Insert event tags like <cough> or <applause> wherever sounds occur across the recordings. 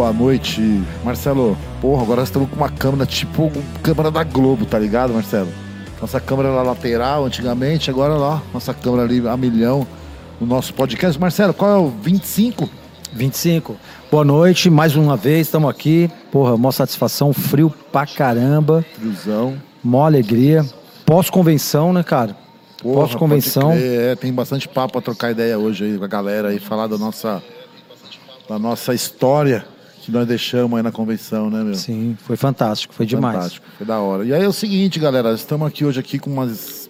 Boa noite, Marcelo. Porra, agora nós estamos com uma câmera tipo câmera da Globo, tá ligado, Marcelo? Nossa câmera lá lateral antigamente, agora lá, nossa câmera ali a milhão no nosso podcast. Marcelo, qual é o 25? 25. Boa noite, mais uma vez, estamos aqui. Porra, mó satisfação, frio pra caramba. Friozão. Mó alegria. Pós-convenção, né, cara? Porra, Pós-convenção. É, tem bastante papo pra trocar ideia hoje aí com a galera aí, falar da nossa, da nossa história que nós deixamos aí na convenção, né, meu? Sim, foi fantástico, foi demais. Fantástico, foi da hora. E aí é o seguinte, galera, estamos aqui hoje aqui com umas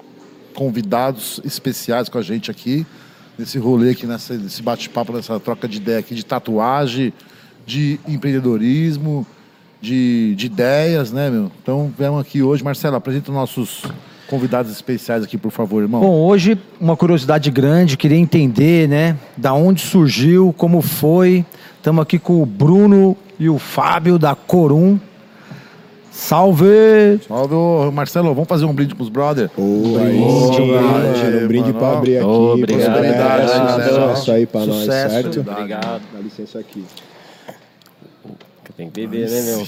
convidados especiais com a gente aqui, nesse rolê aqui, nessa, nesse bate-papo, nessa troca de ideia aqui de tatuagem, de empreendedorismo, de, de ideias, né, meu? Então, viemos aqui hoje. Marcelo, apresenta os nossos convidados especiais aqui, por favor, irmão. Bom, hoje uma curiosidade grande, queria entender, né, da onde surgiu, como foi. Estamos aqui com o Bruno e o Fábio da Corum. Salve! Salve, ô, Marcelo, vamos fazer um brinde pros brother? Ô, aí, Brinde, mano. um brinde pra Mano, abrir aqui. Obrigado. prosperidade, Obrigado, Sucesso aí pra nós, Sucesso. certo? Obrigado. Dá licença aqui. Tem que beber, né, meu?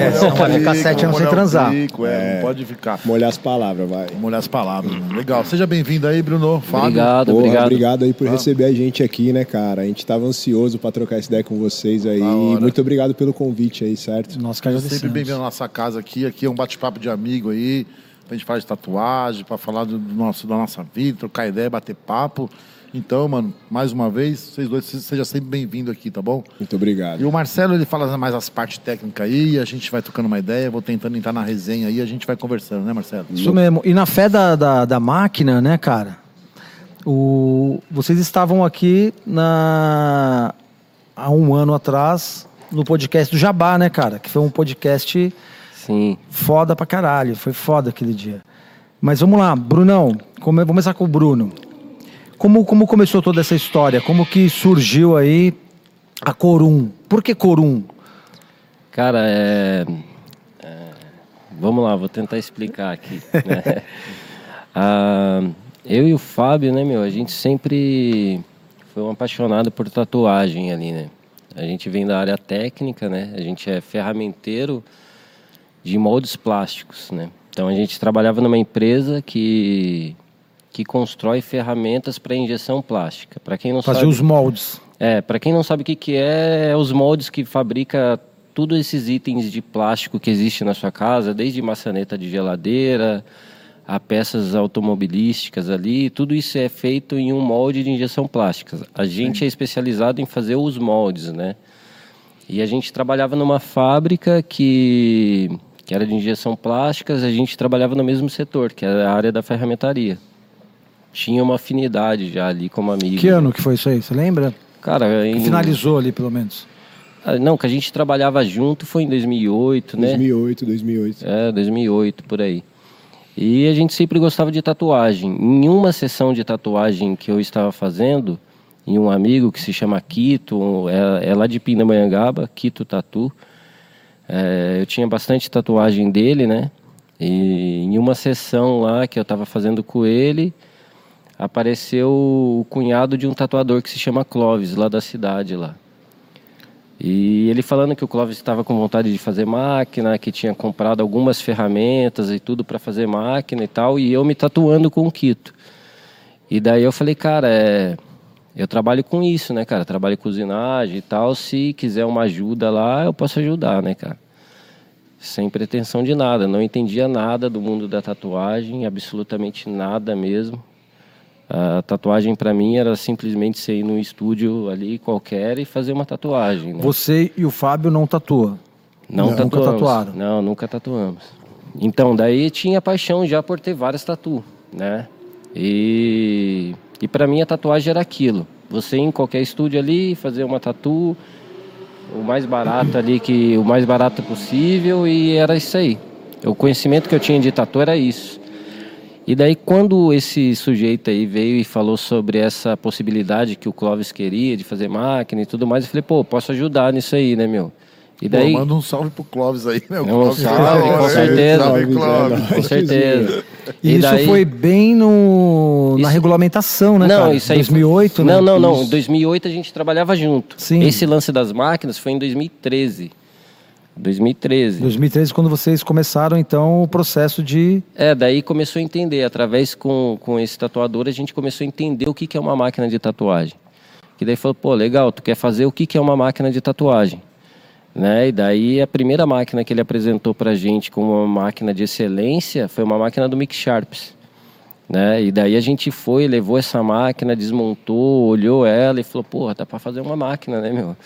É, senão vai ficar sete anos molhar sem transar. pico, é, É. não pode ficar. Molhar as palavras, vai. Vamos olhar as palavras. mano. Legal. Seja bem-vindo aí, Bruno. Fábio. Obrigado, Porra, obrigado. obrigado aí por receber a gente aqui, né, cara? A gente tava ansioso pra trocar essa ideia com vocês aí. Muito obrigado pelo convite aí, certo? Nós que agradecemos. sempre bem-vindo à nossa casa aqui. Aqui é um bate-papo de amigo aí. Pra gente de tatuagem, pra falar do nosso, da nossa vida, trocar ideia, bater papo. Então, mano, mais uma vez, vocês dois, seja sempre bem-vindo aqui, tá bom? Muito E obrigado. o Marcelo, ele fala mais as partes técnicas aí, a gente vai trocando uma ideia, vou tentando entrar na resenha aí, a gente vai conversando, né, Marcelo? Isso mesmo. E na fé da, da, da máquina, né, cara? O, vocês estavam aqui na, há um ano atrás no podcast do Jabá, né, cara? Que foi um podcast Sim. foda pra caralho. Foi foda aquele dia. Mas vamos lá, Brunão. Vamos começar com o Bruno. Como, como começou toda essa história? Como que surgiu aí a Corum? Por que Corum? Cara, é... é, Vamos lá, vou tentar explicar aqui. né? <laughs> Ah, eu e o Fábio, né, meu? A gente sempre foi um apaixonado por tatuagem ali, né? A gente vem da área técnica, né? A gente é ferramenteiro de moldes plásticos, né? Então a gente trabalhava numa empresa que que constrói ferramentas para injeção plástica. Para quem não Fazer sabe, os moldes. é, para quem não sabe o que, que é, é os moldes que fabrica todos esses itens de plástico que existe na sua casa, desde maçaneta de geladeira a peças automobilísticas ali, tudo isso é feito em um molde de injeção plástica. A gente é especializado em fazer os moldes, né? E a gente trabalhava numa fábrica que, que era de injeção plásticas, a gente trabalhava no mesmo setor, que era a área da ferramentaria. Tinha uma afinidade já ali como amigo. Que ano que foi isso aí? Você lembra? Cara, em... Finalizou ali, pelo menos. Ah, Não, que a gente trabalhava junto foi em 2008, né? 2008, 2008. É, 2008, por aí. E a gente sempre gostava de tatuagem. Em uma sessão de tatuagem que eu estava fazendo, em um amigo que se chama Quito, é, é lá de Pindamonhangaba, Quito Tatu. É, eu tinha bastante tatuagem dele, né? E em uma sessão lá que eu estava fazendo com ele, apareceu o cunhado de um tatuador que se chama Clóvis, lá da cidade lá. E ele falando que o Clóvis estava com vontade de fazer máquina, que tinha comprado algumas ferramentas e tudo para fazer máquina e tal, e eu me tatuando com o Quito. E daí eu falei, cara, é, eu trabalho com isso, né, cara? Trabalho com usinagem e tal. Se quiser uma ajuda lá, eu posso ajudar, né, cara? Sem pretensão de nada. Não entendia nada do mundo da tatuagem, absolutamente nada mesmo. A tatuagem para mim era simplesmente você ir num estúdio ali qualquer e fazer uma tatuagem. Né? Você e o Fábio não tatuam. Não, Nunca tatuamos. tatuaram. Não, nunca tatuamos. Então, daí tinha paixão já por ter várias tatu, né? E, e para mim a tatuagem era aquilo. Você ir em qualquer estúdio ali, fazer uma tatu, o mais barato ali, que o mais barato possível, e era isso aí. O conhecimento que eu tinha de tatu era isso. E daí quando esse sujeito aí veio e falou sobre essa possibilidade que o Clóvis queria de fazer máquina e tudo mais, eu falei, pô, posso ajudar nisso aí, né, meu? E Pô, daí, manda um salve pro Clóvis aí, né? O Um Clóvis salve, hora, com certeza. Salve, Clóvis, é com certeza. E E isso daí- foi bem no, na Isso- regulamentação, né, Não, cara? isso aí. 2008, né? Não, não, não. Em Isso. 2008 a gente trabalhava junto. Sim. Esse lance das máquinas foi em 2013. 2013. 2013, quando vocês começaram, então, o processo de... É, daí começou a entender. Através com, com esse tatuador, a gente começou a entender o que, que é uma máquina de tatuagem. Que daí falou, pô, legal, tu quer fazer o que, que é uma máquina de tatuagem? Né? E daí a primeira máquina que ele apresentou pra gente como uma máquina de excelência foi uma máquina do Mick Sharps. Né? E daí a gente foi, levou essa máquina, desmontou, olhou ela e falou, porra, dá pra fazer uma máquina, né, meu?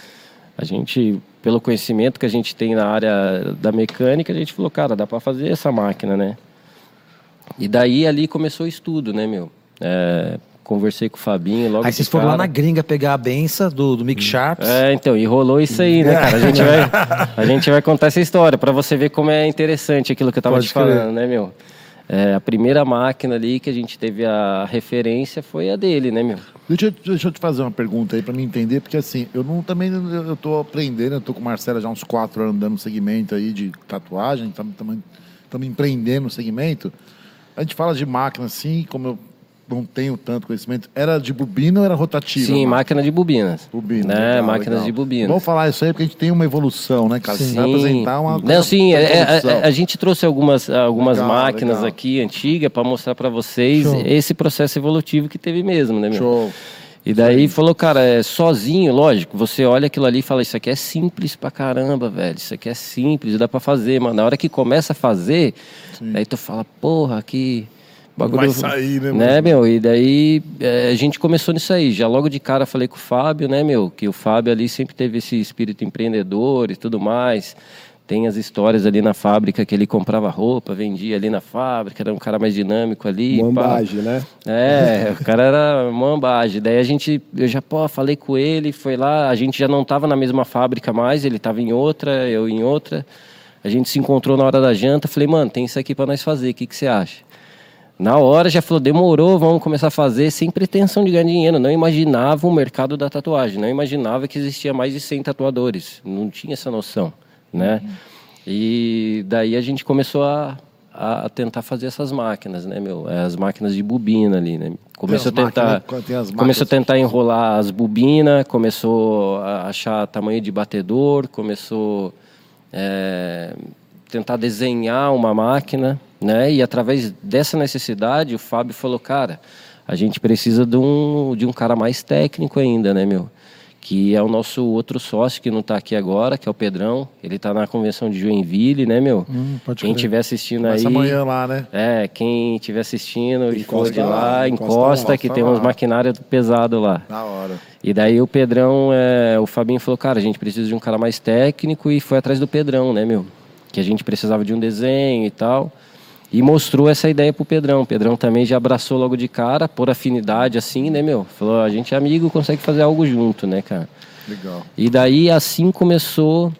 A gente, pelo conhecimento que a gente tem na área da mecânica, a gente falou, cara, dá pra fazer essa máquina, né? E daí ali começou o estudo, né, meu? É, conversei com o Fabinho logo Aí vocês foram lá cara. na gringa pegar a benção do, do Mick Sharps. É, então, e rolou isso aí, né, cara? A <laughs> gente vai, a gente vai contar essa história pra você ver como é interessante aquilo que eu tava Pode te crer. falando, né, meu? É, a primeira máquina ali que a gente teve a referência foi a dele, né, meu? Deixa, eu- deixa eu te fazer uma pergunta aí pra me entender, porque assim, eu não também eu tô aprendendo, eu tô com o Marcelo já uns quatro anos dando segmento aí de tatuagem, estamos empreendendo no segmento. A gente fala de máquina assim, como eu não tenho tanto conhecimento, era de bobina ou era rotativa? Sim, a máquina de bobinas. Bobina, Né, legal, máquinas legal. de bobinas. Vamos falar isso aí porque a gente tem uma evolução, né, cara? Você vai apresentar uma. Não, sim, é- é- evolução. a, a gente trouxe algumas, algumas Legal, máquinas aqui antigas para mostrar para vocês Show. esse processo evolutivo que teve mesmo, né, meu? Show. E daí falou, cara, é sozinho, lógico, você olha aquilo ali e fala, isso aqui é simples pra caramba, velho, isso aqui é simples, dá pra fazer, mas na hora que começa a fazer, daí tu fala, porra, que bagulho... Vai sair, né, Né, meu, e daí é, a gente começou nisso aí, já logo de cara falei com o Fábio, né, meu, que o Fábio ali sempre teve esse espírito empreendedor e tudo mais, tem as histórias ali na fábrica que ele comprava roupa, vendia ali na fábrica, era um cara mais dinâmico ali. pá. Mambagem, né? É, o cara era mambagem. Daí a gente, eu já, pô, falei com ele, foi lá, a gente já não tava na mesma fábrica mais, ele tava em outra, eu em outra. A gente se encontrou na hora da janta, falei, mano, tem isso aqui pra nós fazer, o que, que você acha? Na hora já falou, demorou, vamos começar a fazer, sem pretensão de ganhar dinheiro. Não imaginava o mercado da tatuagem, não imaginava que existia mais de 100 tatuadores. Não tinha essa noção, né? E daí a gente começou a, a tentar fazer essas máquinas, né, meu? As máquinas de bobina ali, né? Começou a tentar, máquinas- começou a tentar enrolar as bobinas, começou a achar tamanho de batedor, começou é, tentar desenhar uma máquina, né? E através dessa necessidade, o Fábio falou, cara, a gente precisa de um, de um cara mais técnico ainda, né, meu? Que é o nosso outro sócio que não está aqui agora, que é o Pedrão. Ele está na convenção de Joinville, né, meu? Hum, pode Quem estiver assistindo Começa aí. amanhã lá, né? É, quem estiver assistindo e for de lá, lá, encosta encosta, lá. que tem uns Encosta lá. maquinários pesados lá. Da hora. E daí o Pedrão, é, o Fabinho falou, cara, a gente precisa de um cara mais técnico e foi atrás do Pedrão, né, meu? Que a gente precisava de um desenho e tal. E mostrou essa ideia pro Pedrão. O Pedrão também já abraçou logo de cara, por afinidade assim, né, meu? Falou, a gente é amigo, consegue fazer algo junto, né, cara? Legal. E daí assim começou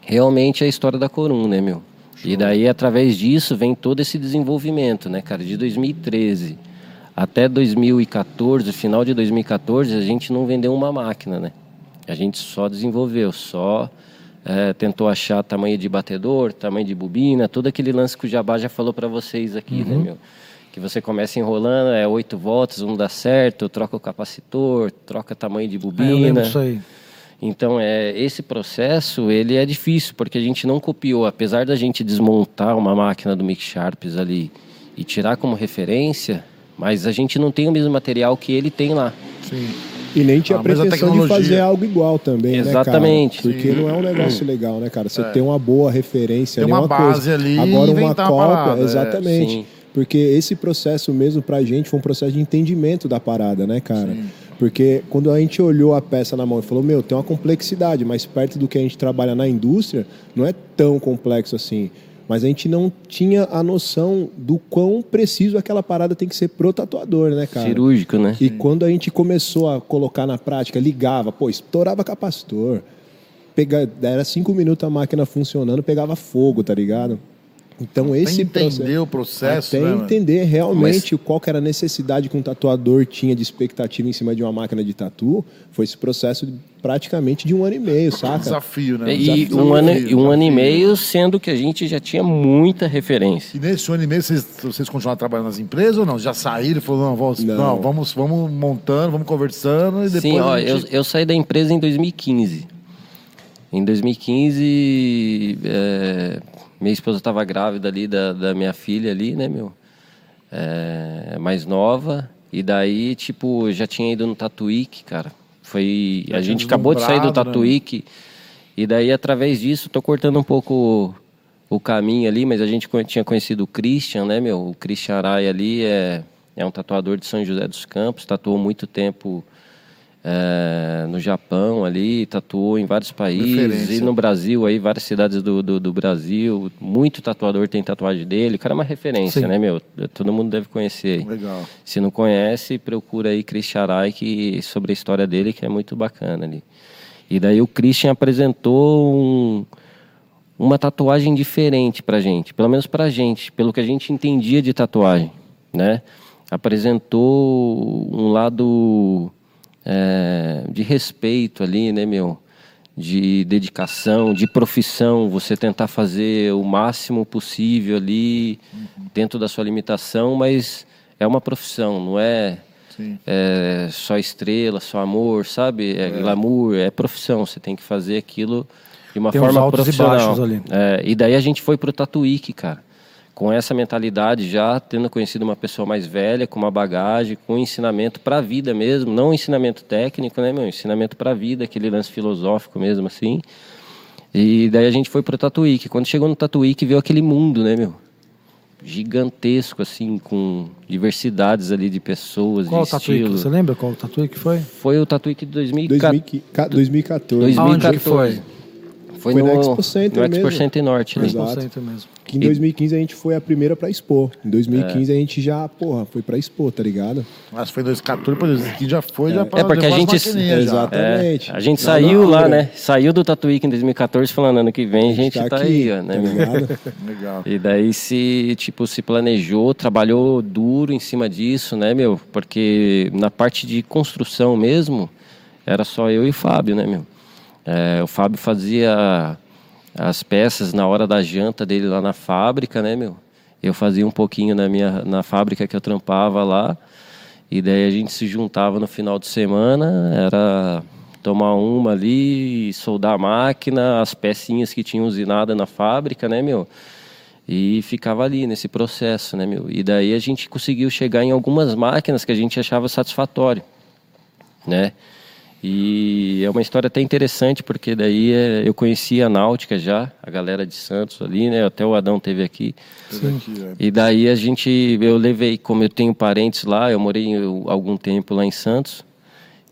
realmente a história da Corum, né, meu? E daí através disso vem todo esse desenvolvimento, né, cara? De 2013 até 2014, final de 2014, a gente não vendeu uma máquina, né? A gente só desenvolveu, só é, tentou achar tamanho de batedor, tamanho de bobina, todo aquele lance que o Jabá já falou para vocês aqui, né, meu? Que você começa enrolando, é oito voltas, não dá certo, troca o capacitor, troca tamanho de É, bobina. eu lembro disso aí. Então, é, esse processo, ele é difícil, porque a gente não copiou. Apesar da gente desmontar uma máquina do Mick Sharps ali e tirar como referência, mas a gente não tem o mesmo material que ele tem lá. Sim. E nem tinha A mesma pretensão de fazer algo igual também, Exatamente. né, cara? Porque Sim. não é um negócio legal, né, cara? Você tem uma boa referência, Tem ali, uma base coisa. ali Agora uma uma cópia, é. exatamente. Sim. Porque esse processo mesmo pra gente foi um processo de entendimento da parada, né, cara? Porque quando a gente olhou a peça na mão e falou, meu, tem uma complexidade, mas perto do que a gente trabalha na indústria, não é tão complexo assim. Mas a gente não tinha a noção do quão preciso aquela parada tem que ser pro tatuador, né, cara? Cirúrgico, né? E quando a gente começou a colocar na prática, ligava, pô, estourava capacitor. Pega, era cinco minutos a máquina funcionando, pegava fogo, tá ligado? Então esse entender processo, o processo, até né, mano? entender realmente qual que era a necessidade que um tatuador tinha de expectativa em cima de uma máquina de tatu, foi esse processo de, praticamente de um ano e meio, saca? Desafio, né? E Desafio, um ano, desafio, e um ano e meio, sendo que a gente já tinha muita referência. E nesse ano e meio, vocês, vocês continuaram trabalhando nas empresas ou não? Já saíram e falaram, não, vamos, Não. não, vamos, vamos montando, vamos conversando e depois. Sim, ó, a eu, gente- eu saí da empresa em 2015. Em 2015, é, minha esposa estava grávida ali da, da minha filha ali, né, meu? É, mais nova. E daí, tipo, já tinha ido no Tatuíque, cara. Foi, Já a gente acabou de sair do deslumbrado, né? Tatuíque. E daí, através disso, tô cortando um pouco o, caminho ali, mas a gente tinha conhecido o Christian, né, meu? O Christian Arai ali é, é um tatuador de São José dos Campos, tatuou muito tempo é, no Japão ali, tatuou em vários países Referência. e no Brasil aí, várias cidades do, do, do Brasil. Muito tatuador tem tatuagem dele. O cara é uma referência, Sim. né, meu? Todo mundo deve conhecer. aí. Legal. Se não conhece, procura aí Christian Arai que, sobre a história dele, que é muito bacana ali. E daí o Christian apresentou um- uma tatuagem diferente pra gente, pelo menos pra gente, pelo que a gente entendia de tatuagem, né? Apresentou um lado é, de respeito ali, né, meu? De dedicação, de profissão, você tentar fazer o máximo possível ali, dentro da sua limitação, mas é uma profissão, não é é só estrela, só amor, sabe? É, glamour, é profissão. Você tem que fazer aquilo de uma Tem forma altos e profissional. baixos ali. É, e daí a gente foi pro Tatuíque, cara. Com essa mentalidade já, tendo conhecido uma pessoa mais velha, com uma bagagem, com ensinamento pra vida mesmo, não um ensinamento técnico, né, meu? Ensinamento pra vida, aquele lance filosófico mesmo, assim. E daí a gente foi pro Tatuíque. Quando chegou no Tatuíque, viu aquele mundo, né, meu? Gigantesco, assim, com diversidades ali de pessoas, Qual o de tatuí? estilo. Você lembra qual o tatuí que foi? Foi o Tatuíque de 2014. 2015, 2014. Dois- Aonde que 2014. foi? Foi, Foi no, na Expo Center no Expo mesmo. Center Norte. ali. Exato. 100% mesmo. Que em 2015 a gente foi a primeira pra Expo. Em 2015 É. a gente já, porra, foi pra Expo, tá ligado? Mas foi 2014, depois 2015 já foi, já pra É, porque a gente-. Exatamente. É, a gente saiu lá, hora. né? Saiu do Tatuíque em 2014 falando ano que vem a gente, tá, aí, ó, né? tá ligado? <laughs> Legal. E daí se, tipo, se planejou, trabalhou duro em cima disso, né, meu? Porque na parte de construção mesmo, era só eu e o Fábio, né, meu? É, o Fábio fazia as peças na hora da janta dele lá na fábrica, né, meu? Eu fazia um pouquinho na minha na fábrica que eu trampava lá. E daí a gente se juntava no final de semana, era tomar uma ali, soldar a máquina, as pecinhas que tinham usinada na fábrica, né, meu? E ficava ali nesse processo, né, meu? E daí a gente conseguiu chegar em algumas máquinas que a gente achava satisfatório, né? E é uma história até interessante, porque daí é, eu conhecia a Náutica já, a galera de Santos ali, né? Até o Adão teve aqui. Tudo aqui, é. E daí a gente, eu levei, como eu tenho parentes lá, eu morei algum tempo lá em Santos.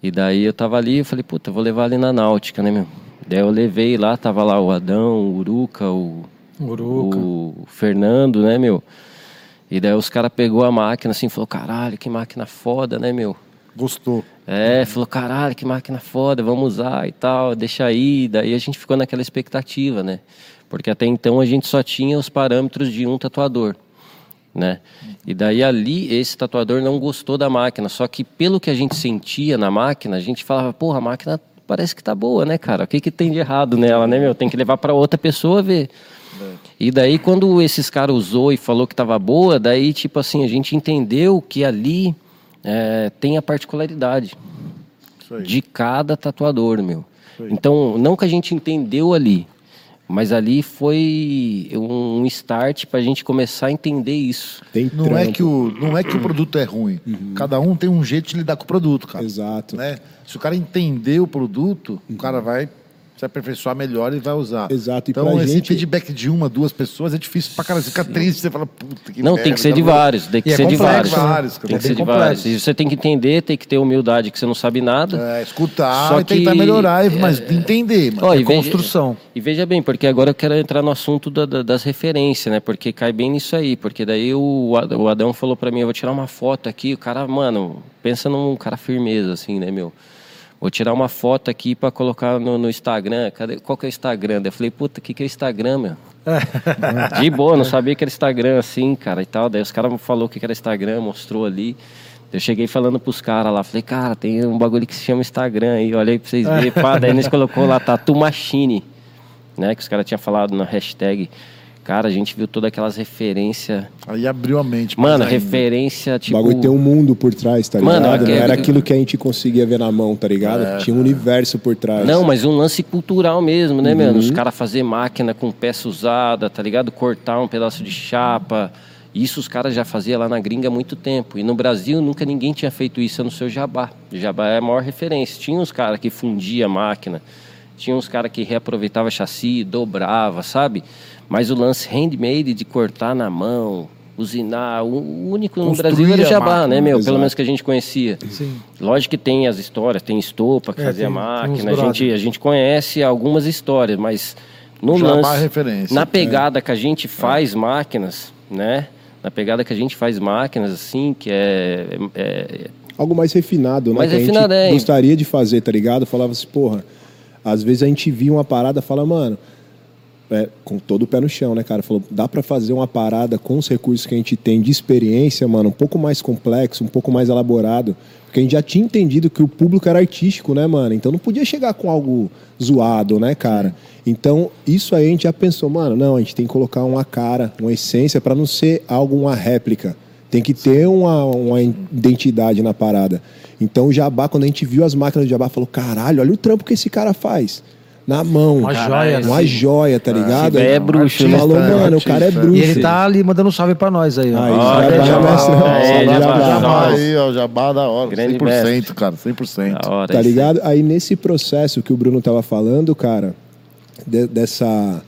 E daí eu tava ali, eu falei, puta, eu vou levar ali na Náutica, né, meu? Daí eu levei lá, tava lá o Adão, o Uruca, o, Uruca. o Fernando, né, meu? E daí os caras pegou a máquina assim, falou, caralho, que máquina foda, né, meu? Gostou. É, falou, caralho, que máquina foda, vamos usar e tal, deixa aí. Daí a gente ficou naquela expectativa, né? Porque até então a gente só tinha os parâmetros de um tatuador, né? E daí ali esse tatuador não gostou da máquina, só que pelo que a gente sentia na máquina, a gente falava, porra, a máquina parece que tá boa, né, cara? O que que tem de errado nela, né, meu? Tem que levar para outra pessoa ver. E daí quando esses caras usou e falou que tava boa, daí tipo assim, a gente entendeu que ali é, tem a particularidade Isso aí. de cada tatuador, meu. Então, não que a gente entendeu ali, mas ali foi um start para a gente começar a entender isso. Tem Não é, trampo. que o, não é que o produto é ruim. Cada um tem um jeito de lidar com o produto, cara. Exato. Né? Se o cara entender o produto, o cara vai se aperfeiçoar melhor e vai usar. Exato, e Então, pra esse gente- feedback de uma, duas pessoas é difícil pra cara. Você fica triste, você fala, puta que não, merda, tem que ser de cara. vários, tem que E é ser de complexo, vários. né? Vários, Tem é que ser bem de complexo. vários. E você tem que entender, tem que ter humildade que você não sabe nada. É, escutar Só e tentar que- melhorar, mas entender, mano. Ó, É e veja- construção. E veja bem, porque agora eu quero entrar no assunto da- da- das referências, né? Porque cai bem nisso aí. Porque daí o, o Adão falou pra mim, eu vou tirar uma foto aqui. O cara, mano, pensa num cara firmeza, assim, né, meu? Vou tirar uma foto aqui pra colocar no, no Instagram. Cadê? Qual que é o Instagram? Daí Eu falei, puta, o que, que é Instagram, meu? <laughs> De boa, não sabia que era Instagram assim, cara, e tal. Daí os caras falou que era Instagram, mostrou ali. Eu cheguei falando pros caras lá, falei, cara, tem um bagulho que se chama Instagram aí, olha aí pra vocês verem. <laughs> Pá, daí eles colocou lá Tatu Machine, né? Que os caras tinham falado na hashtag. Cara, a gente viu todas aquelas referências. Aí abriu a mente. Mano, referência, O tipo. bagulho tem um mundo por trás, tá Mano, ligado? é- Não era aquilo que a gente conseguia ver na mão, tá ligado? Tinha um universo por trás. Não, mas um lance cultural mesmo, né, mano? Os caras fazer máquina com peça usada, tá ligado? Cortar um pedaço de chapa. Isso os caras já faziam lá na gringa há muito tempo. E no Brasil nunca ninguém tinha feito isso a não ser o Jabá. O Jabá é a maior referência. Tinha uns caras que fundia a máquina, tinha uns caras que reaproveitava chassi, dobrava, sabe? Mas o lance handmade de cortar na mão, usinar, o único no Construir Brasil era o Jabá, máquina, né, meu? exato. Pelo menos que a gente conhecia. Sim. Lógico que tem as histórias, tem estopa que É, fazia tem- tem máquina, a gente, a gente conhece algumas histórias, mas no Jabá lance, é referência. na pegada que a gente faz máquinas, né? Na pegada que a gente faz máquinas, assim, que é, é- Algo mais refinado, né? Mais que refinado, a é. gente gostaria de fazer, tá ligado? Falava assim, porra, às vezes a gente via uma parada e fala, mano, é, com todo o pé no chão, né, cara? Falou, dá pra fazer uma parada com os recursos que a gente tem de experiência, mano, um pouco mais complexo, um pouco mais elaborado. Porque a gente já tinha entendido que o público era artístico, né, mano? Então não podia chegar com algo zoado, né, cara? Então, isso aí a gente já pensou, mano, não, a gente tem que colocar uma cara, uma essência pra não ser algo, uma réplica. Tem que ter uma, uma identidade na parada. Então o Jabá, quando a gente viu as máquinas do Jabá, falou: caralho, olha o trampo que esse cara faz. Na mão. Uma joia, Uma né? joia, tá ligado? esse velho é bruxo, né? Falou, Artista, mano, o cara é bruxo. E ele tá ali mandando um salve pra nós aí, ó. Aí, Olha, Jabá, Jabá, é, Jabá, aí, ó, Jabá da hora. Grande 100%, mestre. cara, 100%. da hora. Tá ligado? Aí nesse processo que o Bruno tava falando, cara, de- dessa,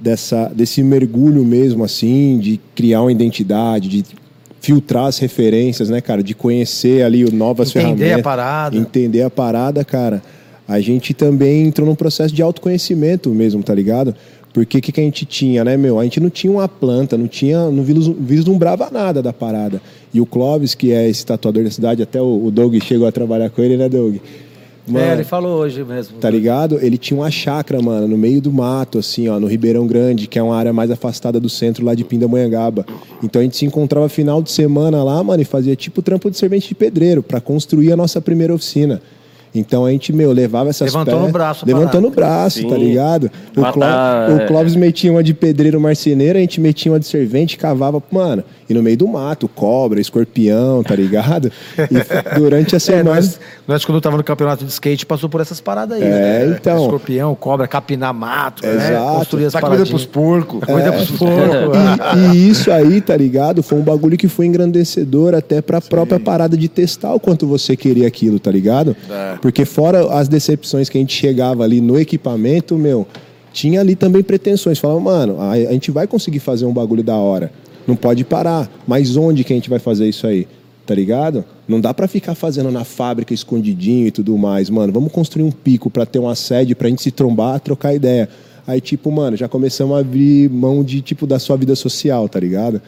dessa, desse mergulho mesmo, assim, de criar uma identidade, de filtrar as referências, né, cara? De conhecer ali o novas Entender ferramentas. a parada. Entender a parada, cara. A gente também entrou num processo de autoconhecimento mesmo, tá ligado? Porque o que, que a gente tinha, né, meu? A gente não tinha uma planta, não tinha, não vislum- vislumbrava nada da parada. E o Clóvis, que é esse tatuador da cidade, até o, o Doug chegou a trabalhar com ele, né, Doug? É, ele falou hoje mesmo. Tá ligado? Ele tinha uma chácara, mano, no meio do mato, assim, ó, no Ribeirão Grande, que é uma área mais afastada do centro lá de Pindamonhangaba. Então a gente se encontrava final de semana lá, mano, e fazia tipo trampo de servente de pedreiro pra construir a nossa primeira oficina. Então a gente, meu, levava essas Levantou pe- no braço parada. no braço, Sim. tá ligado? O, Matar, Cló- é. o Clóvis metia uma de pedreiro marceneiro, a gente metia uma de servente, cavava, mano, e no meio do mato, cobra, escorpião, tá ligado? E <laughs> durante a É, semana. nós, nós, quando tava no campeonato de skate, passou por essas paradas aí. É, né? então. Escorpião, cobra, capinar mato, né? Exato. Construir as comida paradinhas. pros porcos. Cuida pros porcos. <laughs> E, e isso aí, tá ligado? Foi um bagulho que foi engrandecedor até pra própria parada de testar o quanto você queria aquilo, tá ligado? É. Porque fora as decepções que a gente chegava ali no equipamento, meu, tinha ali também pretensões. Falava, mano, a, a gente vai conseguir fazer um bagulho da hora. Não pode parar. Mas onde que a gente vai fazer isso aí? Tá ligado? Não dá pra ficar fazendo na fábrica escondidinho e tudo mais, mano. Vamos construir um pico pra ter uma sede pra gente se trombar, trocar ideia. Aí, tipo, mano, já começamos a abrir mão de, tipo, da sua vida social, tá ligado?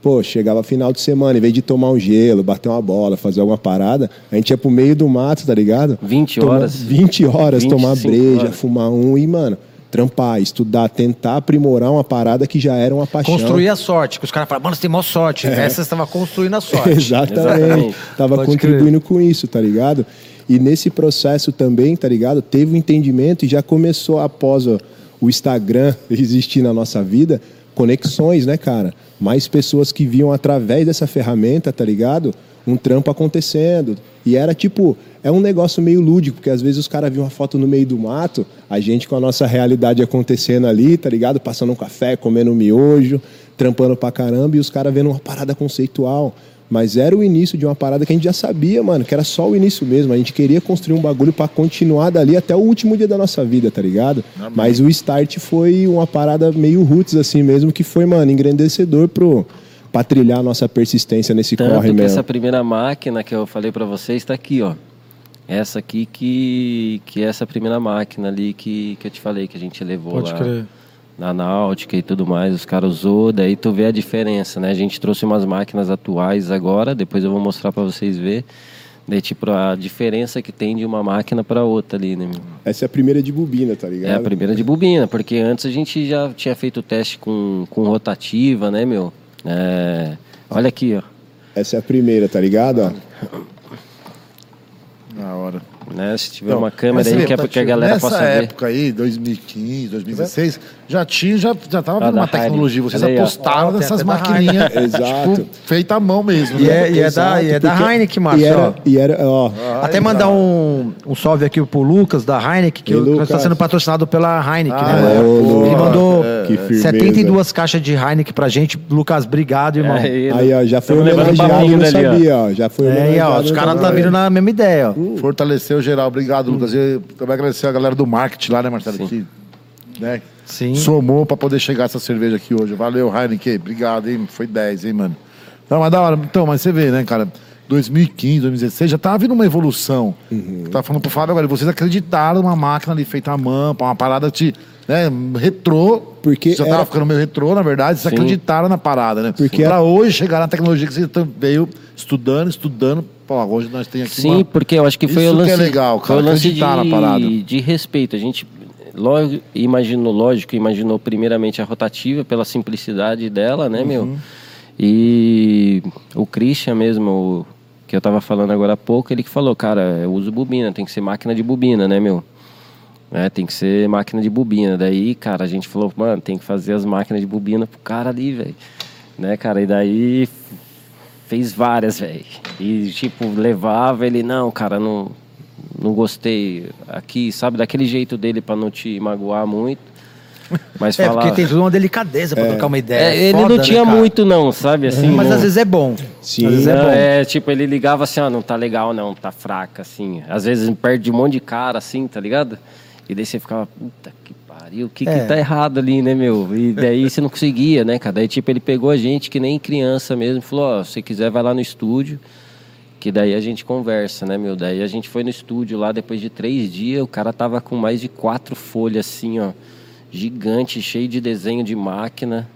Pô, chegava final de semana, em vez de tomar um gelo, bater uma bola, fazer alguma parada, a gente ia pro meio do mato, tá ligado? 20 Tomar- horas. 20 horas, tomar 25 breja, horas. fumar um e, mano, trampar, estudar, tentar aprimorar uma parada que já era uma paixão. Construir a sorte. Que os caras falam, mano, você tem maior sorte. Essa você estava construindo a sorte. <laughs> Exatamente. Exatamente. Tava Pode contribuindo com isso, tá ligado? E nesse processo também, tá ligado? Teve um entendimento e já começou após o, o Instagram <laughs> existir na nossa vida, conexões, né, cara? Mais pessoas que viam através dessa ferramenta, tá ligado? Um trampo acontecendo. E era tipo, é um negócio meio lúdico, porque às vezes os caras viam uma foto no meio do mato, a gente com a nossa realidade acontecendo ali, tá ligado? Passando um café, comendo um miojo, trampando pra caramba, e os caras vendo uma parada conceitual. Mas era o início de uma parada que a gente já sabia, mano, que era só o início mesmo. A gente queria construir um bagulho pra continuar dali até o último dia da nossa vida, tá ligado? Mas o start foi uma parada meio roots assim mesmo, que foi, mano, engrandecedor pro, pra trilhar a nossa persistência nesse Tanto corre que mesmo. essa primeira máquina que eu falei pra vocês está aqui, ó. Essa aqui que, que é essa primeira máquina ali que, que eu te falei, que a gente levou Pode lá crer. na náutica e tudo mais, os caras usou, daí tu vê a diferença, né? A gente trouxe umas máquinas atuais agora, depois eu vou mostrar pra vocês ver. Daí, tipo, a diferença que tem de uma máquina para outra ali, né? meu? Essa é a primeira de bobina, tá ligado? É a primeira de bobina, porque antes a gente já tinha feito o teste com, com rotativa, né, meu? É, olha aqui, ó. Essa é a primeira, tá ligado? ó? Na hora. Né? Se tiver Então, uma câmera aí que, é porque a galera nessa possa ver. época aí, 2015, 2016, já tinha, já, já tava Ah, uma tecnologia. Vocês aí, apostaram Ó, nessas maquininhas, <laughs> Exato. tipo, feita à mão mesmo. E né? é, e é da, e é da Heineken, E Márcio. ó. era, e era, ó, Até mandar um, um salve aqui pro Lucas da Heineken, que E o- nós Lucas? está sendo patrocinado pela Heineken, Ah, né? é, Ele mandou que firmeza. 72 caixas de Heineken pra gente. Lucas, obrigado, irmão. É, aí, ó, já foi Tamo levando homenageado, não sabia, ó. Já foi É, e, homenageado. os caras tá vindo na mesma ideia, ó. Fortaleceu geral. Obrigado, Lucas. E também agradecer a galera do marketing lá, né, Marcelo? Que, né, Sim. somou pra poder chegar essa cerveja aqui hoje. Valeu, Heineken. Obrigado, hein? Foi 10, hein, mano? Não, mas da hora. Então, mas você vê, né, cara? 2015, 2016, já tava vindo uma evolução. Uhum. Tava falando pro Fábio agora, vocês acreditaram numa máquina ali feita à mão, uma parada de, né, retrô. Porque já era- tava ficando meio retrô, na verdade, vocês Sim. acreditaram na parada, né? Porque pra a- hoje chegar na tecnologia que você veio estudando, estudando. Pô, hoje nós temos aqui Sim, uma... porque eu acho que foi Isso o lance. que é legal, foi cara, o lance de, na parada. de respeito. A gente logo, imaginou, lógico, imaginou primeiramente a rotativa pela simplicidade dela, né, Uhum. meu? E o Christian mesmo, o- que eu tava falando agora há pouco, ele que falou, cara, eu uso bobina, tem que ser máquina de bobina, né, meu? É, tem que ser máquina de bobina. Daí, cara, a gente falou, mano, tem que fazer as máquinas de bobina pro cara ali, velho. Né, cara? E daí fez várias, velho. E, tipo, levava ele, não, cara, não, não gostei aqui, sabe? Daquele jeito dele pra não te magoar muito. Mas É, falar... porque tem toda uma delicadeza pra trocar uma ideia. É, ele Foda, não né, tinha cara? muito, não, sabe? Assim, Mas não- às vezes é bom. Sim. Às vezes é bom. é, tipo, ele ligava assim, ó, não tá legal não, tá fraca, assim. Às vezes perde um monte de cara, assim, tá ligado? E daí você ficava, puta que pariu, o que É. que tá errado ali, né, meu? E daí você não conseguia, né, cara? Daí, tipo, ele pegou a gente que nem criança mesmo, falou, ó, se você quiser vai lá no estúdio, que daí a gente conversa, né, meu? Daí a gente foi no estúdio lá, depois de três dias, o cara tava com mais de quatro folhas, assim, ó, gigante, cheio de desenho de máquina,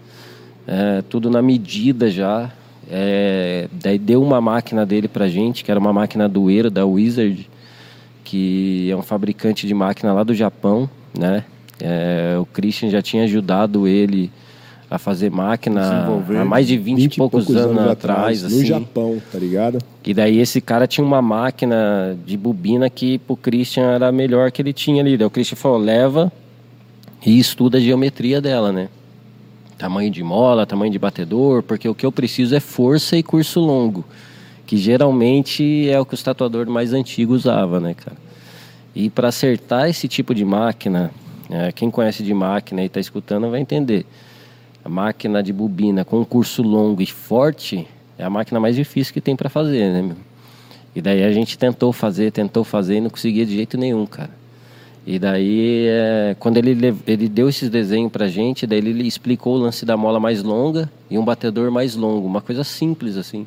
é, tudo na medida já. É, daí deu uma máquina dele pra gente, que era uma máquina doeira da Wizard, que é um fabricante de máquina lá do Japão, né? É, o Christian já tinha ajudado ele a fazer máquina há mais de 20, e poucos, anos, atrás, no assim. Japão, tá ligado? E daí esse cara tinha uma máquina de bobina que pro Christian era a melhor que ele tinha ali. Daí o Christian falou, leva e estuda a geometria dela, né? Tamanho de mola, tamanho de batedor, porque o que eu preciso é força e curso longo. Que geralmente é o que o tatuador mais antigo usava, né, cara? E para acertar esse tipo de máquina, é, quem conhece de máquina e está escutando vai entender. A máquina de bobina com um curso longo e forte é a máquina mais difícil que tem para fazer, né, meu? E daí a gente tentou fazer, tentou fazer e não conseguia de jeito nenhum, cara. E daí, é, quando ele, ele deu esses desenhos pra gente, daí ele explicou o lance da mola mais longa e um batedor mais longo, uma coisa simples assim.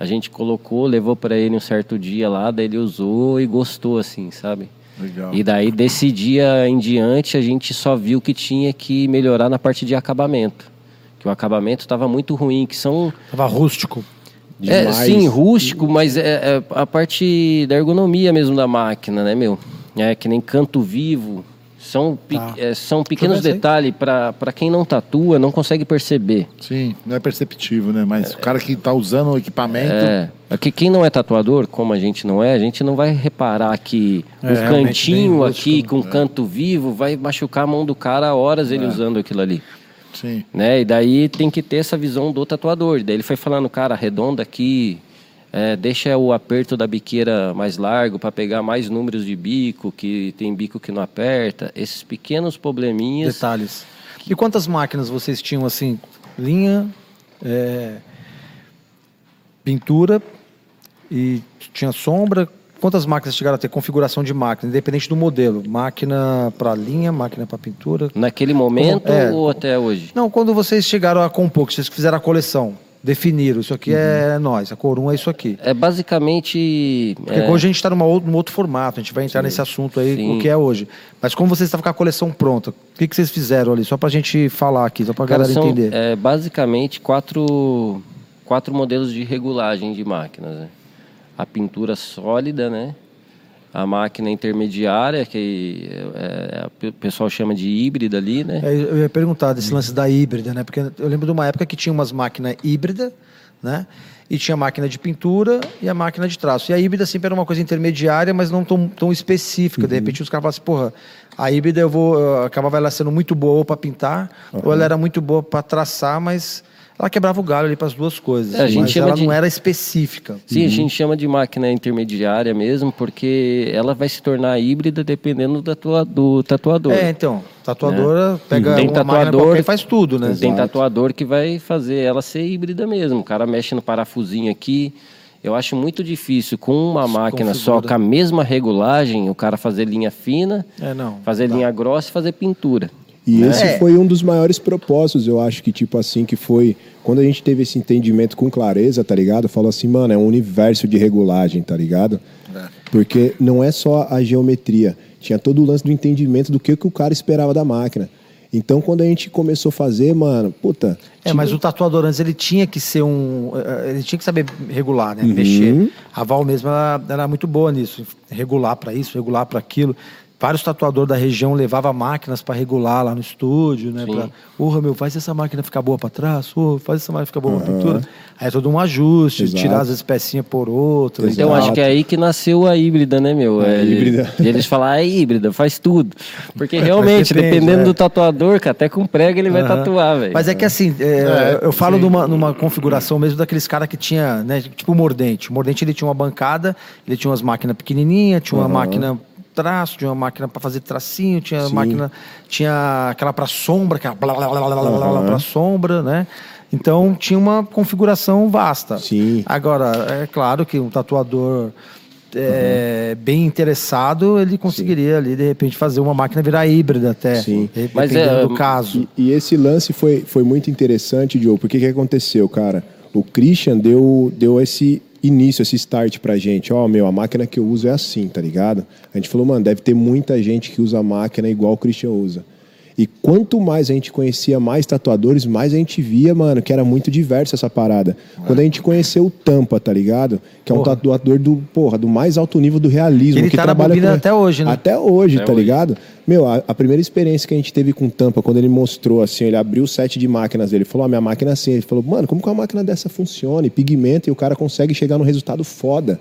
A gente colocou, levou para ele um certo dia lá, daí ele usou e gostou assim, sabe? Legal. E daí desse dia em diante a gente só viu que tinha que melhorar na parte de acabamento. Que o acabamento estava muito ruim, que são Tava rústico. é, sim, rústico, mas é, é a parte da ergonomia mesmo da máquina, né, meu? É que nem canto vivo. São, Tá. é, são pequenos detalhes para quem não tatua, não consegue perceber. Sim, não é perceptível, né? Mas o cara que tá usando o equipamento. É, é que quem não é tatuador, como a gente não é, a gente não vai reparar que É, um cantinho aqui com canto vivo vai machucar a mão do cara horas ele usando aquilo ali. Sim. né? E daí tem que ter essa visão do tatuador. Daí ele foi falando, cara, arredonda aqui, é, deixa o aperto da biqueira mais largo para pegar mais números de bico, que tem bico que não aperta. Esses pequenos probleminhas. Detalhes. E quantas máquinas vocês tinham assim? Linha, é, pintura e tinha sombra. Quantas máquinas chegaram a ter? Configuração de máquina, independente do modelo. Máquina para linha, máquina para pintura. Naquele momento É. ou até hoje? Não, quando vocês chegaram a compor, que vocês fizeram a coleção, definiram, isso aqui é nós, a Corum é isso aqui. É basicamente. Porque é, hoje a gente está num outro formato, a gente vai entrar nesse assunto aí, Sim. o que é hoje. Mas como vocês estavam com a coleção pronta, o que, que vocês fizeram ali? Só pra gente falar aqui, só pra cara, galera são, entender. é, basicamente quatro, quatro modelos de regulagem de máquinas. né? a pintura sólida, né? A máquina intermediária, que é, é, o pessoal chama de híbrida ali, né? É, eu ia perguntar desse lance da híbrida, né? Porque eu lembro de uma época que tinha umas máquinas híbridas, né? E tinha a máquina de pintura e a máquina de traço. E a híbrida sempre era uma coisa intermediária, mas não tão, tão específica. De repente os caras falavam assim, porra, a híbrida eu vou. eu acabava ela sendo muito boa para pintar, ou ela era muito boa para traçar, mas ela quebrava o galho ali para as duas coisas. É, a gente mas ela de- não era específica. Sim, a gente chama de máquina intermediária mesmo, porque ela vai se tornar híbrida dependendo do, tatua- do tatuador. É, então, tatuadora pega Tem uma tatuador- e faz tudo, né? Tem tatuador que vai fazer ela ser híbrida mesmo. O cara mexe no parafusinho aqui. Eu acho muito difícil com uma máquina só, configura. com a mesma regulagem, o cara fazer linha fina, É, não. fazer linha grossa e fazer pintura. E esse É. foi um dos maiores propósitos, eu acho que, tipo assim, que foi quando a gente teve esse entendimento com clareza, tá ligado? Falou assim, mano, é um universo de regulagem, tá ligado? Porque não é só a geometria, tinha todo o lance do entendimento do que, que o cara esperava da máquina. Então, quando a gente começou a fazer, mano, puta. É, mas o tatuador antes ele tinha que ser um. eh, Ele tinha que saber regular, Uhum. né? Mexer. A Val mesmo ela, era muito boa nisso. Regular para isso, regular para aquilo. Vários tatuadores da região levavam máquinas para regular lá no estúdio, né? Sim. Pra, Porra, meu, faz essa máquina ficar boa para trás, ô, faz essa máquina ficar boa pra pintura. Aí é todo um ajuste, Exato. tirar as pecinhas por outra. e Então acho que é aí que nasceu a híbrida, né, meu? A É, híbrida. E eles falam, ah, é híbrida, faz tudo. Porque <laughs> realmente, depende, dependendo é. do tatuador, cara, até com prego ele vai Aham. tatuar, velho. Mas é que assim, é, É, eu falo sim. numa, numa configuração mesmo daqueles caras que tinha, né, tipo o Mordente. O Mordente ele tinha uma bancada, ele tinha umas máquinas pequenininhas, tinha uma máquina traço, tinha uma máquina para fazer tracinho, tinha Sim. máquina, tinha aquela para sombra, que era blá, blá, blá, blá, blá, blá, Aham. para sombra, né? Então tinha uma configuração vasta. Sim. Agora, é claro que um tatuador é, bem interessado, ele conseguiria ali, de repente, fazer uma máquina virar híbrida até. Sim. Mas é, do caso. E, e esse lance foi, foi muito interessante, Joe, porque que aconteceu, cara? O Christian deu, deu esse início, esse start pra gente. Ó, meu, a máquina que eu uso é assim, tá ligado? A gente falou, mano, deve ter muita gente que usa a máquina igual o Christian usa. E quanto mais a gente conhecia mais tatuadores, mais a gente via, mano, que era muito diverso essa parada. Quando a gente conheceu o Tampa, tá ligado? Que é um Porra. tatuador do, porra, do mais alto nível do realismo. Ele que tá na trabalha bobina com- até hoje, né? Até hoje, Até tá hoje. ligado? Meu, a, a primeira experiência que a gente teve com o Tampa, quando ele mostrou assim, ele abriu o set de máquinas dele, falou: Ó, minha máquina é assim. Ele falou, mano, como que uma máquina dessa funciona? E pigmenta, e o cara consegue chegar num resultado foda.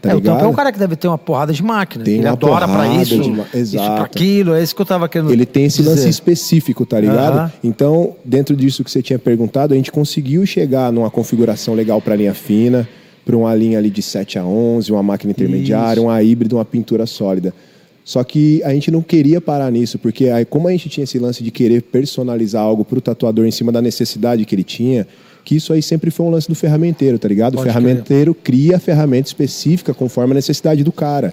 Tá é, o? Tampa é um cara que deve ter uma porrada de máquina. Tem ele uma adora pra isso, de ma- isso pra Exato. aquilo. É isso que eu tava querendo Ele tem esse dizer. lance específico, tá ligado? Então, dentro disso que você tinha perguntado, a gente conseguiu chegar numa configuração legal para linha fina, para uma linha ali de 7 a 11, uma máquina intermediária, Isso. uma híbrida, uma pintura sólida. Só que a gente não queria parar nisso, porque aí, como a gente tinha esse lance de querer personalizar algo para o tatuador em cima da necessidade que ele tinha, que isso aí sempre foi um lance do ferramenteiro, tá ligado? Pode o ferramenteiro cria a ferramenta específica conforme a necessidade do cara.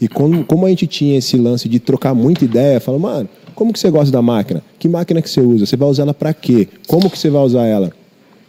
E como, como a gente tinha esse lance de trocar muita ideia, falou, mano, como que você gosta da máquina? Que máquina que você usa? Você vai usar ela para quê? Como que você vai usar ela?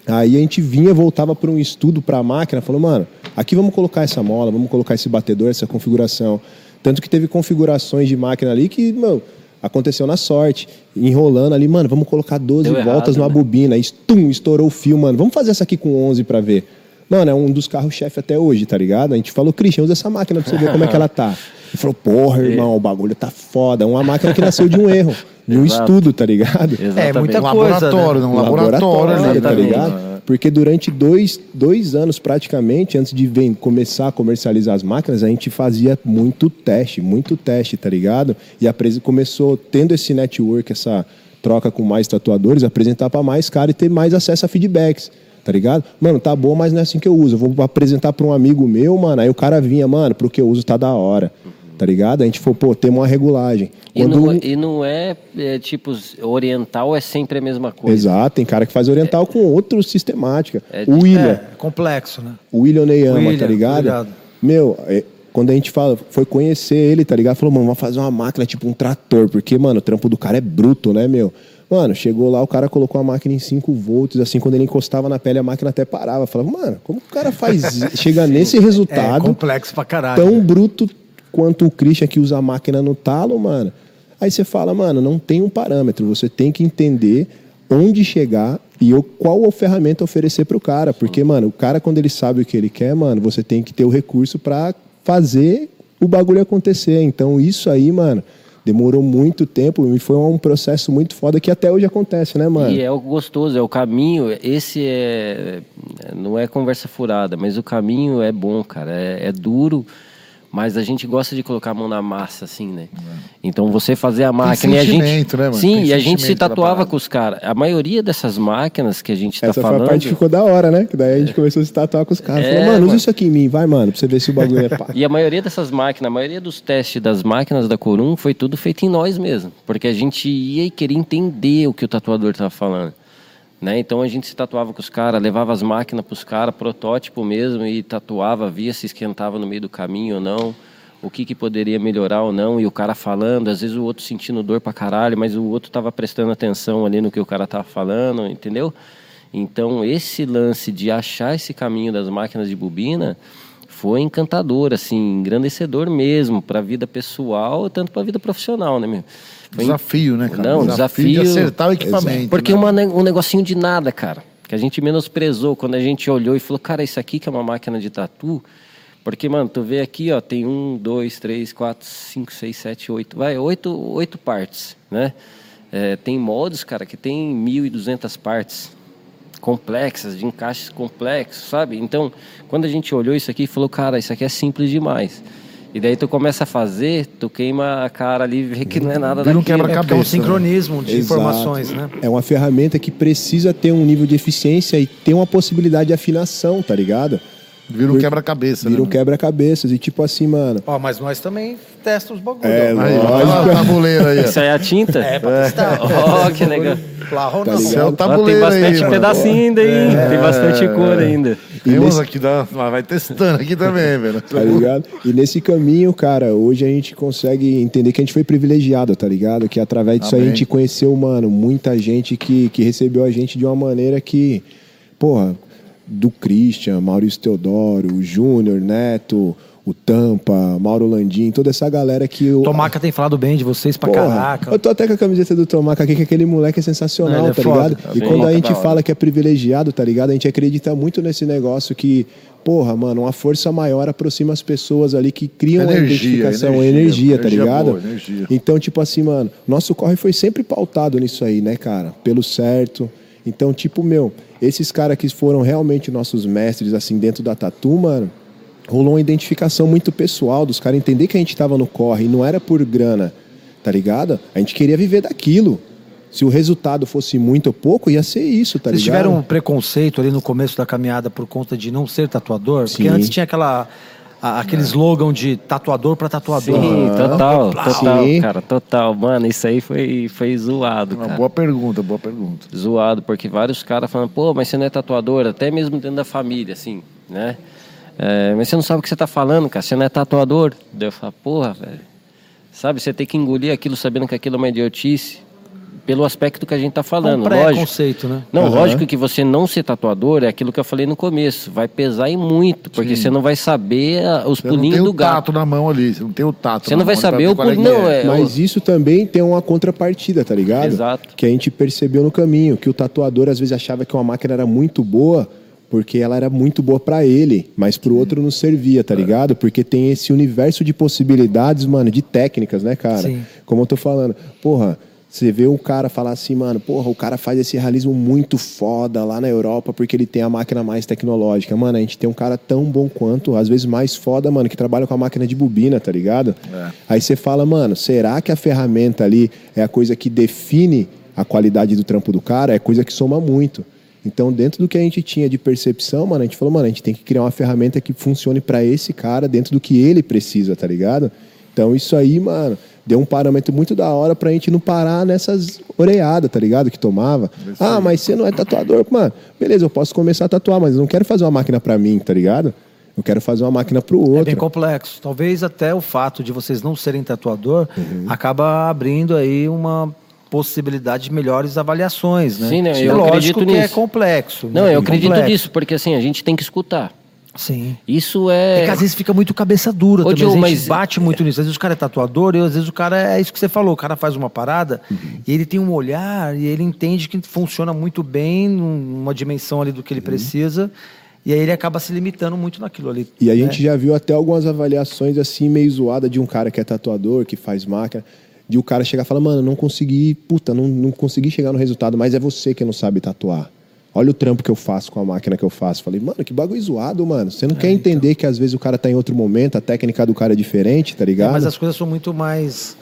Aí a gente vinha, voltava para um estudo para a máquina, falou, mano, aqui vamos colocar essa mola, vamos colocar esse batedor, essa configuração. Tanto que teve configurações de máquina ali que, meu, aconteceu na sorte. Enrolando ali, mano, vamos colocar 12 Deu voltas errado, numa né? bobina. E, tum, estourou o fio, mano. Vamos fazer essa aqui com 11 para ver. Mano, é um dos carros-chefe até hoje, tá ligado? A gente falou, Christian, usa essa máquina pra você ver como é que ela tá. <laughs> Ele falou, porra, irmão, o bagulho tá foda. Uma máquina que nasceu de um erro, de um Exato. estudo, tá ligado? Exatamente. muita Um coisa, laboratório, né? um laboratório, ali, tá também. ligado? Porque durante dois, dois anos, praticamente, antes de ven- começar a comercializar as máquinas, a gente fazia muito teste, muito teste, tá ligado? E a presa começou, tendo esse network, essa troca com mais tatuadores, apresentar para mais cara e ter mais acesso a feedbacks. Tá ligado? Mano, tá bom, mas não é assim que eu uso. Eu vou apresentar para um amigo meu, mano. Aí o cara vinha, mano, pro que eu uso tá da hora. Tá ligado? A gente falou, pô, temos uma regulagem. E Quando- não, e não é, é, tipo, oriental é sempre a mesma coisa. Exato, tem cara que faz oriental com outro sistemática. É o William, É, complexo, né? o William Neyama, William, tá ligado? obrigado. Meu, é, quando a gente fala, foi conhecer ele, tá ligado? Falou, mano, vamos fazer uma máquina tipo um trator, porque, mano, o trampo do cara é bruto, né, meu? Mano, chegou lá, o cara colocou a máquina em 5 volts, assim, quando ele encostava na pele, a máquina até parava. Falava, mano, como que o cara faz, <laughs> chega nesse É resultado complexo pra caralho. tão bruto quanto o Christian que usa a máquina no talo, mano. Aí você fala, mano, não tem um parâmetro, você tem que entender onde chegar E eu, qual a ferramenta oferecer pro cara? Porque, mano, o cara, quando ele sabe o que ele quer, mano, você tem que ter o recurso para fazer o bagulho acontecer. Então, isso aí, mano, demorou muito tempo e foi um processo muito foda que até hoje acontece, né, mano? E é o gostoso, é o caminho. Esse é. Não é conversa furada, mas o caminho é bom, cara. É, é duro. Mas a gente gosta de colocar a mão na massa, assim, né? Então você fazer a máquina e a gente. né, mano? Sim, Tem e a gente se tatuava com os caras. A maioria dessas máquinas que a gente tá Essa foi falando. a parte que ficou da hora, né? Que daí a gente começou a se tatuar com os caras. É, Falou, mano, usa mano. isso aqui em mim, vai, mano, pra você ver se o bagulho é pá. <laughs> E a maioria dessas máquinas, a maioria dos testes das máquinas da Corum foi tudo feito em nós mesmo. Porque a gente ia e queria entender o que o tatuador estava falando. Né? Então a gente se tatuava com os caras, levava as máquinas para os caras, protótipo mesmo, e tatuava, via se esquentava no meio do caminho ou não, o que, que poderia melhorar ou não, e o cara falando, às vezes o outro sentindo dor pra caralho, mas o outro tava prestando atenção ali no que o cara tava falando, entendeu? Então esse lance de achar esse caminho das máquinas de bobina foi encantador, assim, engrandecedor mesmo para a vida pessoal, tanto para a vida profissional, né, meu? Foi Desafio, né, cara? Não, de desafio- acertar o equipamento. porque né? uma um negocinho de nada, cara. Que a gente menosprezou quando a gente olhou e falou, cara, isso aqui que é uma máquina de tatu. Porque, mano, tu vê aqui, ó, tem um, dois, três, quatro, cinco, seis, sete, oito. Vai, oito, oito partes, né? É, tem moldes, cara, que tem 1.200 partes complexas, de encaixes complexos, sabe? Então, quando a gente olhou isso aqui, falou, cara, isso aqui é simples demais. E daí tu começa a fazer, tu queima a cara ali e vê que não é nada Vira um daquilo. quebra-cabeça. É é um né? sincronismo de Exato. informações, né? É uma ferramenta que precisa ter um nível de eficiência e ter uma possibilidade de afinação, tá ligado? Vira um quebra-cabeça, Vira né? um quebra-cabeças. E tipo assim, mano. Ó, mas nós também testamos os bagulhos. É, ó. Aí, olha o tabuleiro aí. ó. Isso aí é a tinta? É, pra testar. <laughs> Ó, que legal. Claro, Tá não. É o ligado? Ó, tem tabuleiro aí, bastante mano. pedacinho ainda, hein? Tem bastante cor ainda. Tem E uns nesse- aqui, da... mas vai testando aqui também, velho. <laughs> Tá ligado? E nesse caminho, cara, hoje a gente consegue entender que a gente foi privilegiado, tá ligado? Que através disso aí a Amém. gente conheceu, mano, muita gente que, que recebeu a gente de uma maneira que, porra, do Christian, Maurício Teodoro, o Júnior, Neto, o Tampa, Mauro Landim, toda essa galera que eu. Tomaca tem falado bem de vocês pra Porra, caraca. Eu tô até com a camiseta do Tomaca aqui, que aquele moleque é sensacional, é tá foda. ligado? E Sim. quando a gente fala que é privilegiado, tá ligado? A gente acredita muito nesse negócio que, porra, mano, uma força maior aproxima as pessoas ali que criam a Energia, identificação, a energia, energia, tá energia ligado? boa, energia. Então, tipo assim, mano, nosso corre foi sempre pautado nisso aí, né, cara? Pelo certo. Então, tipo, meu, esses caras que foram realmente nossos mestres, assim, dentro da tatu, mano, rolou uma identificação muito pessoal dos caras entender que a gente tava no corre e não era por grana, tá ligado? A gente queria viver daquilo. Se o resultado fosse muito ou pouco, ia ser isso, tá Vocês ligado? tiveram um preconceito ali no começo da caminhada por conta de não ser tatuador? Porque Sim. antes tinha aquela, a- aquele slogan de tatuador pra tatuador. Sim, total, total, Sim. cara, total. Mano, isso aí foi, foi zoado, Uma cara. boa pergunta, boa pergunta. Zoado, porque vários caras falando, pô, mas você não é tatuador, até mesmo dentro da família, assim, né? É, mas você não sabe o que você tá falando, cara, você não é tatuador. Daí eu falo, porra, velho. Sabe, você tem que engolir aquilo sabendo que aquilo é uma idiotice, pelo aspecto que a gente tá um falando, lógico. preconceito, né? Não, Aham. lógico que você não ser tatuador é aquilo que eu falei no começo. Vai pesar e muito, porque você não vai saber ah, os Você não tem pulinhos o do gato. tato na mão ali, você não tem o tato Você na não vai saber o é pulinho. Não, é. Mas isso também tem uma contrapartida, tá ligado? Exato. Que a gente percebeu no caminho, que o tatuador às vezes achava que uma máquina era muito boa, porque ela era muito boa pra ele, mas pro outro não servia, É. tá ligado? Porque tem esse universo de possibilidades, mano, de técnicas, né, cara? Sim. Como eu tô falando, porra, você vê o cara falar assim, mano, porra, o cara faz esse realismo muito foda lá na Europa porque ele tem a máquina mais tecnológica. Mano, a gente tem um cara tão bom quanto, às vezes mais foda, mano, que trabalha com a máquina de bobina, tá ligado? É. Aí você fala, mano, será que a ferramenta ali é a coisa que define a qualidade do trampo do cara? É coisa que soma muito. Então, dentro do que a gente tinha de percepção, mano, a gente falou, mano, a gente tem que criar uma ferramenta que funcione pra esse cara dentro do que ele precisa, tá ligado? Então, isso aí, mano, deu um parâmetro muito da hora pra gente não parar nessas oreiadas, tá ligado? Que tomava. Ah, mas você não é tatuador. Mano, beleza, eu posso começar a tatuar, mas eu não quero fazer uma máquina pra mim, tá ligado? Eu quero fazer uma máquina pro É outro. bem complexo. Talvez até o fato de vocês não serem tatuador Uhum. acaba abrindo aí uma possibilidade de melhores avaliações, né? Sim, né? É Eu lógico acredito que é nisso. complexo. Não, né? eu acredito Complexo. nisso, porque assim, a gente tem que escutar. Sim. Isso É é. que às vezes fica muito cabeça dura Ô, também. A gente mas- bate muito nisso. Às vezes o cara é tatuador e às vezes o cara é isso que você falou. O cara faz uma parada Uhum. e ele tem um olhar e ele entende que funciona muito bem numa dimensão ali do Uhum. que ele precisa. E aí ele acaba se limitando muito naquilo ali. E a né? gente já viu até algumas avaliações assim, meio zoada de um cara que é tatuador, que faz máquina, de o cara chegar e falar, mano, não consegui, puta, não, não consegui chegar no resultado, mas é você que não sabe tatuar. Olha o trampo que eu faço com a máquina que eu faço. Falei, mano, que bagulho zoado, mano. Você não É, quer então. entender que às vezes o cara tá em outro momento, a técnica do cara é diferente, tá É, ligado? mas as coisas são muito mais.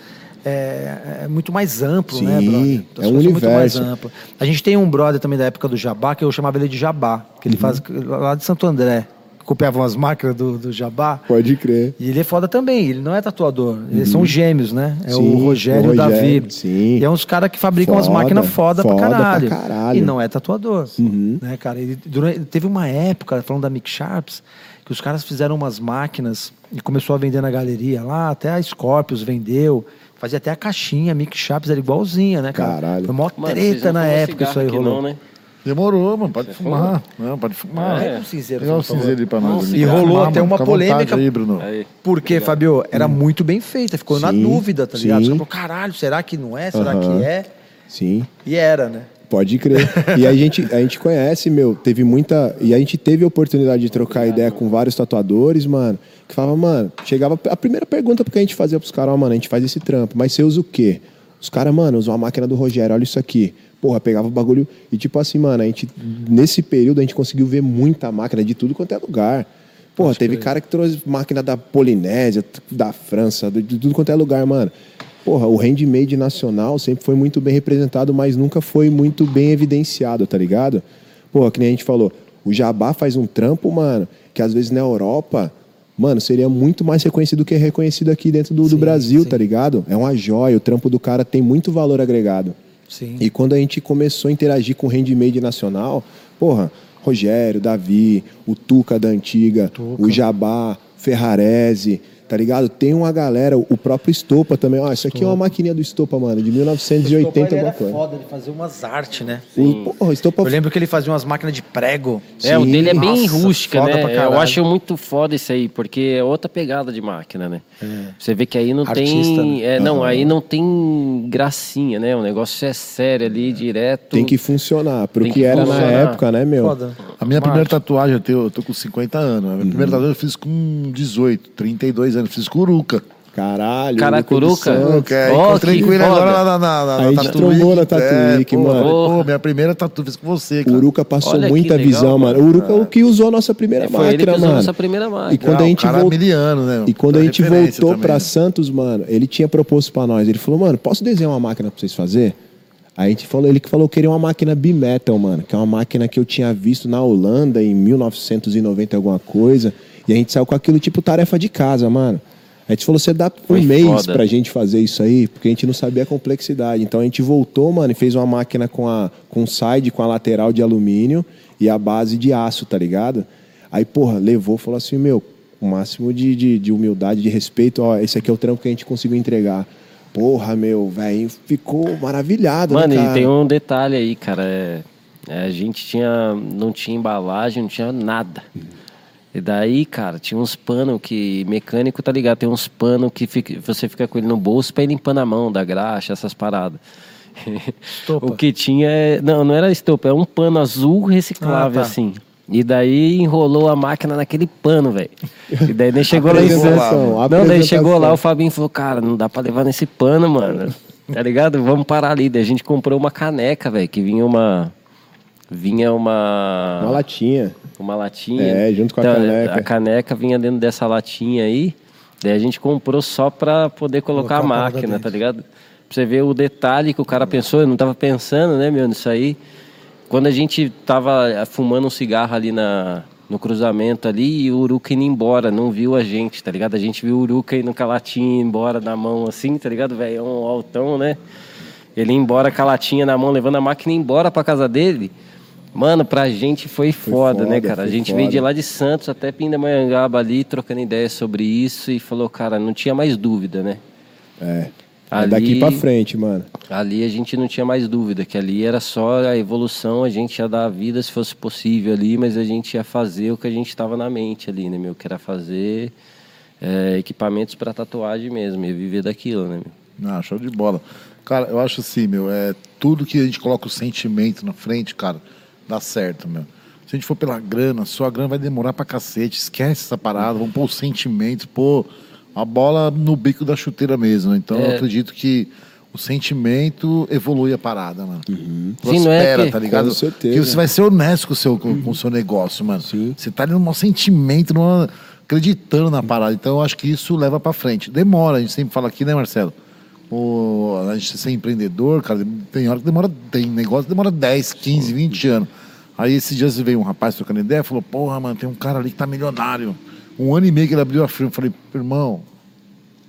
É, é muito mais amplo, né, Sim, brother? é As um muito mais universo. amplo. A gente tem um brother também da época do Jabá, que eu chamava ele de Jabá, que ele Uhum. faz lá de Santo André. Copiava umas máquinas do, do Jabá. Pode crer. E ele é foda também, ele não é tatuador. Eles são gêmeos, né? É Uhum. Sim, o Rogério e o Davi. Sim. E é uns caras que fabricam umas Foda, máquinas foda, foda pra, pra caralho. caralho. E não é tatuador. Uhum. Né, cara? Ele, durante, teve uma época, falando da Mick Sharps, que os caras fizeram umas máquinas e começou a vender na galeria lá, até a Scorpius vendeu. Fazia até a caixinha, a Mick Sharps era igualzinha, né, cara? Caralho. Foi mó Mano, treta não na época isso aí rolou. Não, né? Demorou, mano. Pode fumar. Não, pode fumar. É. Pega um cinzeiro, por favor. cinzeiro ali pra nós. E rolou até uma polêmica. Aí, Bruno. Aí. Porque, Fabio, era muito bem feita, ficou na Sim, dúvida, tá ligado? sim. Você falou, caralho, será que não é? Será Aham. que é? Sim. E era, né? Pode crer. E a gente, a gente conhece, meu, teve muita. E a gente teve a oportunidade de trocar ideia com vários tatuadores, mano, que falava, mano, chegava. A primeira pergunta que a gente fazia pros caras, ó, mano, a gente faz esse trampo, mas você usa o quê? Os caras, mano, usam a máquina do Rogério, olha isso aqui. Porra, pegava o bagulho. E tipo assim, mano, a gente, nesse período, a gente conseguiu ver muita máquina de tudo quanto é lugar. Porra, teve cara que trouxe máquina da Polinésia, da França, de tudo quanto é lugar, mano. Porra, o handmade nacional sempre foi muito bem representado, mas nunca foi muito bem evidenciado, tá ligado? Porra, que nem a gente falou, o Jabá faz um trampo, mano, que às vezes na Europa, mano, seria muito mais reconhecido que é reconhecido aqui dentro do, do Sim, Brasil, sim. tá ligado? É uma joia, o trampo do cara tem muito valor agregado. Sim. E quando a gente começou a interagir com o handmade nacional, porra, Rogério, Davi, o Tuca da Antiga, o Jabá, Ferrarese, tá ligado? Tem uma galera, o próprio Estopa também. Ó, isso aqui é uma maquininha do Estopa, mano, de 1980 ele era coisa. foda, ele fazia umas artes, né? O, porra, Estopa Eu lembro que ele fazia umas máquinas de prego. É, o Sim. dele é bem Nossa, rústica, foda né? Eu acho muito foda isso aí, porque é outra pegada de máquina, né? Você vê que aí não Artista, tem. né? É, não, aí não tem gracinha, né? O negócio é sério ali, direto. tem que funcionar, pro Tem que, que era na época, né, meu? Foda. A minha Smart. primeira tatuagem, eu, tenho, eu tô com 50 anos. A minha Uhum. primeira tatuagem eu fiz com 18, 32 anos. Fiz com Uruca. Caralho. Caracuruca? É, ele foda. agora lá na, na, na, A gente trombou na Tatu É, mano. Pô, minha primeira tatu fiz com você, O cara. Uruca passou Olha muita legal, visão, mano. mano. O Uruca é o que usou a nossa primeira É, foi ele que máquina, usou a mano. nossa primeira máquina. E quando Ah, a o gente é voltou. miliano, né? E quando a gente Referência voltou também, pra né? Santos, mano, ele tinha proposto pra nós. Ele falou, mano, posso desenhar uma máquina pra vocês fazer? Aí a gente falou, ele que falou que queria uma máquina bimetal, mano, que é uma máquina que eu tinha visto na Holanda em 1990 e alguma coisa. E a gente saiu com aquilo tipo tarefa de casa, mano. A gente falou, você dá um Foi mês foda. pra gente fazer isso aí, porque a gente não sabia a complexidade. Então a gente voltou, mano, e fez uma máquina com a com side, com a lateral de alumínio e a base de aço, tá ligado? Aí, porra, levou, falou assim, meu, o máximo de, de, de humildade, de respeito, ó, esse aqui é o trampo que a gente conseguiu entregar. Porra, meu, velho, ficou maravilhado, Mano, né, e tem um detalhe aí, cara. é- é, a gente tinha. não tinha embalagem, não tinha nada. E daí, cara, tinha uns panos que. Mecânico, tá ligado? Tem uns panos que fica- você fica com ele no bolso pra ir limpando a mão da graxa, essas paradas. <laughs> O que tinha é. Não, não era estopa, é um pano azul reciclável, Ah, tá. assim. E daí enrolou a máquina naquele pano, velho. E daí nem <laughs> chegou lá em Não, daí chegou lá, o Fabinho falou, cara, não dá pra levar nesse pano, mano. <laughs> Tá ligado? Vamos parar ali. Daí a gente comprou uma caneca, velho, que vinha uma. Vinha uma. Uma latinha. Uma latinha. É, junto com a Então, caneca. A caneca vinha dentro dessa latinha aí. Daí a gente comprou só pra poder colocar, Colocar a a máquina, tá ligado? Pra você ver o detalhe que o cara pensou, eu não tava pensando, né, meu, nisso aí. Quando a gente tava eh, fumando um cigarro ali na, no cruzamento ali e o Uruca indo embora, não viu a gente, tá ligado? A gente viu o Uruca indo com a latinha embora na mão assim, tá ligado? Velho, é um altão, né? Ele ia embora com a latinha na mão, levando a máquina embora pra casa dele. Mano, pra gente foi, foda, né, foda, cara? A foi gente veio de foda. lá de Santos até Pindamonhangaba ali, trocando ideias sobre isso e falou, cara, não tinha mais dúvida, né? É. É Ali- daqui pra frente, mano. Ali a gente não tinha mais dúvida, que ali era só a evolução, a gente ia dar a vida se fosse possível ali, mas a gente ia fazer o que a gente estava na mente ali, né, meu? Que era fazer é, equipamentos para tatuagem mesmo, ia viver daquilo, né, meu? Ah, show de bola. Cara, eu acho assim, meu, é tudo que a gente coloca o sentimento na frente, cara, dá certo, meu. Se a gente for pela grana, só a grana vai demorar pra cacete. Esquece essa parada, vamos pôr o sentimento, pôr a bola no bico da chuteira mesmo. Então eu É. acredito que o sentimento evolui a parada, mano. Sim, não é Prospera, que- tá ligado? Com certeza. Que você vai ser honesto com o seu, com, com o seu negócio, mano. Você tá ali no mau sentimento, numa- acreditando na parada. Então eu acho que isso leva pra frente. Demora, a gente sempre fala aqui, né, Marcelo? O, a gente ser empreendedor, cara, tem hora que demora, tem negócio que demora 10, 15, 20 anos. Aí esses dias veio um rapaz trocando ideia, falou, porra, mano, tem um cara ali que tá milionário. Um ano e meio que ele abriu a firma. Eu falei, irmão,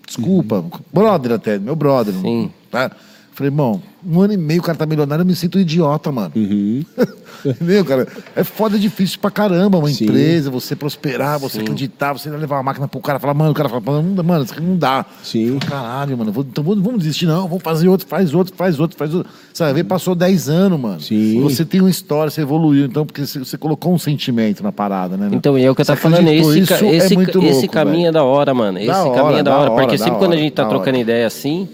desculpa, brother até, meu brother. Sim. Tá? Falei, irmão, um ano e meio o cara tá milionário, eu me sinto um idiota, mano. <laughs> Entendeu, cara? É foda, é difícil pra caramba uma Sim. empresa, você prosperar, você acreditar, você levar uma máquina pro cara, falar, mano, o cara fala, mano, não dá, mano, isso aqui não dá. Sim. Falo, Caralho, mano, vou- então vamos, vamos desistir, não, vamos fazer outro, faz outro, faz outro, faz outro. Sabe, passou 10 anos, mano. Sim. Você tem uma história, você evoluiu, então, porque você, você colocou um sentimento na parada, né? Então, e é o que eu tava falando, esse, ca- isso esse, é muito esse louco, caminho velho. é da hora, mano. Esse Da hora, caminho é da da hora, hora, porque da sempre quando a hora, gente tá da trocando hora. ideia assim,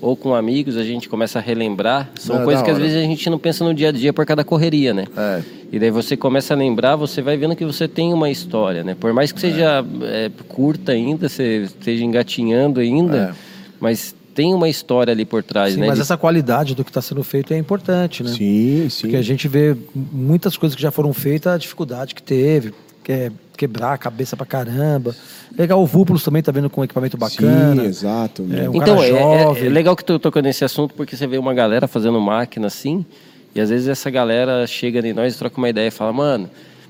ou com amigos, a gente começa a relembrar. São É, coisas que às vezes a gente não pensa no dia a dia por causa da correria, né? É. E daí você começa a lembrar, você vai vendo que você tem uma história, né? Por mais que seja é, curta ainda, você esteja engatinhando ainda, É. mas tem uma história ali por trás, Sim, né? mas essa qualidade do que está sendo feito é importante, né? Sim, sim. Porque a gente vê muitas coisas que já foram feitas, a dificuldade que teve, que é quebrar a cabeça pra caramba. Legal, o Vúpulos também tá vendo com um equipamento bacana. Sim, exato. É, meu. um Então, cara é, é- jovem. é legal que tu tocou nesse assunto, porque você vê uma galera fazendo máquina assim, e às vezes essa galera chega em nós e troca uma ideia e fala, mano,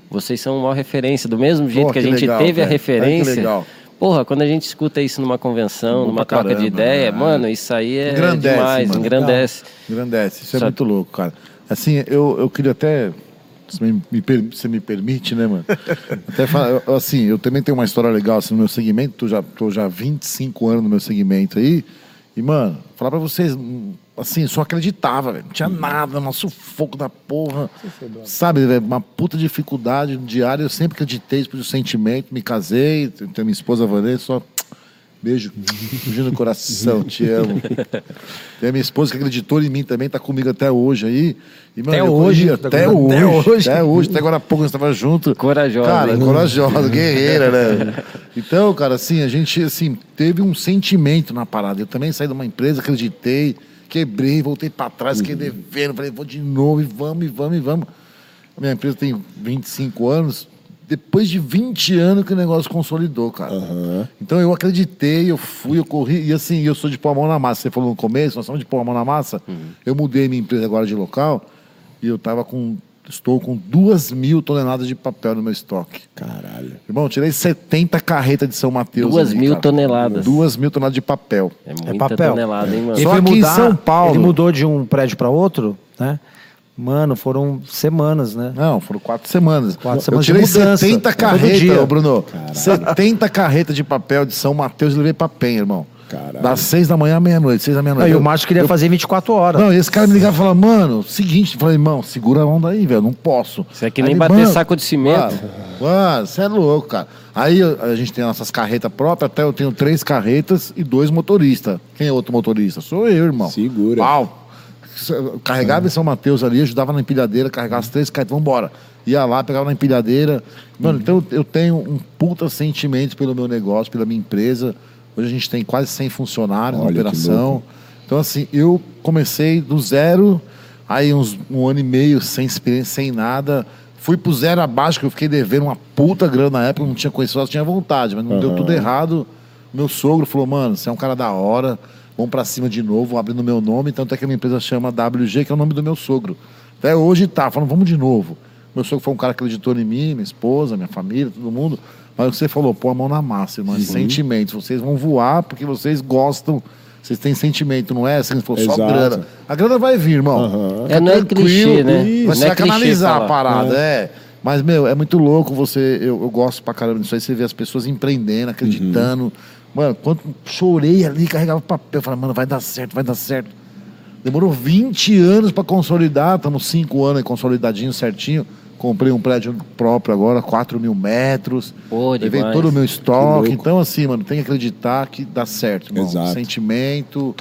vocês são uma referência, do mesmo jeito Pô, que a que gente legal, teve a. Olha que referência. legal. Porra, quando a gente escuta isso numa convenção, Bom numa troca de caramba, ideia, né? mano, isso aí é Engrandece, demais, mano. engrandece. Engrandece, isso é Sabe? muito louco, cara. Assim, eu, eu queria até. Se me, me você me permite, né, mano? <laughs> Até falar, eu- assim, eu também tenho uma história legal assim, no meu segmento, tô já, tô já há 25 anos no meu segmento aí. E, mano, falar pra vocês, assim, só acreditava, velho. Não tinha nada, um sufoco da porra. Sabe, velho? Uma puta dificuldade diária. Eu sempre acreditei, depois do sentimento, me casei, tenho minha esposa Vanessa, só. Beijo, fugindo no coração, te amo. Tem a minha esposa que acreditou em mim também, tá comigo até hoje aí. E, mano, Até eu hoje, corri tá até, hoje, até até hoje. hoje. Até agora há pouco a gente estava junto. Corajosa, Cara, hein? corajosa, guerreira, né? <laughs> Então, cara, assim, a gente assim, teve um sentimento na parada. Eu também saí de uma empresa, acreditei, quebrei, voltei pra trás, fiquei devendo, falei, vou de novo, e vamos, e vamos, e vamos. A minha empresa tem 25 anos. Depois de 20 anos que o negócio consolidou, cara. Então eu acreditei, eu fui, eu corri, e assim, eu sou de pôr a mão na massa. Você falou no começo, nós somos de pôr a mão na massa. Eu mudei minha empresa agora de local e eu tava com. Estou com duas mil toneladas de papel no meu estoque. Caralho. Irmão, eu tirei 70 carretas de São Mateus. Duas ali, mil cara. toneladas. Duas mil toneladas de papel. É É muita papel. tonelada, hein, mano? Ele Só foi aqui em mudar, São Paulo. Ele mudou de um prédio para outro, né? Mano, foram semanas, né? Não, foram quatro semanas. Quatro eu semanas de tirei mudança. 70 Todo carretas, Bruno. 70 carretas de papel de São Mateus e levei pra Penha, irmão. Caralho. Das seis da manhã à meia-noite, seis da meia-noite. Aí Eu- o Márcio queria fazer 24 horas. Não, e esse cara me ligava e falava, mano, seguinte, eu falei, irmão, segura a onda aí, velho, não posso. Isso é que Aí nem ele, bater "Mano, saco de cimento." Mano, mano, você é louco, cara. Aí eu- a gente tem nossas carretas próprias, até eu tenho três carretas e dois motoristas. Quem é outro motorista? Sou eu, irmão. Segura. Pau. Carregava em São Mateus ali, ajudava na empilhadeira, carregava as três carretas, vambora. Ia lá, pegava na empilhadeira. Mano, então eu tenho um puta sentimento pelo meu negócio, pela minha empresa. Hoje a gente tem quase 100 funcionários Olha na operação. Então, assim, eu comecei do zero, aí uns um ano e meio sem experiência, sem nada. Fui pro zero abaixo, que eu fiquei devendo uma puta grana na época, não tinha conhecido, só tinha vontade, mas não deu tudo errado. Meu sogro falou, mano, você é um cara da hora, vamos pra cima de novo, abrindo meu nome, tanto é que a minha empresa chama WG, que é o nome do meu sogro. Até hoje tá, falando, vamos de novo. Meu sogro foi um cara que acreditou em mim, minha esposa, minha família, todo mundo. Mas você falou, pô a mão na massa, irmão, é sentimentos. Vocês vão voar porque vocês gostam, vocês têm sentimento, não é assim, se for só Exato. grana. A grana vai vir, irmão. Fica É, não é tranquilo, clichê, né? Você Não é vai clichê canalizar a parada, é. Mas, meu, é muito louco você. Eu, eu gosto pra caramba disso aí. Você vê as pessoas empreendendo, acreditando. Uhum. Mano, quanto chorei ali, carregava papel. Falei, mano, vai dar certo, vai dar certo. Demorou 20 anos pra consolidar. Estamos 5 anos aí consolidadinho, certinho. Comprei um prédio próprio agora, 4 mil metros. Pô, Levei demais. todo o meu Que estoque. Então, assim, mano, tem que acreditar que dá certo, irmão. Exato. Sentimento,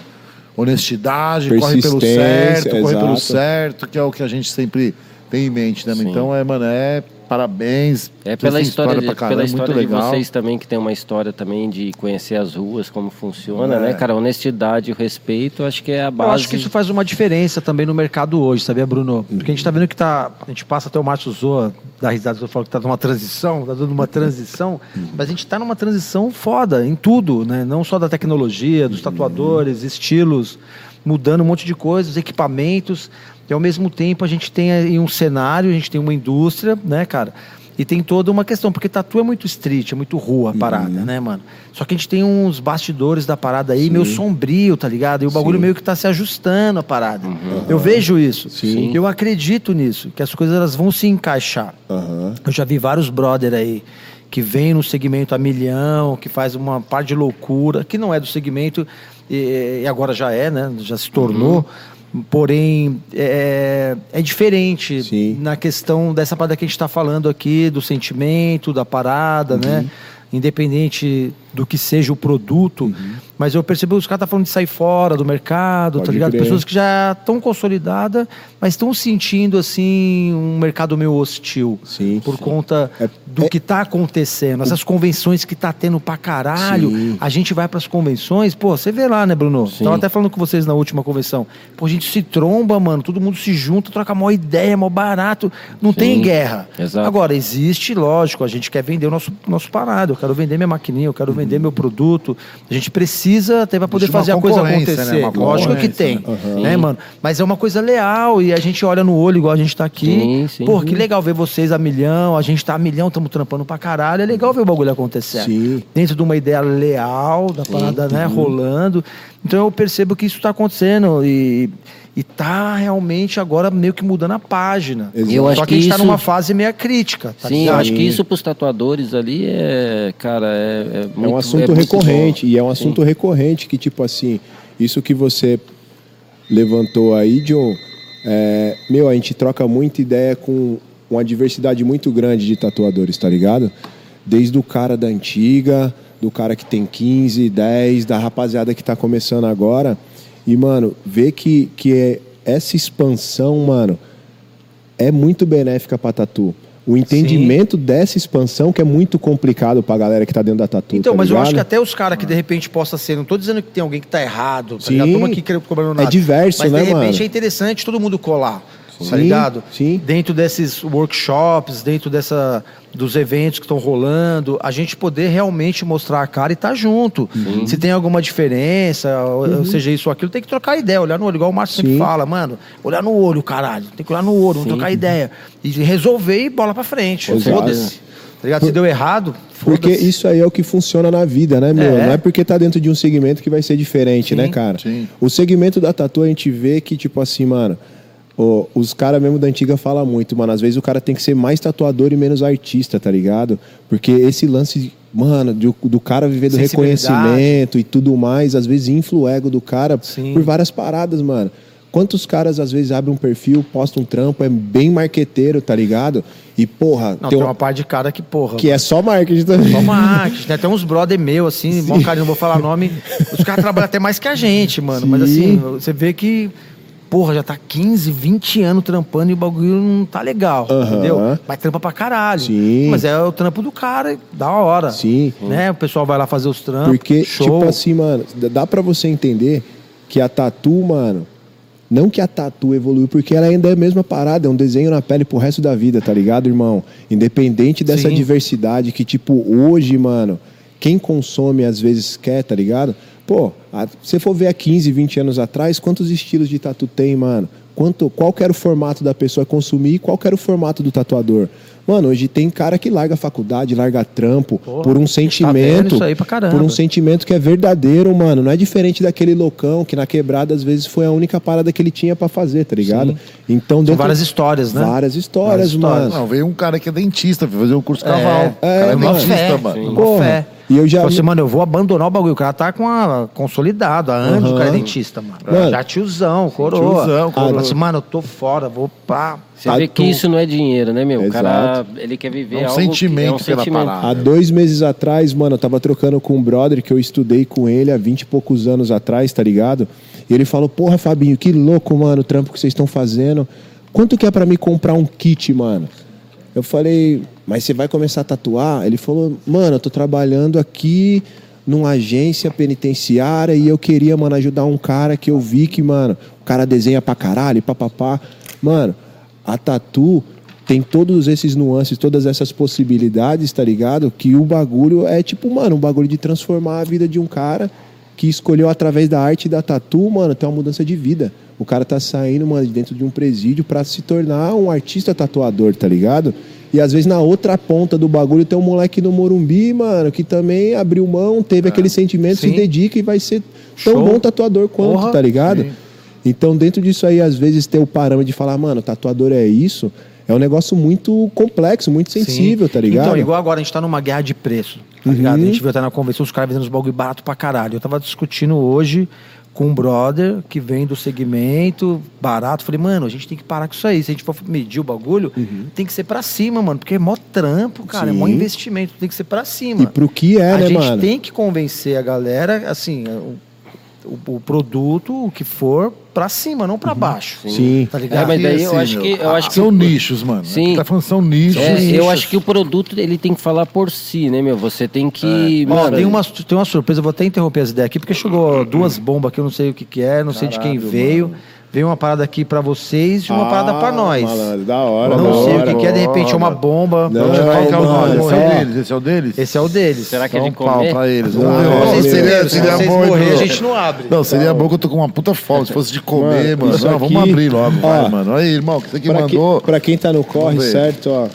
honestidade, corre pelo certo, corre pelo exato. certo, que é o que a gente sempre tem em mente, né? Sim. Então, é, mano, é parabéns. É pela têm história, de, caramba, pela história muito de legal. vocês também, que tem uma história também de conhecer as ruas, como funciona, É. né, cara? Honestidade e o respeito, acho que é a Eu base. acho que isso faz uma diferença também no mercado hoje, sabia, Bruno? Porque a gente tá vendo que tá. A gente passa até o Márcio Zoa da risada, eu falo que tá numa transição, tá dando uma transição, mas a gente tá numa transição foda em tudo, né? Não só da tecnologia, dos tatuadores, estilos, mudando um monte de coisas, equipamentos. E ao mesmo tempo a gente tem aí um cenário, a gente tem uma indústria, né, cara? E tem toda uma questão, porque tatu é muito street, é muito rua a parada, né, mano? Só que a gente tem uns bastidores da parada aí, meio sombrio, tá ligado? E o bagulho Sim. meio que tá se ajustando a parada. Eu vejo isso. Sim. Eu acredito nisso, que as coisas elas vão se encaixar. Aham. Eu já vi vários brother aí que vem no segmento a milhão, que faz uma parte de loucura, que não é do segmento e, e agora já é, né? Já se tornou. Porém, é, é diferente Sim. na questão dessa parada que a gente está falando aqui, do sentimento, da parada, né? Independente do que seja o produto. Mas eu percebo que os caras estão falando de sair fora do mercado, Pode tá ligado? crer. Pessoas que já estão consolidadas, mas estão sentindo, assim, um mercado meio hostil. Sim. Por conta É- do é- que tá acontecendo. Essas convenções que tá tendo pra caralho. Sim. A gente vai pras convenções, pô, você vê lá, né, Bruno? Sim. Tava até falando com vocês na última convenção. Pô, a gente se tromba, mano, todo mundo se junta, troca maior ideia, mó barato. Não tem guerra. exato. Agora, existe, lógico, a gente quer vender o nosso, nosso parado. Eu quero vender minha maquininha, eu quero vender meu produto. A gente precisa até pra poder fazer a coisa né? acontecer. Uma Lógico que concorrência, tem, né? né, mano? Mas é uma coisa leal e a gente olha no olho igual a gente tá aqui. Sim, sim. Pô, que legal ver vocês a milhão, a gente tá a milhão, estamos trampando pra caralho. É legal ver o bagulho acontecer. Sim. Dentro de uma ideia leal, da parada, né, rolando. Então eu percebo que isso tá acontecendo e, e tá realmente agora meio que mudando a página. Exato. Eu acho Só que, que a gente tá isso- numa fase meio crítica. Tá Sim, eu acho que isso pros tatuadores ali é, cara, é, é, É muito, um assunto muito recorrente. E é um assunto recorrente que, tipo assim, isso que você levantou aí, John, é, meu, a gente troca muita ideia com uma diversidade muito grande de tatuadores, tá ligado? Desde o cara da antiga, do cara que tem 15, 10, da rapaziada que tá começando agora. E, mano, ver que, que é essa expansão, mano, é muito benéfica pra tatu. O entendimento dessa expansão que é muito complicado pra galera que tá dentro da tatu. Então, tá mas eu acho que ligado? até os caras que de repente possa ser, não tô dizendo que tem alguém que tá errado, tá Sim. ligado? Aqui querendo cobrando nada. É diverso, mas né, de repente mano? é interessante todo mundo colar. Tá Sim, ligado? sim. Dentro desses workshops, dentro dessa, dos eventos que estão rolando, a gente poder realmente mostrar a cara e estar junto. Se tem alguma diferença, ou- ou seja isso ou aquilo, tem que trocar ideia, olhar no olho, igual o Márcio sempre Uhum. Sim. fala, mano, olhar no olho, caralho. Tem que olhar no olho, vamos trocar ideia. E resolver e bola pra frente. Exato. Foda-se. Tá ligado? Se deu errado, Porque isso aí é o que funciona na vida, né, meu? É. Não é porque tá dentro de um segmento que vai ser diferente, Sim, né, cara? sim. O segmento da tatu a gente vê que, tipo assim, mano, o- os caras mesmo da antiga falam muito, mano. Às vezes o cara tem que ser mais tatuador e menos artista, tá ligado? Porque esse lance, mano, do, do cara viver do reconhecimento e tudo mais, às vezes infla o ego do cara Sim. por várias paradas, mano. Quantos caras às vezes abrem um perfil, postam um trampo, é bem marqueteiro, tá ligado? E, porra, Não, tem tem uma- uma parte de cara que, porra. que é só marketing também. Só marketing, né? Tem uns brother meu, assim, mó carinho, não vou falar nome. Os caras trabalham até mais que a gente, mano. Mas Sim. assim, você vê que, porra, já tá 15, 20 anos trampando e o bagulho não tá legal, entendeu? Mas trampa pra caralho. Sim. Mas é o trampo do cara, da hora. Sim. Né? O pessoal vai lá fazer os trampos. Porque, show. tipo assim, mano, dá- dá pra você entender que a tatu, mano. Não que a tatu evoluiu, porque ela ainda é a mesma parada, é um desenho na pele pro resto da vida, tá ligado, irmão? Independente dessa Sim. diversidade que, tipo, hoje, mano, quem consome às vezes quer, tá ligado? Pô, a- se você for ver há 15, 20 anos atrás, quantos estilos de tatu tem, mano? Quanto, qual que era o formato da pessoa consumir e qual que era o formato do tatuador? Mano, hoje tem cara que larga a faculdade, larga trampo Porra, por um tá sentimento. isso aí pra caramba. por um sentimento que é verdadeiro, mano. Não é diferente daquele loucão que na quebrada às vezes foi a única parada que ele tinha pra fazer, tá ligado? Sim. Então São dentro várias histórias, né? várias histórias, Várias histórias. mano. Não, veio um cara que é dentista, foi fazer um curso É, caval. é, o cara é mano. dentista, fé, mano. Uma Porra. fé. E eu já Falei assim, mano, eu vou abandonar o bagulho. O cara tá com a consolidado, há anos o cara é dentista, mano. Mano. Já tiozão, coroa. tiozão, coroa. Falei assim, mano, eu tô fora, vou pá. Você vê que Tatu. isso não é dinheiro, né, meu? O cara, Exato. ele quer viver É um algo sentimento que é um pela sentimento. parada. Há dois meses atrás, mano, eu tava trocando com um brother que eu estudei com ele há vinte e poucos anos atrás, tá ligado? E ele falou, porra, Fabinho, que louco, mano, o trampo que vocês estão fazendo. Quanto que é pra mim comprar um kit, mano? Eu falei, mas você vai começar a tatuar? Ele falou, mano, eu tô trabalhando aqui numa agência penitenciária e eu queria, mano, ajudar um cara que eu vi que, mano, o cara desenha pra caralho, papapá. Mano, a tatu tem todos esses nuances, todas essas possibilidades, tá ligado? Que o bagulho é tipo, mano, um bagulho de transformar a vida de um cara que escolheu através da arte da tatu, mano, ter uma mudança de vida. O cara tá saindo, mano, de dentro de um presídio pra se tornar um artista tatuador, tá ligado? E às vezes na outra ponta do bagulho tem um moleque no Morumbi, mano, que também abriu mão, teve aquele sentimento, Sim. se dedica e vai ser tão Show. bom tatuador quanto, Porra. tá ligado? Sim. Então, dentro disso aí, às vezes, ter o parâmetro de falar, mano, tatuador é isso, é um negócio muito complexo, muito sensível, Sim. tá ligado? Então, igual agora a gente tá numa guerra de preço, tá Uhum. ligado? A gente viu até na convenção os caras vendendo os bagulho barato pra caralho. Eu tava discutindo hoje com um brother que vem do segmento barato. Falei, mano, a gente tem que parar com isso aí. Se a gente for medir o bagulho, tem que ser pra cima, mano. Porque é mó trampo, cara. É mó Uhum. Sim. investimento. Tem que ser pra cima. E pro que é, a né, gente mano? tem que convencer a galera, assim, o, o- o produto, o que for, pra cima, não pra baixo. Sim. Tá ligado? É, mas daí eu Assim, acho meu, que- eu acho que São nichos, mano. Sim. Tá falando são nichos. É, eu nichos. acho que o produto ele tem que falar por si, né, meu? Você tem que. Ó, mano, tem, uma, tem uma surpresa, eu vou até interromper as ideias aqui, porque chegou duas bombas que eu não sei o que, que é, não sei de quem Caralho, veio. Veio uma parada aqui pra vocês e uma parada pra nós. Ah, Malandro, da hora, não da sei hora. o que, que é, de repente é uma bomba. Não, Onde- qual que é o mano, nome? Esse é o é. deles, esse é o deles? Esse é o deles. Será que é de um pau comer? pra eles. Ah, Vamos ver. vocês seria, seria vocês muito. morrer, a gente não abre. Não, seria bom que eu tô com uma puta fome. Se fosse de comer, Mano, mano. Não, aqui- vamos abrir logo, Ó, vai, mano. Aí, irmão, que você que Pra, mandou. que- pra quem tá no corre, certo, ó.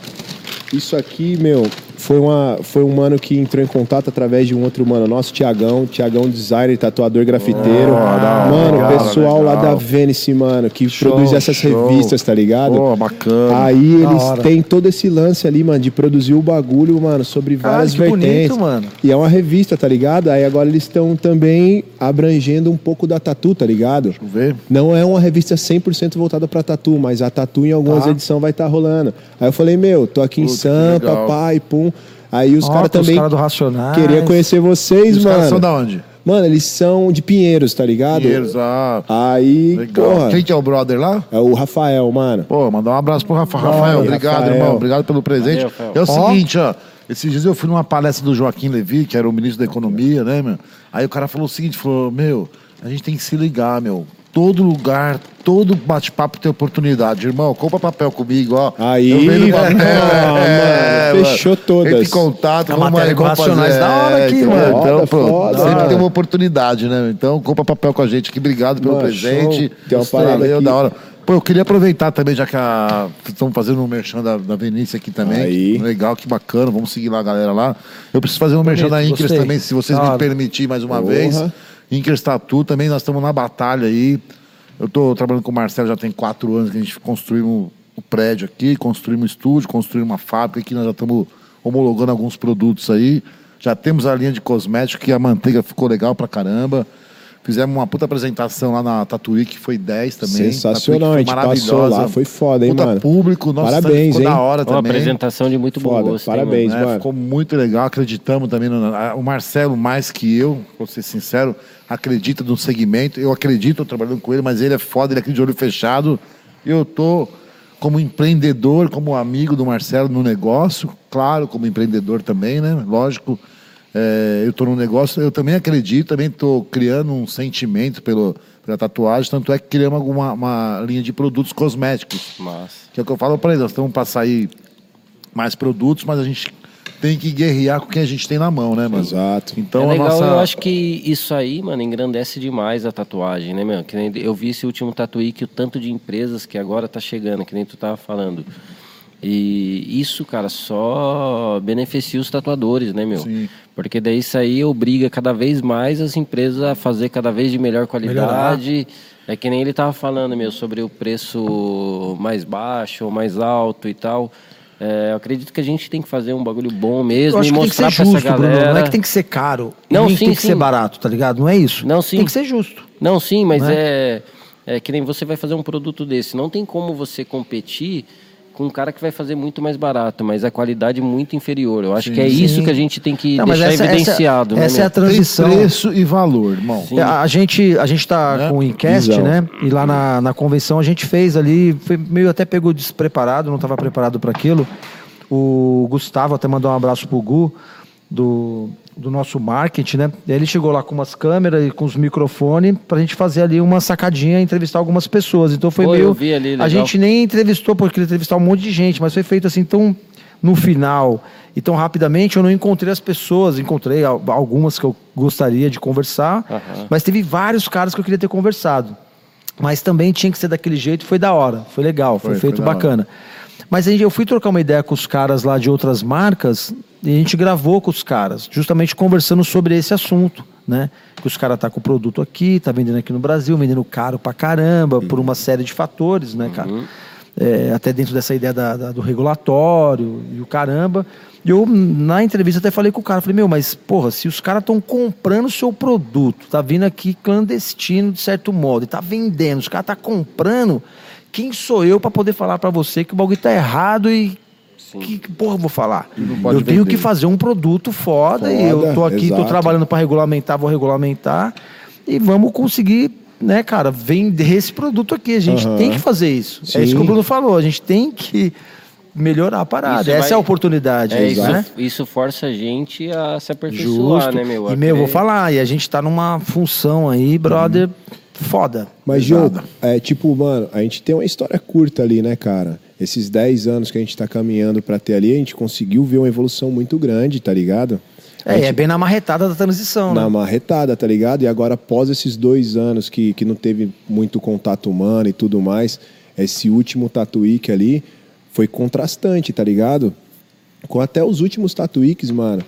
Isso aqui, meu, foi, uma, foi um mano que entrou em contato através de um outro mano nosso, Tiagão. Tiagão, designer, tatuador, grafiteiro. hora, mano, legal, pessoal lá legal. da Venice, mano, que Show, produz essas show. revistas, tá ligado? Pô, bacana. Aí Da eles hora. têm todo esse lance ali, mano, de produzir o bagulho, mano, sobre várias que vertentes. bonito, mano. E é uma revista, tá ligado? Aí agora eles estão também abrangendo um pouco da tatu, tá ligado? Deixa eu ver. Não é uma revista 100% voltada pra tatu, mas a tatu em algumas Tá. edições vai estar rolando. Aí eu falei, meu, tô aqui em Puta, que Sampa, pai, pum. Aí os caras tem os também caras do Racionais. queriam conhecer vocês, os mano. caras são da onde? Mano, eles são de Pinheiros, tá ligado? Pinheiros, ah. Aí, Legal. porra, Quem que é o brother lá? é o Rafael, mano. Pô, mandar um abraço pro Rafa. Rafael, obrigado, Rafael. irmão. Obrigado pelo presente. Valeu, Rafael. é o Ó. seguinte, ó. Esses dias eu fui numa palestra do Joaquim Levi, que era o ministro da Economia, né, meu? Aí o cara falou o seguinte, falou, meu, a gente tem que se ligar, meu. Todo lugar, todo bate-papo tem oportunidade. Irmão, compra papel comigo, ó. Aí, eu vendo papel. ah, é, mano, fechou todas. Entre em contato, A vamos aí, com vamos fazer. da hora aqui, entendeu? mano. Então, Foda, pô, foda. sempre tem uma oportunidade, né? Então, compra papel com a gente aqui. Obrigado pelo Mano, presente. show. Tem uma parada Valeu, aqui. da hora. Pô, eu queria aproveitar também, já que a... estão fazendo um merchan da, da Vinícius aqui também. Aí. Legal, que bacana. Vamos seguir lá a galera lá. Eu preciso fazer um merchan da Bonito, gostei. também, se vocês Da me permitirem mais uma Porra. vez. Inkers Tatu também, nós estamos na batalha aí. Eu tô trabalhando com o Marcelo já tem quatro anos que a gente construiu o prédio aqui, construímos um estúdio, construímos uma fábrica aqui, nós já estamos homologando alguns produtos aí. Já temos a linha de cosméticos, que a manteiga ficou legal pra caramba. Fizemos uma puta apresentação lá na Tatuí, que foi 10 também. Sensacional, a gente passou lá, foi foda, hein, puta mano? público, nossa, Parabéns, ficou da hein? hora Uma também. apresentação de muito bom Foda, gosto. hein, parabéns. mano? É, ficou muito legal, acreditamos também. No, o Marcelo, mais que eu, vou ser sincero, acredita no segmento. Eu acredito, tô trabalhando com ele, mas ele é foda, ele acredita de olho fechado. Eu tô como empreendedor, como amigo do Marcelo no negócio, claro, como empreendedor também, né? Lógico. É, eu estou no negócio, eu também acredito, também estou criando um sentimento pelo, pela tatuagem, tanto é que criamos alguma uma linha de produtos cosméticos. Massa. Que é o que eu falo para eles, nós estamos para sair mais produtos, mas a gente tem que guerrear com o que a gente tem na mão, né, mano? Exato. Então é a legal, nossa. eu acho que isso aí, mano, engrandece demais a tatuagem, né, meu? Que nem eu vi esse último tatuí que o tanto de empresas que agora tá chegando, que nem tu tava falando. E isso, cara, só beneficia os tatuadores, né, meu? Sim. Porque daí isso aí obriga cada vez mais as empresas a fazer cada vez de melhor qualidade. É que nem ele tava falando, meu, sobre o preço mais baixo ou mais alto e tal. É, eu acredito que a gente tem que fazer um bagulho bom mesmo e que que mostrar justo, essa Bruno. galera. Não é que tem que ser caro. Não, sim, tem que sim. ser barato, tá ligado? Não é isso. Não, sim. Tem que ser justo. Não, sim, mas Né? é, é que nem você vai fazer um produto desse. Não tem como você competir com um cara que vai fazer muito mais barato, mas a qualidade muito inferior. Eu acho que é isso que a gente tem que Não, deixar essa- essa- evidenciado. né, essa é a transição. Tem preço e valor, irmão. Sim. A, gente a gente tá Né? com o Visão. né? E lá na, na convenção a gente fez ali, foi meio até pegou despreparado, não estava preparado para aquilo. O Gustavo até mandou um abraço pro Gu do, do nosso marketing, né? E aí ele chegou lá com umas câmeras e com os microfones pra gente fazer ali uma sacadinha, entrevistar algumas pessoas. Então foi Pô, meio eu vi ali, a gente nem entrevistou porque ele entrevistar um monte de gente, mas foi feito assim tão no final e tão rapidamente eu não encontrei as pessoas, encontrei al- algumas que eu gostaria de conversar, mas teve vários caras que eu queria ter conversado. Mas também tinha que ser daquele jeito, foi da hora, foi legal, foi, Foi, feito foi da hora. Mas eu fui trocar uma ideia com os caras lá de outras marcas e a gente gravou com os caras, justamente conversando sobre esse assunto, né? Que os caras tá com o produto aqui, tá vendendo aqui no Brasil, vendendo caro pra caramba, por uma série de fatores, né, cara? É, até dentro dessa ideia da- da- do regulatório e o caramba. E eu, na entrevista, até falei com o cara, falei, meu, mas, porra, se os caras estão comprando o seu produto, tá vindo aqui clandestino, de certo modo, e tá vendendo, os caras tá comprando, quem sou eu pra poder falar pra você que o bagulho tá errado e que, que porra eu vou falar? Eu tenho vender. que fazer um produto foda, e eu Foda, tô aqui, tô exato. trabalhando pra regulamentar, vou regulamentar e vamos conseguir, né, cara, vender esse produto aqui. A gente Aham. tem que fazer isso. É isso Sim. que o Bruno falou, a gente tem que melhorar a parada. Isso Essa vai- é a oportunidade, É, isso, né? isso força a gente a se aperfeiçoar, Justo. né, meu? e, meu, eu vou falar, e a gente tá numa função aí, brother, foda. Mas. Gil, é tipo, mano, a gente tem uma história curta ali, né, cara? Esses 10 anos que a gente tá caminhando pra ter ali, a gente conseguiu ver uma evolução muito grande, tá ligado? A É, gente- é bem na marretada da transição, na né? marretada, tá ligado? E agora, após esses dois anos que, que não teve muito contato humano e tudo mais, esse último Tatuíque ali foi contrastante, tá ligado? Com até os últimos Tatuíques, mano,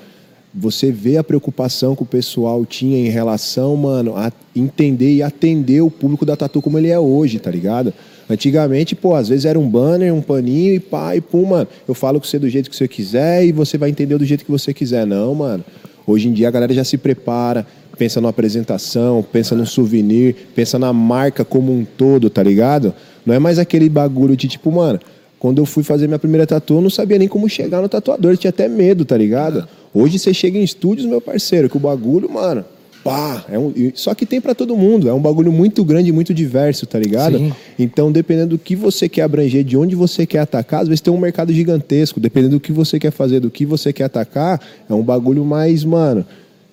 você vê a preocupação que o pessoal tinha em relação, mano, a entender e atender o público da Tatu como ele é hoje, tá ligado? Antigamente, pô, às vezes era um banner, um paninho e pá, e pum, mano. Eu falo com você do jeito que você quiser e você vai entender do jeito que você quiser. Não, mano. Hoje em dia a galera já se prepara, pensa numa apresentação, pensa num souvenir, pensa na marca como um todo, tá ligado? Não é mais aquele bagulho de tipo, mano, quando eu fui fazer minha primeira tatu, eu não sabia nem como chegar no tatuador, eu tinha até medo, tá ligado? Hoje você chega em estúdios, meu parceiro, que o bagulho, mano, pá, é um, só que tem pra todo mundo, é um bagulho muito grande, muito diverso, tá ligado? Sim. Então, dependendo do que você quer abranger, de onde você quer atacar, às vezes tem um mercado gigantesco, dependendo do que você quer fazer, do que você quer atacar, é um bagulho mais, mano,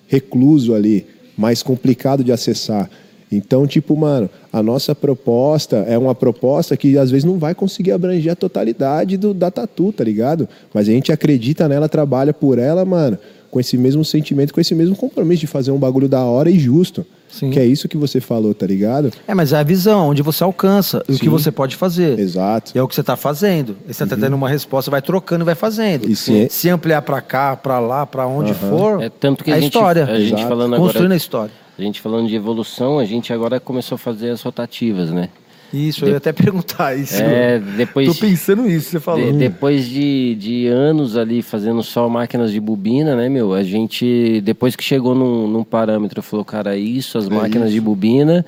recluso ali, mais complicado de acessar. Então, tipo, mano, a nossa proposta é uma proposta que às vezes não vai conseguir abranger a totalidade do, da tatu, tá ligado? Mas a gente acredita nela, trabalha por ela, mano, com esse mesmo sentimento, com esse mesmo compromisso de fazer um bagulho da hora e justo. Sim. Que é isso que você falou, tá ligado? É, mas é a visão, onde você alcança e o que Sim. você pode fazer. Exato. E é o que você está fazendo. E você está tendo uma resposta, vai trocando e vai fazendo. E se- se ampliar para cá, para lá, para onde for, É tanto que é a gente, história. a gente Exato. falando Construindo a agora, história. A gente falando de evolução, a gente agora começou a fazer as rotativas, né? Isso, eu ia até perguntar isso. É, depois Tô pensando nisso, você falou. De- depois de, de anos ali fazendo só máquinas de bobina, né, meu? A gente, depois que chegou num, num parâmetro, falou, cara, isso, as máquinas de bobina,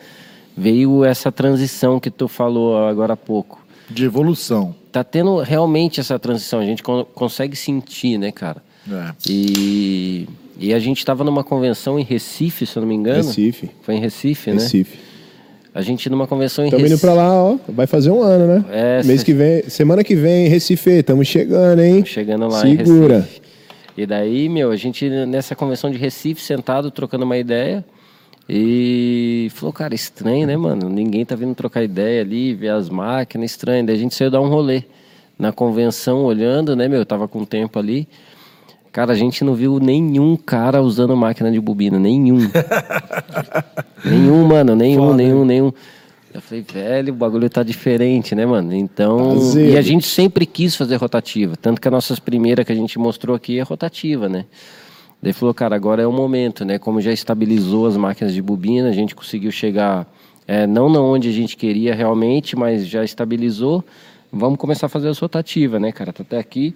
veio essa transição que tu falou agora há pouco. De evolução. Tá tendo realmente essa transição, a gente con- consegue sentir, né, cara? É. E, e a gente tava numa convenção em Recife, se eu não me engano. Recife. Foi em Recife, né? Recife. A gente numa convenção em Estamos indo Recife. pra lá, ó. Vai fazer um ano, né? É, Mês cê- que vem, semana que vem, Recife, estamos chegando, hein? Chegando lá em Segura. Recife. E daí, meu, a gente nessa convenção de Recife, sentado, trocando uma ideia. E falou, cara, estranho, né, mano? Ninguém tá vindo trocar ideia ali, ver as máquinas, estranho. Daí a gente saiu dar um rolê na convenção, olhando, né, meu? Eu tava com tempo ali. Cara, a gente não viu nenhum cara usando máquina de bobina, nenhum. <laughs> nenhum, mano, nenhum, nenhum, nenhum. Eu falei, velho, o bagulho tá diferente, né, mano? Então. Tá azedo. e a gente sempre quis fazer rotativa. Tanto que a nossas primeiras que a gente mostrou aqui é rotativa, né? Daí falou, cara, agora é o momento, né? Como já estabilizou as máquinas de bobina, a gente conseguiu chegar, é, não na onde a gente queria realmente, mas já estabilizou. Vamos começar a fazer as rotativas, né, cara? Tá até aqui.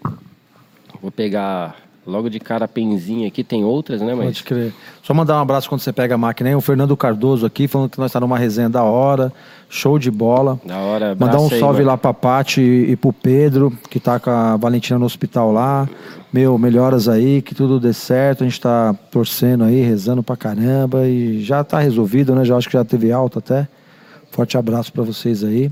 Vou pegar logo de cara penzinha aqui, tem outras, né? Mas Pode crer. Só mandar um abraço quando você pega a máquina aí. O Fernando Cardoso aqui, falando que nós está numa resenha da hora. Show de bola. da hora. Mandar um aí, salve mano. lá pra Paty e pro Pedro, que tá com a Valentina no hospital lá. Meu, melhoras aí, que tudo dê certo. A gente tá torcendo aí, rezando pra caramba. E já tá resolvido, né? Já acho que já teve alta até. Forte abraço pra vocês aí.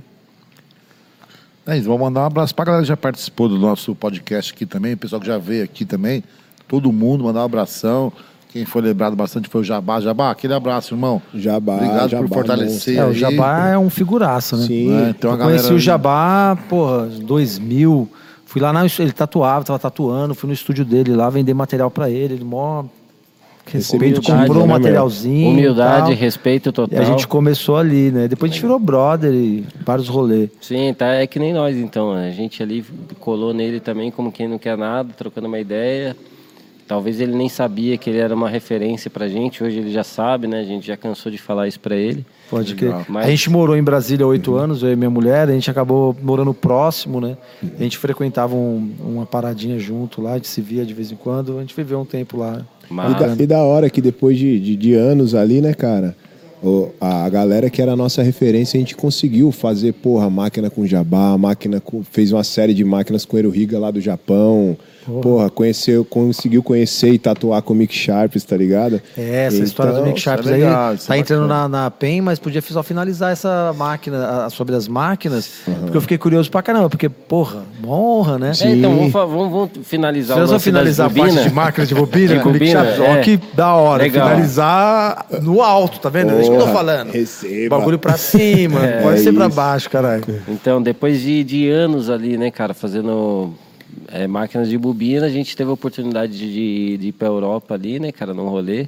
É isso, vou mandar um abraço pra galera que já participou do nosso podcast aqui também, o pessoal que já veio aqui também, todo mundo, mandar um abração. Quem foi lembrado bastante foi o Jabá. Jabá, aquele abraço, irmão. Jabá, Obrigado Jabá, por fortalecer. É, o aí. Jabá é um figuraço, né? Sim. É, então a eu conheci galera- o Jabá, porra, 2000. Fui lá, na, ele tatuava, tava tatuando. Fui no estúdio dele lá vender material pra ele. Ele mó respeito, Humildade, comprou um né, materialzinho. Humildade, e tal. respeito E total. a gente começou ali, né? Depois a gente virou brother e vários rolês. Sim, tá, é que nem nós então. A gente ali colou nele também como quem não quer nada, trocando uma ideia. Talvez ele nem sabia que ele era uma referência pra gente, hoje ele já sabe, né? A gente já cansou de falar isso pra ele. Pode crer. Mas- A gente morou em Brasília oito anos, eu e minha mulher, a gente acabou morando próximo, né? A gente frequentava um- uma paradinha junto lá, a gente se via de vez em quando, a gente viveu um tempo lá. Mas E da, e da hora que depois de, de, de anos ali, né, cara? o- a galera que era a nossa referência, a gente conseguiu fazer, porra, máquina com Jabá, máquina com, fez uma série de máquinas com Eruhiga lá do Japão. Porra, conheceu, conseguiu conhecer e tatuar com o Mick Sharps, tá ligado? É, essa história do Então, Mick Sharps isso é legal, aí tá é entrando na, na PEN, mas podia só finalizar essa máquina, a- sobre as máquinas, porque eu fiquei curioso pra caramba, porque, porra, uma honra, né? É, então, vamos, vamos, vamos finalizar Se o nós vamos lance das finalizar a parte de máquina de bobina De com o Mick bobina, Sharps, é. ó, que da hora. Legal. Finalizar no alto, tá vendo? É isso que eu tô Porra, falando. receba. Bagulho pra cima, <laughs> É, pode ser pra isso. baixo, caralho. Então, depois de, de anos ali, né, cara, fazendo é, máquinas de bobina, a gente teve a oportunidade de, de ir pra Europa ali, né, cara, num rolê.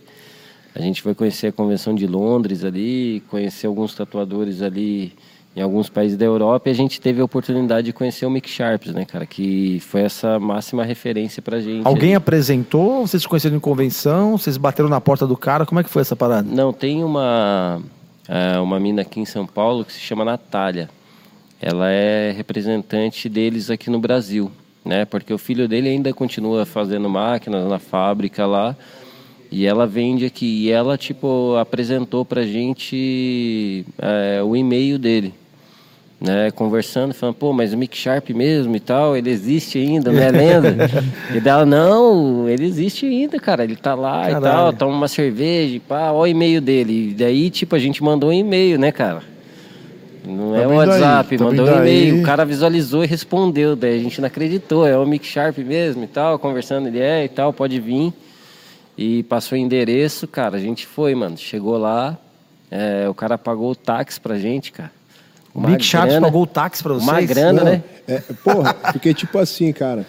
A gente foi conhecer a Convenção de Londres ali, conhecer alguns tatuadores ali em alguns países da Europa e a gente teve a oportunidade de conhecer o Mick Sharps, né, cara, que foi essa máxima referência pra gente. Alguém apresentou? Vocês se conheceram em convenção? Vocês bateram na porta do cara? Como é que foi essa parada? Não, tem uma, é, uma mina aqui em São Paulo que se chama Natália. Ela é representante deles aqui no Brasil, né? Porque o filho dele ainda continua fazendo máquinas na fábrica lá. E ela vende aqui. E ela, tipo, apresentou pra gente é, o e-mail dele. Né, conversando, falando, pô, mas o Mick Sharp mesmo e tal, ele existe ainda, não é lenda? <laughs> e dela, não, ele existe ainda, cara, ele tá lá e Caralho. tal, toma uma cerveja, e pá, ó o e-mail dele. E daí, tipo, a gente mandou um e-mail, né, cara? Não Tá é o aí, WhatsApp, tá mandou um e-mail. O cara visualizou e respondeu. Daí a gente não acreditou. É o Mick Sharp mesmo e tal, conversando, ele é e tal, pode vir. E passou o endereço, cara. A gente foi, mano. Chegou lá, é, o cara pagou o táxi pra gente, cara. O Mick grana- pagou o táxi pra vocês? Uma grana, Não, né? é, porra, porque tipo assim, cara,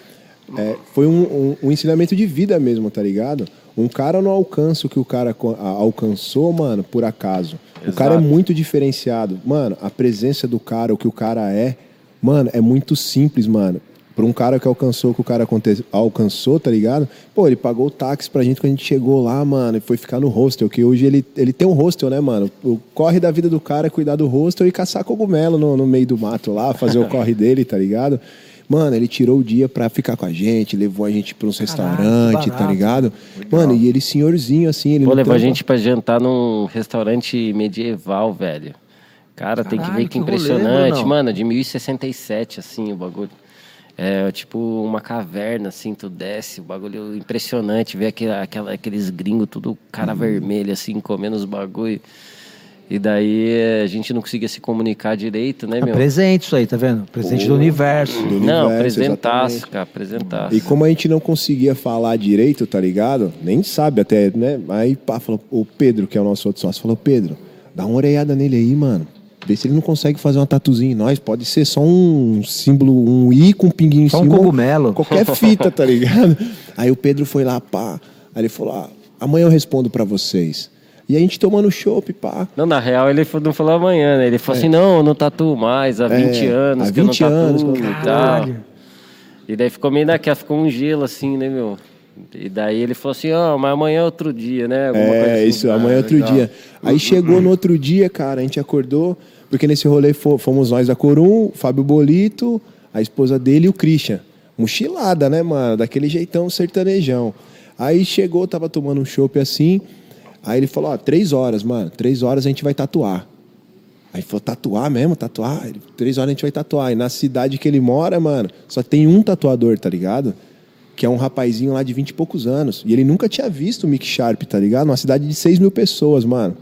é, foi um, um- um ensinamento de vida mesmo, tá ligado? Um cara não alcança o que o cara alcançou, mano, por acaso. O cara é muito diferenciado. Mano, a presença do cara, o que o cara é, mano, é muito simples, mano. Pra um cara que alcançou o que o cara alcançou, tá ligado? Pô, ele pagou o táxi pra gente quando a gente chegou lá, mano, e foi ficar no hostel, que hoje ele, ele tem um hostel, né, mano? O corre da vida do cara é cuidar do hostel e caçar cogumelo no, no meio do mato lá, fazer o <laughs> corre dele, tá ligado? Mano, ele tirou o dia pra ficar com a gente, levou a gente pra uns Caralho, restaurantes, tá ligado? Mano, e ele senhorzinho assim, ele Pô, levou a gente pra jantar num restaurante medieval, velho. Cara, tem que Caralho, ver que que rolê, impressionante, Brunão. mano, de 1067, assim, o bagulho. É tipo uma caverna, assim, tu desce, o bagulho impressionante, ver aquele, aquela, aqueles gringos, tudo cara Uhum. vermelho, assim, comendo os bagulho. E daí eh, a gente não conseguia se comunicar direito, né, É meu? presente isso aí, tá vendo? Presente do universo. Do Não, universo, exatamente. cara, apresentaço. E como a gente não conseguia falar direito, tá ligado? Nem sabe até, né? Aí pá, falou, o Pedro, que é o nosso outro sócio, falou, Pedro, dá uma orelhada nele aí, mano. Vê se ele não consegue fazer uma tatuzinha em nós. Pode ser só um símbolo, um I com um pinguinho em Só um cima. cogumelo. Qualquer <laughs> fita, tá ligado? Aí o Pedro foi lá, pá. Aí ele falou, ah, amanhã eu respondo pra vocês. E a gente tomando chopp, pá. Não, na real, ele não falou amanhã, né? Ele falou assim, não, eu não tatuo mais, há 20 É, anos há que eu não 20 anos tatuo e tal. E daí ficou meio naquela, ficou um gelo assim, né, meu? E daí ele falou assim, ó, mas amanhã é outro dia, né? Alguma coisa É, assim. isso, amanhã é outro legal. dia. Aí chegou no outro dia, cara, a gente acordou, porque nesse rolê fo- fomos nós da Corum, o Fábio Bolito, a esposa dele e o Christian. Mochilada, né, mano? Daquele jeitão sertanejão. Aí chegou, tava tomando um chopp assim. Aí ele falou: Ó, três horas, mano. Três horas a gente vai tatuar. Aí falou: tatuar mesmo? Tatuar? Ele, três horas a gente vai tatuar. E na cidade que ele mora, mano, só tem um tatuador, tá ligado? Que é um rapazinho lá de 20 e poucos anos. E ele nunca tinha visto o Mick Sharp, tá ligado? Uma cidade de 6 mil pessoas, mano.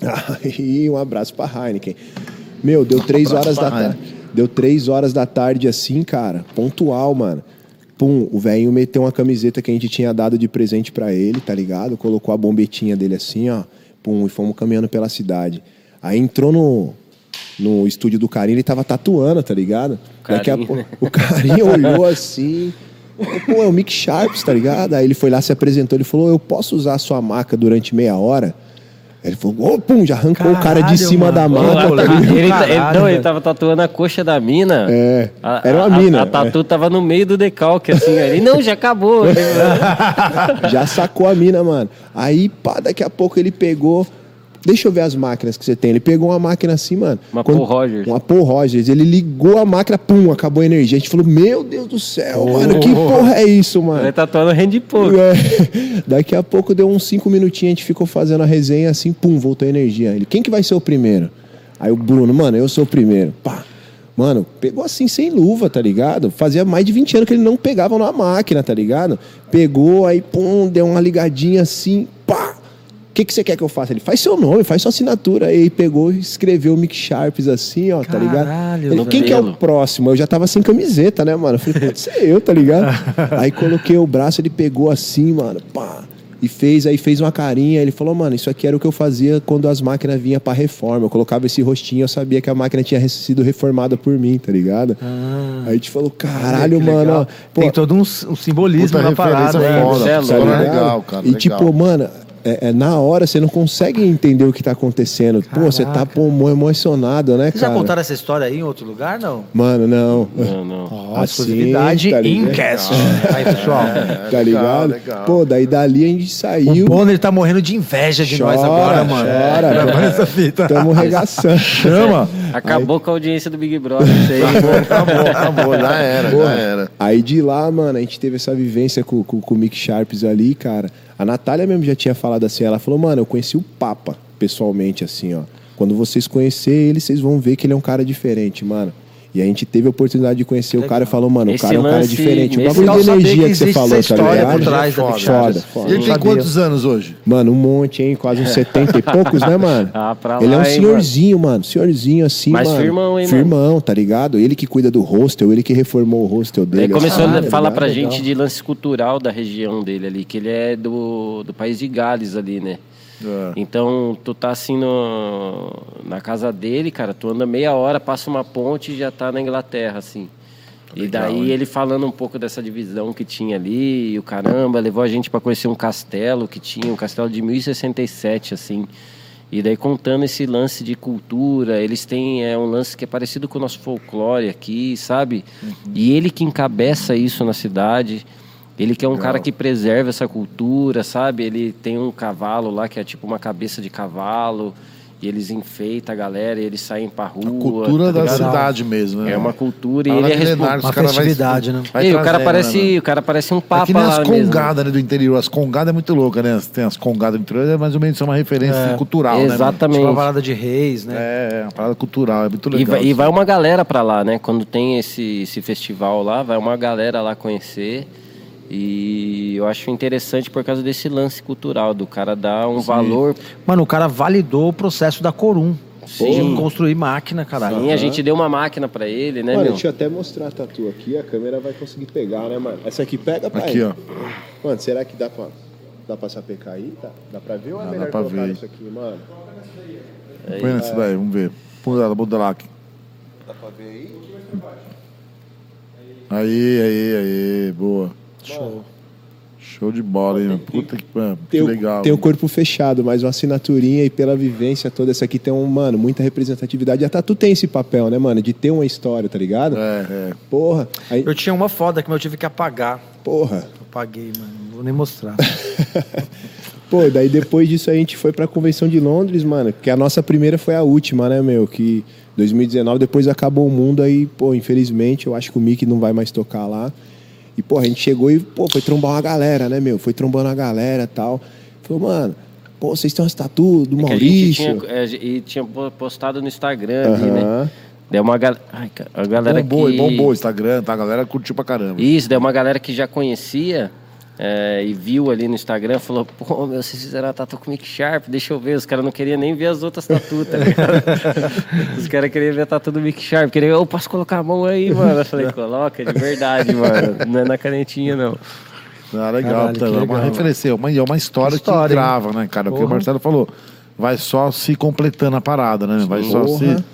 <laughs> Aí, um abraço pra Heineken. Meu, deu três abraço horas da tarde. Deu três horas da tarde assim, cara, pontual, mano. Pum, o velhinho meteu uma camiseta que a gente tinha dado de presente pra ele, tá ligado? Colocou a bombetinha dele assim, ó. Pum, e fomos caminhando pela cidade. Aí entrou no, no estúdio do carinho, ele tava tatuando, tá ligado? Daqui a Carinho, pouco né? o carinho olhou assim. Pô, é o Mick Sharps, tá ligado? Aí ele foi lá, se apresentou, ele falou: Eu posso usar a sua maca durante meia hora? Ele falou, ô, pum, já arrancou o cara de Caralho, cima mano. da lá, tá Ele, caralho, ele- não, ele tava tatuando a coxa da mina. É, A- era uma a- mina. A, tatu tava no meio do decalque, assim. Ele, não, já acabou. <laughs> Já sacou a mina, mano. Aí, pá, daqui a pouco ele pegou. Deixa eu ver as máquinas que você tem. Ele pegou uma máquina assim, mano. Uma Paul Rogers. Uma Paul Rogers. Ele ligou a máquina, pum, acabou a energia. A gente falou, meu Deus do céu, mano, que porra é isso, mano? Ele tatuando rende pouco. É. <laughs> Daqui a pouco deu uns cinco minutinhos, a gente ficou fazendo a resenha assim, pum, voltou a energia. Ele, quem que vai ser o primeiro? Aí o Bruno, mano, eu sou o primeiro. Pá. Mano, pegou assim sem luva, tá ligado? Fazia mais de 20 anos que ele não pegava numa máquina, tá ligado? Pegou, aí pum, deu uma ligadinha assim, pá. O que, que você quer que eu faça? Ele faz seu nome, faz sua assinatura. Aí pegou e escreveu Mick Sharps assim, ó, tá ligado? Caralho, Ele, quem que é o próximo? Eu já tava sem camiseta, né, mano? Eu falei, pode ser eu, tá ligado? <laughs> aí coloquei o braço, ele pegou assim, mano, pá. E fez, aí fez uma carinha. Ele falou, mano, isso aqui era o que eu fazia quando as máquinas vinham pra reforma. Eu colocava esse rostinho, eu sabia que a máquina tinha sido reformada por mim, tá ligado? Aí a gente falou, caralho, Que mano, ó. Pô, Tem todo um, um simbolismo na parada. né? foda, é ligado? legal, cara. E legal. tipo, mano, é, é na hora você não consegue entender o que tá acontecendo. Pô, você tá Caraca. pô, mo- emocionado, né, Vocês já cara? contaram essa história aí em outro lugar, não? Mano, não. Não, não. <laughs> Ó, Assim, exclusividade tá ligado? Incast. Aí, pessoal. É, tá legal, ligado? legal. Pô, daí dali a gente O saiu. Bonner tá morrendo de inveja de nós agora, mano. Chora, Gravando essa fita. Tamo <laughs> regaçando. Chama! Acabou com a audiência do Big Brother. Isso aí. Acabou, acabou, <laughs> já era, já era. Aí de lá, mano, a gente teve essa vivência com, com, com o Mick Sharps ali, cara. A Natália mesmo já tinha falado assim, ela falou, mano, eu conheci o Papa pessoalmente, assim, ó. Quando vocês conhecerem ele, vocês vão ver que ele é um cara diferente, mano. E a gente teve a oportunidade de conhecer o cara e falou, mano, o Esse cara é um cara diferente. O bagulho de energia que que, você falou, tá ligado? por trás da Foda, foda, foda. E ele tem Sabia. quantos anos hoje? Mano, um monte, hein? Quase uns <laughs> 70 e poucos, né, mano? Ah, pra ele é lá, um senhorzinho, mano. Senhorzinho assim, Mas mano. firmão, hein, mano? Firmão, tá ligado? Ele que cuida do hostel, ele que reformou o hostel dele. Ele começou assim, a falar ligado? pra Legal. gente de lance cultural da região dele ali, que ele é do, do país de Gales ali, né? É. Então, tu tá assim no, na casa dele, cara, tu anda meia hora, passa uma ponte e já tá na Inglaterra, assim. e Legal, daí hein? ele falando um pouco dessa divisão que tinha ali, e o caramba, levou a gente pra conhecer um castelo que tinha, um castelo de 1067, assim. E daí contando esse lance de cultura, eles têm é, um lance que é parecido com o nosso folclore aqui, sabe? Uhum. E ele que encabeça isso na cidade. Ele que é um cara que preserva essa cultura, sabe? Ele tem um cavalo lá que é tipo uma cabeça de cavalo. E eles enfeitam a galera e eles saem pra rua. A cultura tá da ligado? cidade mesmo, né? É uma cultura e Parada ele é responsável. Uma cara vai- festividade, né? vai E o cara trazendo, parece, né, o cara parece um É papa que nem lá as mesmo. congadas né, do interior. As congadas é muito louca, né? Tem as congadas do interior, é mais ou menos uma referência É, cultural, né? mano? Exatamente. Tipo uma parada de reis, né? É, é uma parada cultural, é muito E legal. vai, e vai uma galera pra lá, né? Quando tem esse, esse festival lá, vai uma galera lá conhecer. E eu acho interessante por causa desse lance cultural, do cara dar um valor. Mano, o cara validou o processo da Corum. Sim. De construir máquina, caralho. Sim, a gente deu uma máquina pra ele, né, Mano, meu? deixa eu até mostrar a tatu aqui, a câmera vai conseguir pegar, né, mano? Essa aqui pega, pai? Aqui, ó. Mano, será que dá pra, dá pra sapecar aí? Tá? Dá pra ver ou é Ah, dá melhor pra colocar ver. isso aqui, mano? Põe nessa daí, vamos ver. Muda lá, muda lá. aqui. Dá pra ver aí? Aí, aí, aí, boa. Show. Show de bola, hein? Puta que, que Tem, o- legal. tem o corpo fechado, mas uma assinaturinha e pela vivência toda, essa aqui tem um, mano, muita representatividade. A Tatu tem esse papel, né, mano? De ter uma história, tá ligado? É, é. Porra. Aí, Eu tinha uma foda que eu tive que apagar. porra. Eu paguei, mano. Não vou nem mostrar. <laughs> Pô, daí depois disso a gente foi pra convenção de Londres, mano. Que a nossa primeira foi a última, né, meu? Que 2019, depois acabou o mundo aí, pô, infelizmente, eu acho que o Mickey não vai mais tocar lá. E, pô, a gente chegou e, pô, foi trombar uma galera, né, meu? Foi trombando a galera e tal. Falou, mano, pô, vocês têm umas tatu do Que a gente Maurício. tinha, é, e tinha po- postado no Instagram ali, né? Deu uma gal... Ai, a galera Bombou, que... bombou o Instagram, tá? A galera curtiu pra caramba. Isso, deu uma galera que já conhecia é, e viu ali no Instagram, falou, pô, meu, vocês fizeram a tatu com o Mick Sharp, deixa eu ver. Os caras não queriam nem ver as outras tatu, tá ligado? <laughs> Os caras queriam ver a tatu do Mick Sharp, queriam, eu posso colocar a mão aí, mano. Eu falei, <laughs> coloca, de verdade, mano. Não é na canetinha, não. Ah, legal, Caralho, que tá, é uma legal. referência, é uma, é uma história, História, que hein? grava, né, cara? Porque o Porra. Marcelo falou, vai só se completando a parada, né? Vai só Porra.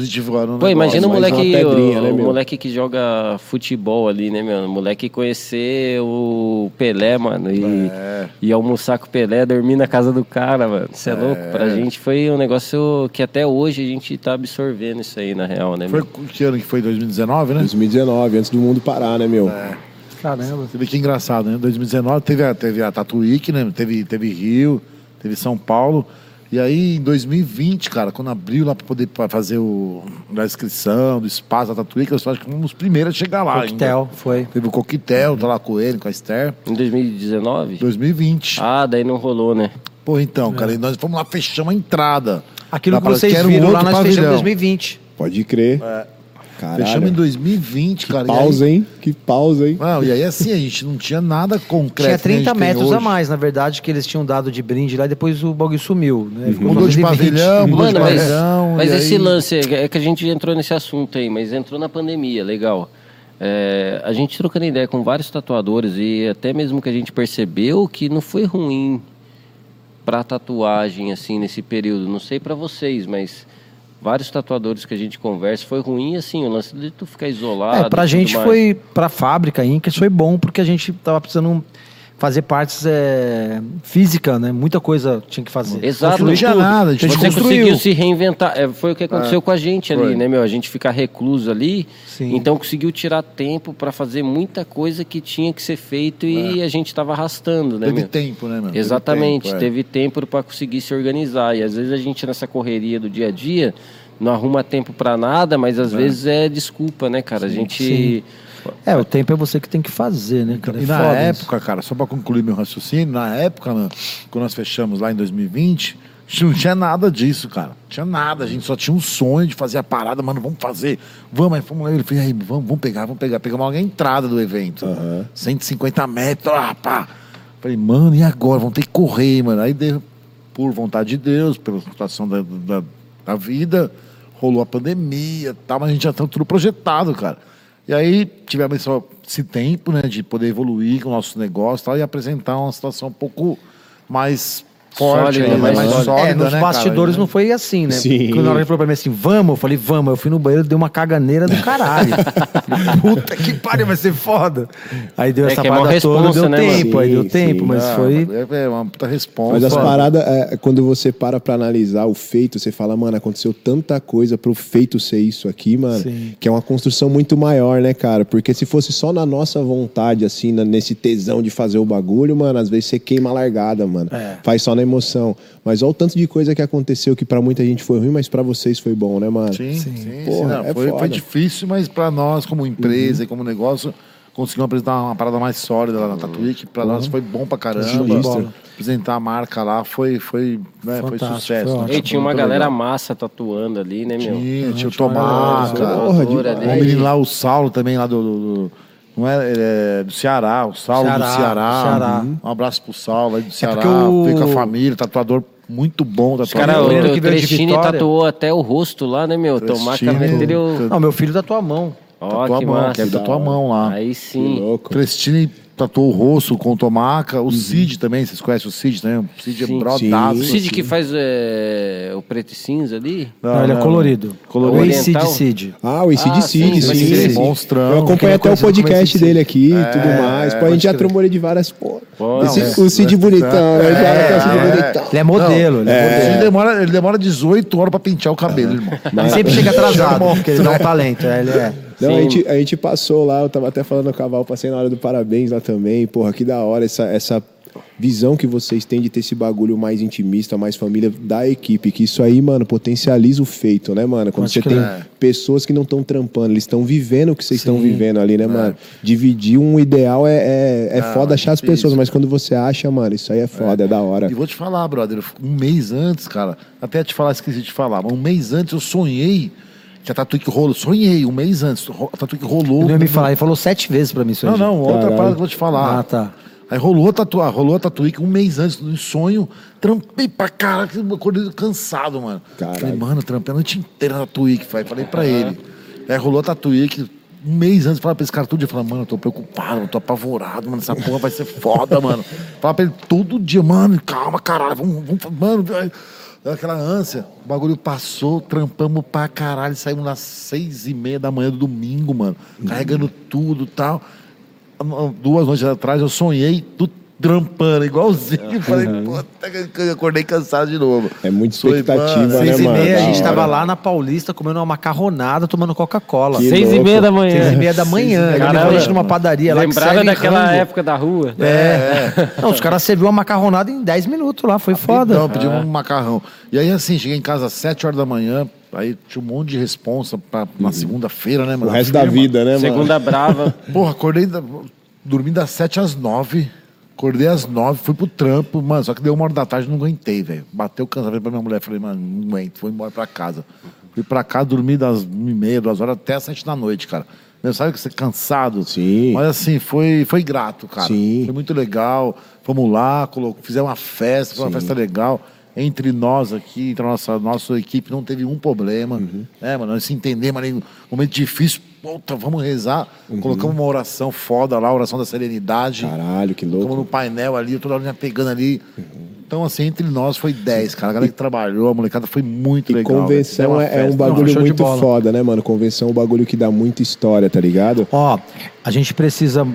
Se positivando o Pô, imagina o mais moleque, pedrinha, o, né, o moleque que joga futebol ali, né, meu? O moleque conhecer o Pelé, mano, e, É. e almoçar com o Pelé, dormir na casa do cara, mano. Você é. louco? Pra gente foi um negócio que até hoje a gente tá absorvendo isso aí, na real, né, Foi meu? que ano que foi? 2019, né? 2019, antes do mundo parar, né, meu? Caramba. Você vê que engraçado, né? 2019 teve a, teve a Tatu Week, né? Teve, teve Rio, teve São Paulo. E aí, em 2020, cara, quando abriu lá pra poder pra fazer o, a inscrição do espaço da Tatu Week, eu acho que fomos os primeiros a chegar lá. ainda. Coquetel, foi. Teve o Coquetel, tá lá com ele, com a Esther. Em 2019? 2020. Ah, daí não rolou, né? Pô, então, cara, e nós fomos lá, fechamos a entrada. Aquilo que vocês viram lá, nós fechamos em pavilhão. 2020. Pode crer. Caralho. Fechamos em 2020, cara. e aí- Pausa, hein? Que pausa, hein? Não, e aí assim, a gente não tinha nada concreto. Tinha que nem 30 a gente tem metros a hoje. mais, na verdade, que eles tinham dado de brinde lá e depois o bagulho sumiu. Né? Ficou Mudou de 2020. pavilhão, mudou de Mano, mas, pavilhão. mas e esse aí- lance, é que a gente entrou nesse assunto aí, mas entrou na pandemia, legal. É, a gente trocando ideia com vários tatuadores e até mesmo que a gente percebeu que não foi ruim pra tatuagem assim nesse período. Não sei pra vocês, mas vários tatuadores que a gente conversa foi ruim assim, o lance de tu ficar isolado. É, pra gente mais. foi, pra fábrica, Incas, foi bom porque a gente tava precisando fazer partes é, física, né? Muita coisa tinha que fazer. Exato, Não tinha nada, a gente Você construiu. conseguiu se reinventar. É, foi o que aconteceu com a gente ali, foi. né, meu? A gente ficar recluso ali. Sim. Então conseguiu tirar tempo pra fazer muita coisa que tinha que ser feito e a gente tava arrastando, né, Teve meu? tempo, né, mano? Exatamente, tempo, é. teve tempo para conseguir se organizar. E às vezes a gente nessa correria do dia a dia não arruma tempo pra nada, mas às vezes é desculpa, né, cara? a gente sim. É, o tempo é você que tem que fazer, né, cara? É E na foda época, cara, só pra concluir meu raciocínio, na época, né, quando nós fechamos lá em 2020, a gente não tinha nada disso, cara. Não tinha nada, a gente só tinha um sonho de fazer a parada, mano, vamos fazer. Vamos, aí fomos lá, ele falou, aí, vamos, vamos pegar, vamos pegar. Pegamos logo a entrada do evento. 150 metros, ah, pá. Falei, mano, e agora? Vamos ter que correr, mano. Aí, deu, por vontade de Deus, pela situação da, da, da vida, rolou a pandemia e tal, mas a gente já estava tudo projetado, cara. E aí tivemos esse tempo, né, de poder evoluir com o nosso negócio tal, e apresentar uma situação um pouco mais forte, Sólida, ainda, mais mais sólida. sólida, é, nos né, bastidores cara? não foi assim, né? Sim. Quando na hora ele falou pra mim assim, vamos, eu falei, vamos. Eu fui no banheiro, dei uma caganeira do caralho. <laughs> Puta que pariu, vai ser foda. Aí deu É essa é parada toda, responsa, deu né, tempo, mano? aí deu Sim, tempo, sim. mas Ah, foi... É, é uma puta resposta. Mas as paradas, é, quando você para pra analisar o feito, você fala, mano, aconteceu tanta coisa pro feito ser isso aqui, mano, Sim. que é uma construção muito maior, né, cara? Porque se fosse só na nossa vontade, assim, na- nesse tesão de fazer o bagulho, mano, às vezes você queima a largada, mano. É. Faz só na emoção. Mas olha o tanto de coisa que aconteceu que pra muita gente foi ruim, mas pra vocês foi bom, né, mano? Sim, sim, sim, Porra, não, é foi, foda. foi difícil, mas para nós, como empresa e como negócio, conseguimos apresentar uma parada mais sólida lá na Tatuí, que para nós foi bom pra caramba. Apresentar a marca lá foi, foi, né, foi sucesso. foi né? E tinha uma galera legal. massa tatuando ali, né, meu? Tinha, tinha o Tomás, cara. O menino lá, o Saulo também, lá do. do- do- não é, é do Ceará, o Saulo Ceará, do Ceará. Ceará. Uhum. Um abraço pro Saulo aí do Ceará. porque o- Fica a família, tatuador muito bom, caras, Lembra o que veio de Trestini Vitória? tatuou até o rosto lá, né, meu? Tomar cameteiro. Não, meu filho da tua mão. Ó, Tatuou que a mão, massa. quer tatuar a mão lá. Aí Que sim. louco. Tatuou o rosto com tomaca. O Cid também, vocês conhecem o Cid também? O Cid Sim. é brodaço. O Sim. Cid que faz é, o preto e cinza ali? Não, ele é colorido. Colorido. O Cid? Cid. Ah, o ICD Ah, Cid, sim, sim, sim, sim. Monstrão. Eu acompanhei Aquele até o podcast dele aqui e tudo É, mais. Pô, a pode gente já trombou ele de várias. Pô, Esse- não, o Cid é. bonitão, né? Cid é. bonitão. Ele é modelo. ele é modelo. Ele, demora, ele demora 18 horas pra pentear o cabelo, irmão. Ele sempre chega atrasado, porque ele dá um talento. é, Ele é. Não, a gente, a gente passou lá, eu tava até falando o Cavalo, passei na hora do parabéns lá também. Porra, que da hora essa, essa visão que vocês têm de ter esse bagulho mais intimista, mais família da equipe. Que isso aí, mano, potencializa o feito, né, mano? Quando Pode você tem pessoas que não estão trampando, eles estão vivendo o que vocês estão vivendo ali, né, mano? Dividir um ideal é, é, é Não, foda achar as difícil. pessoas, mas quando você acha, mano, isso aí é foda, é, da hora. E vou te falar, brother, um mês antes, cara, até te falar, esqueci de falar, mas um mês antes eu sonhei que a Tatuí que rolou, sonhei, um mês antes, a Tatuí que rolou. Ele não ia me falar, ele falou sete vezes pra mim isso Não, aí. não, outra Caralho. parada que eu vou te falar. Ah, tá. Aí rolou a tatuar, rolou a tatuí um mês antes do sonho, trampei pra caralho, acordei cansado, mano. Caralho. Falei, mano, trampei a noite inteira na tatuí que foi. Falei pra ele. Aí rolou a tatuí que um mês antes, falava pra esse cara todo dia, falava, mano, eu tô preocupado, eu tô apavorado, mano, essa porra vai ser foda, <laughs> mano. Falava pra ele todo dia, mano, calma, caralho, vamos, vamos mano. Aquela ânsia, o bagulho passou, trampamos pra caralho, saímos às seis e meia da manhã do domingo, mano, carregando tudo e tal. Duas noites atrás eu sonhei do trampando, igualzinho. Falei, puta, que eu acordei cansado de novo. É Sonhei, expectativa, mano, né, Seis e mano? meia, a Da gente tava lá na Paulista comendo uma macarronada, tomando Coca-Cola. Seis e louco. meia da manhã. Seis e meia da manhã. Seis e meia da levou a manhã. gente numa padaria lá que Lembrava daquela rango. época da rua? É. Não, os caras serviu uma macarronada em 10 minutos lá, foi foda. Não, pedi um macarrão. E aí, assim, cheguei em casa às 7 horas da manhã, aí tinha um monte de responsa pra, na segunda-feira, né, O mano? resto da Firma. vida, né, mano? Segunda brava. Porra, acordei, da, dormi das 7 às 9. Acordei às 9, fui pro trampo, mano, só que deu uma hora da tarde não aguentei, velho. Bateu cansaço pra minha mulher, falei, mano, não aguento, fui embora pra casa. Fui pra casa, dormi das 1h30, 2 horas até às 7 da noite, cara. Meu, sabe que você é cansado? Sim. Mas assim, foi, foi grato, cara. Sim. Foi muito legal. Fomos lá, colo- fizemos uma festa, foi uma festa legal. Entre nós aqui, entre a nossa, nossa equipe, não teve um problema. Uhum. É, mano, nós se entendemos ali, um momento difícil, puta, vamos rezar. Uhum. Colocamos uma oração foda lá, a oração da serenidade. Caralho, que Colocamos no louco. painel ali, toda hora pegando ali. Então, assim, entre nós foi 10, cara. A galera que trabalhou, a molecada foi muito E legal. convenção é, é um bagulho Não, muito foda, né, mano? Convenção é um bagulho que dá muita história, tá ligado? Ó, a gente precisa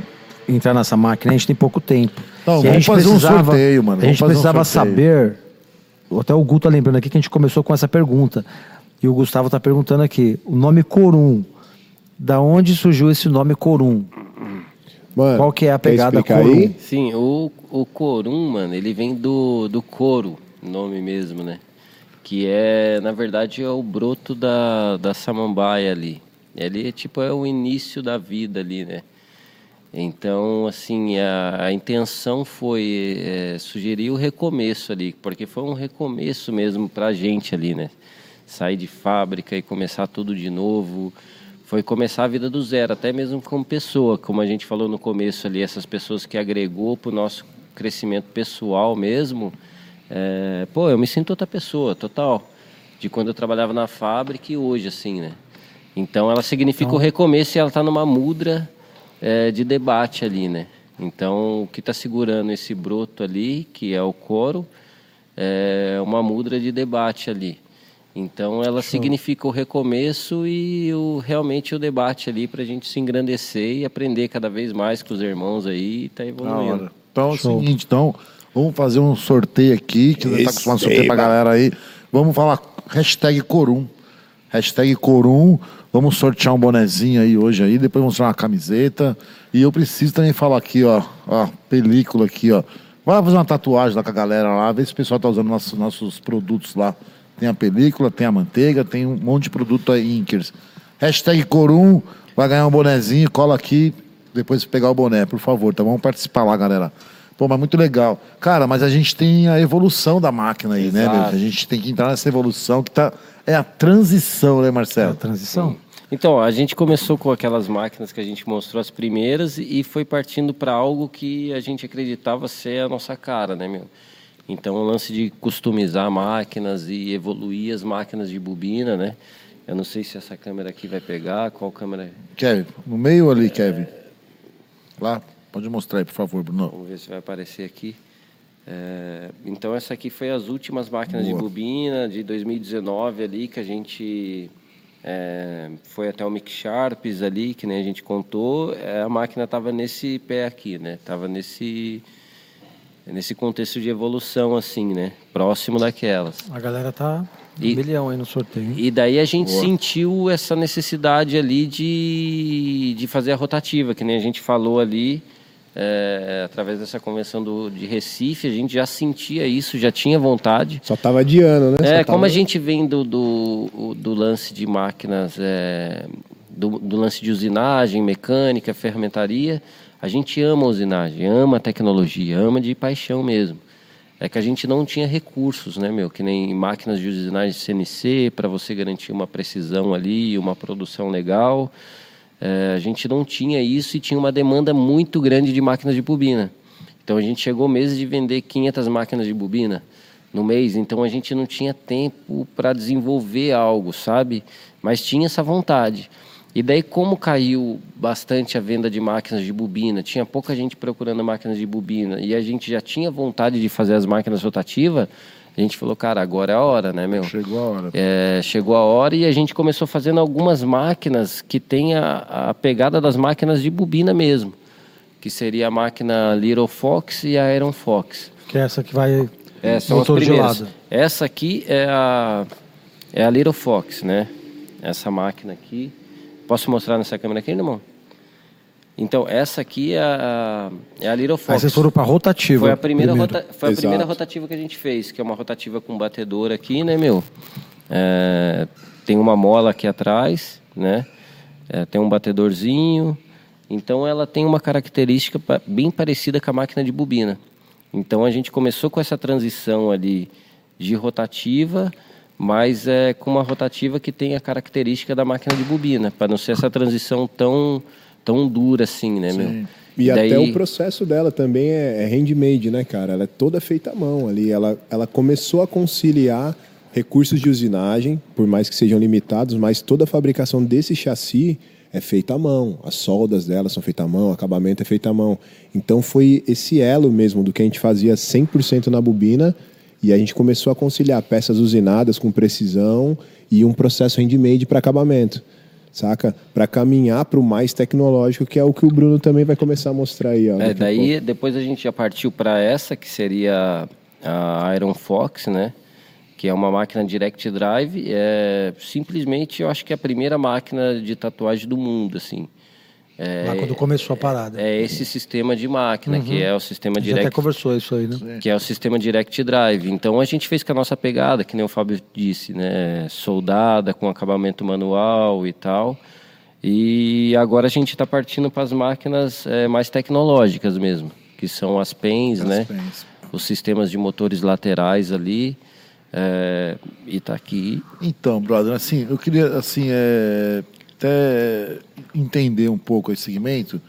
entrar nessa máquina, a gente tem pouco tempo. Não, E a vamos gente fazer um precisava- sorteio, mano. A gente um precisava sorteio. saber. Até o Gu tá lembrando aqui que a gente começou com essa pergunta. E o Gustavo tá perguntando aqui: o nome Corum. Da onde surgiu esse nome Corum? Mano, Qual que é a pegada Corum? aí? Sim, o, o corum, mano, ele vem do, do couro, nome mesmo, né? Que é, na verdade, é o broto da, da samambaia ali. Ele, tipo, é o início da vida ali, né? Então, assim, a, a intenção foi é, sugerir o recomeço ali, porque foi um recomeço mesmo pra gente ali, né? Sair de fábrica e começar tudo de novo. Foi começar a vida do zero, até mesmo como pessoa, como a gente falou no começo ali, essas pessoas que agregou pro nosso crescimento pessoal mesmo. É, pô, eu me sinto outra pessoa, total. De quando eu trabalhava na fábrica e hoje, assim, né? Então ela significa o recomeço e ela está numa mudra é, de debate ali, né? Então o que está segurando esse broto ali, que é o coro, é uma mudra de debate ali. Então ela significa o recomeço e o, realmente o debate ali para a gente se engrandecer e aprender cada vez mais com os irmãos aí e tá evoluindo. Então é o seguinte, então, vamos fazer um sorteio aqui, que você tá acostumado a sorteio pra Receba. galera aí. Vamos falar hashtag Corum. Hashtag Corum. Vamos sortear um bonezinho aí hoje aí, depois vamos tirar uma camiseta. E eu preciso também falar aqui, ó, ó, película aqui, ó. Vai fazer uma tatuagem lá com a galera lá, ver se o pessoal tá usando nossos, nossos produtos lá. Tem a película, tem a manteiga, tem um monte de produto aí, Inkers. Hashtag Corum, vai ganhar um bonezinho, cola aqui, depois pegar o boné, por favor, tá? Vamos participar lá, galera. Pô, mas muito legal. Cara, mas a gente tem a evolução da máquina aí, né, Exato. meu? A gente tem que entrar nessa evolução que tá. É a transição, né, É a Marcelo? transição? Então, a gente começou com aquelas máquinas que a gente mostrou as primeiras e foi partindo para algo que a gente acreditava ser a nossa cara, né, meu? Então, o lance de customizar máquinas e evoluir as máquinas de bobina, né? Eu não sei se essa câmera aqui vai pegar, qual câmera... Kevin, no meio ali, Kevin. Lá, Pode mostrar aí, por favor, Bruno. Vamos ver se vai aparecer aqui. É, então essa aqui foi as últimas máquinas Boa. de bobina de 2019 ali que a gente é, foi até o Mic Sharps ali que nem a gente contou. É, a máquina estava nesse pé aqui, né? Tava nesse nesse contexto de evolução assim, né? Próximo daquelas. A galera tá E- um milhão aí no sorteio. E daí a gente sentiu essa necessidade ali de, de fazer a rotativa, que nem a gente falou ali, é, através dessa convenção do, de Recife, a gente já sentia isso, já tinha vontade. Só tava adiando, né? É, Só como tava- a gente vem do, do, do lance de máquinas, é, do, do lance de usinagem, mecânica, ferramentaria, a gente ama a usinagem, ama a tecnologia, ama de paixão mesmo. É que a gente não tinha recursos, né, meu? Que nem máquinas de usinagem CNC, para você garantir uma precisão ali, uma produção legal. É, a gente não tinha isso e tinha uma demanda muito grande de máquinas de bobina. Então a gente chegou meses de vender 500 máquinas de bobina no mês, então a gente não tinha tempo para desenvolver algo, sabe? Mas tinha essa vontade. E daí, como caiu bastante a venda de máquinas de bobina, tinha pouca gente procurando máquinas de bobina e a gente já tinha vontade de fazer as máquinas rotativas, a gente falou, cara, agora é a hora, né, meu? Chegou a hora. É, chegou a hora e a gente começou fazendo algumas máquinas que tem a, a pegada das máquinas de bobina mesmo, que seria a máquina Little Fox e a Iron Fox. Que é essa que vai. É, são motor de primeiras. lado. Essa aqui é a, é a Little Fox, né? Essa máquina aqui. Posso mostrar nessa câmera aqui, irmão? Então, essa aqui é a, é a Little Aí Fox. vocês foram pra rotativa. Foi a primeira, rota- foi a primeira rotativa que a gente fez, que é uma rotativa com batedor aqui, né, meu? É, tem uma mola aqui atrás, né? É, tem um batedorzinho. Então ela tem uma característica bem parecida com a máquina de bobina. Então a gente começou com essa transição ali de rotativa, mas é com uma rotativa que tem a característica da máquina de bobina, para não ser essa transição tão tão dura assim, né, meu? E Daí- até o processo dela também é, é handmade, né, cara? Ela é toda feita à mão ali. Ela, ela começou a conciliar recursos de usinagem, por mais que sejam limitados, mas toda a fabricação desse chassi é feita à mão. As soldas dela são feitas à mão, o acabamento é feito à mão. Então foi esse elo mesmo do que a gente fazia 100% na bobina e a gente começou a conciliar peças usinadas com precisão e um processo handmade para acabamento saca? Para caminhar para o mais tecnológico, que é o que o Bruno também vai começar a mostrar aí. Ó, É, daí depois a gente já partiu para essa, que seria a Iron Fox, né? Que é uma máquina direct drive. É, simplesmente, eu acho que é a primeira máquina de tatuagem do mundo, assim. Lá quando começou a parada. É esse sistema de máquina, que é o sistema A gente até direct conversou isso aí, né? que é o sistema Direct Drive. Então a gente fez com a nossa pegada, que nem o Fábio disse, né? Soldada, com acabamento manual e tal. E agora a gente está partindo para as máquinas eh, mais tecnológicas mesmo, que são as PENs, né? pens. Os sistemas de motores laterais ali. eh, e tá aqui. Então, brother, assim, eu queria assim, é, até entender um pouco esse segmento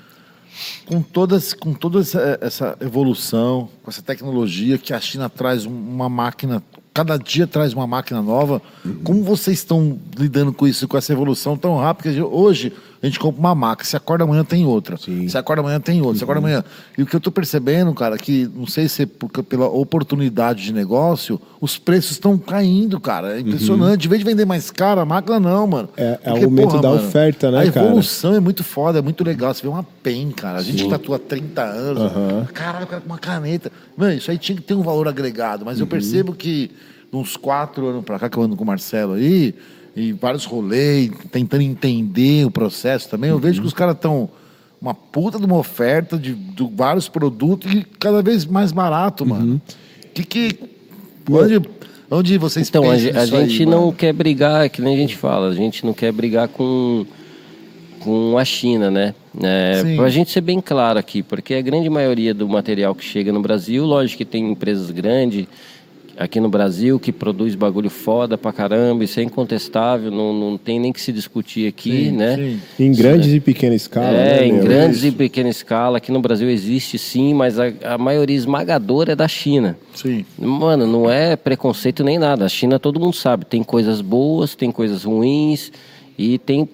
com todas com toda essa, essa evolução, com essa tecnologia que a China traz um- uma máquina, cada dia traz uma máquina nova. Como vocês estão lidando com isso, com essa evolução tão rápida? hoje a gente compra uma máquina, se acorda amanhã tem outra. Sim. Se acorda amanhã tem outra, se acorda amanhã. E o que eu tô percebendo, cara, que não sei se é porque, pela oportunidade de negócio, os preços estão caindo, cara. É impressionante. Em vez de vender mais caro, a máquina não, mano. É- é o aumento da oferta, né, A cara? evolução é muito foda, é muito legal. Você vê uma PEN, cara. A gente que tatua há 30 anos. Aham. Caralho, cara com uma caneta. Mano, isso aí tinha que ter um valor agregado. Mas eu Uhum. percebo que uns quatro anos pra cá, que eu ando com o Marcelo aí, e vários rolês, tentando entender o processo também, eu Uhum. vejo que os caras estão uma puta de uma oferta de, de vários produtos e cada vez mais barato, Uhum. mano. Que que. Onde, onde vocês Então, a, pensam ge- a nisso aí, gente não mano? quer brigar, que nem a gente fala, a gente não quer brigar com, com a China, né? É, Sim. pra gente ser bem claro aqui, porque a grande maioria do material que chega no Brasil, lógico que tem empresas grandes aqui no Brasil que produz bagulho foda pra caramba, isso é incontestável, não, não tem nem que se discutir aqui, Sim, né? sim. Em grandes e pequena escala. É, né, em meu? grandes e pequena escala, aqui no Brasil existe sim, mas a, a maioria esmagadora é da China. Sim. Mano, não é preconceito nem nada. A China todo mundo sabe, tem coisas boas, tem coisas ruins e tem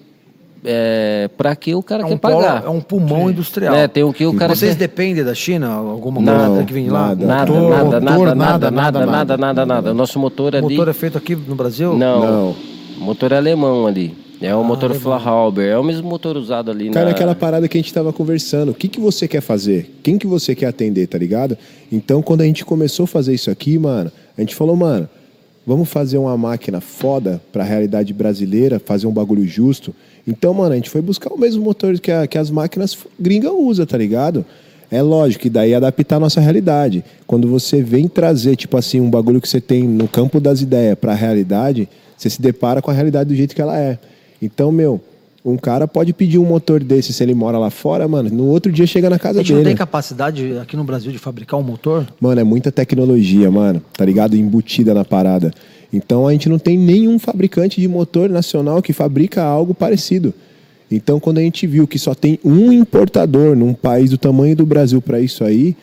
é, para que o cara é um quer pagar. Polo, é um pulmão Sim. industrial. É, tem o que o cara Vocês quer... dependem da China? Alguma coisa que vem lá? Nada, motor, nada, motor, nada, nada, nada, nada, nada, nada, nada. Nosso motor ali... O motor é feito aqui no Brasil? Não, não. motor é alemão ali. É o ah, motor Flauber, é o mesmo motor usado ali Cara, na... aquela parada que a gente estava conversando. O que, que você quer fazer? Quem que você quer atender, tá ligado? Então, quando a gente começou a fazer isso aqui, mano, a gente falou, mano, vamos fazer uma máquina foda para a realidade brasileira, fazer um bagulho justo. Então, mano, a gente foi buscar o mesmo motor que, a- que as máquinas gringas usam, tá ligado? É lógico que daí é adaptar a nossa realidade. Quando você vem trazer, tipo assim, um bagulho que você tem no campo das ideias pra realidade, você se depara com a realidade do jeito que ela é. Então, meu, um cara pode pedir um motor desse se ele mora lá fora, mano, no outro dia chega na A casa gente não dele. tem capacidade aqui no Brasil de fabricar um motor? Mano, é muita tecnologia, mano, tá ligado? Embutida na parada. Então a gente não tem nenhum fabricante de motor nacional que fabrica algo parecido. Então quando a gente viu que só tem um importador num país do tamanho do Brasil pra isso aí,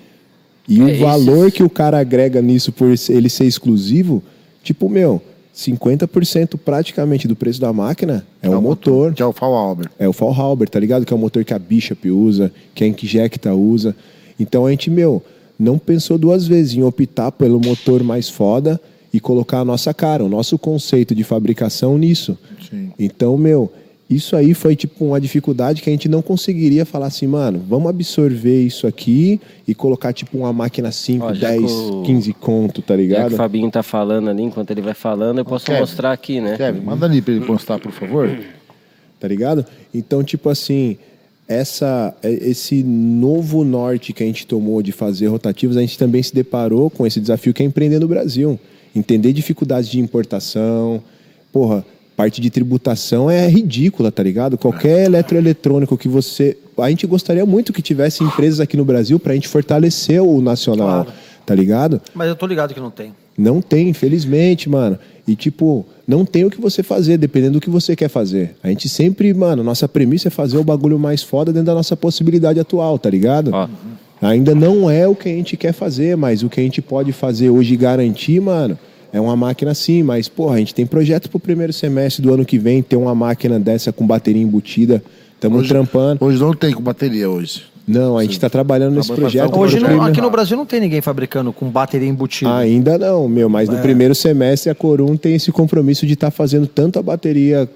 e É, o valor que o cara agrega nisso por ele ser exclusivo, tipo, meu, 50% praticamente do preço da máquina é, o motor. Que é o Fauber. É o Fallhauber, tá ligado? Que é o motor que a Bishop usa, que a Inkjecta usa. Então a gente, meu, não pensou duas vezes em optar pelo motor mais foda e colocar a nossa cara, o nosso conceito de fabricação nisso. Sim. Então, meu, isso aí foi tipo uma dificuldade que a gente não conseguiria falar assim, mano, vamos absorver isso aqui e colocar tipo uma máquina 5, Ó, já 10, que o- 15 conto, tá Já que ligado? o Fabinho tá falando ali, enquanto ele vai falando, eu posso Kevin. mostrar aqui, né? Kevin, manda ali pra ele postar, por favor. <clears throat> tá ligado? Então, tipo assim, essa, é- esse novo norte que a gente tomou de fazer rotativos, a gente também se deparou com esse desafio que é empreender no Brasil. Entender dificuldades de importação, porra, parte de tributação é ridícula, tá ligado? Qualquer eletroeletrônico que você. A gente gostaria muito que tivesse empresas aqui no Brasil pra gente fortalecer o nacional, Claro. tá ligado? Mas eu tô ligado que não tem. Não tem, infelizmente, mano. E tipo, não tem o que você fazer, dependendo do que você quer fazer. A gente sempre, mano, nossa premissa é fazer o bagulho mais foda dentro da nossa possibilidade atual, tá ligado? Ó. Ainda não é o que a gente quer fazer, mas o que a gente pode fazer hoje e garantir, mano, é uma máquina assim. Mas, porra, a gente tem projeto pro primeiro semestre do ano que vem ter uma máquina dessa com bateria embutida. Estamos trampando. Hoje não tem com bateria hoje. Não, a gente tá trabalhando nesse Tá projeto. tá Hoje não- aqui no Brasil não tem ninguém fabricando com bateria embutida. Ainda não, meu, mas no primeiro semestre a Corum tem esse compromisso de estar fazendo tanto a bateria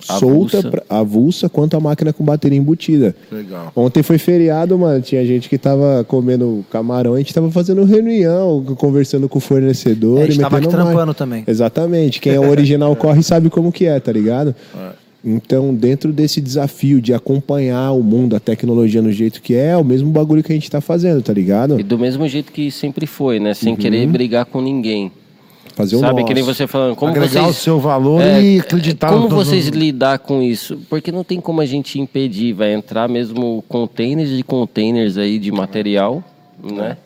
solta, Avulsa. pra- avulsa, quanto a máquina com bateria embutida. Legal. Ontem foi feriado, mano. Tinha gente que tava comendo camarão, a gente tava fazendo reunião, conversando com o fornecedor. É, a gente e tava aqui mais. trampando também. Exatamente. Quem é o original <laughs> corre sabe como que é, tá ligado? Então, dentro desse desafio de acompanhar o mundo, a tecnologia no jeito que é, é o mesmo bagulho que a gente tá fazendo, tá ligado? E do mesmo jeito que sempre foi, né? Sem querer brigar com ninguém. Fazer o Sabe, nosso. que nem você falando, como Agregar vocês... o seu valor É, e acreditar Como no- vocês lidar com isso? Porque não tem como a gente impedir, vai entrar mesmo containers de containers aí de material, né?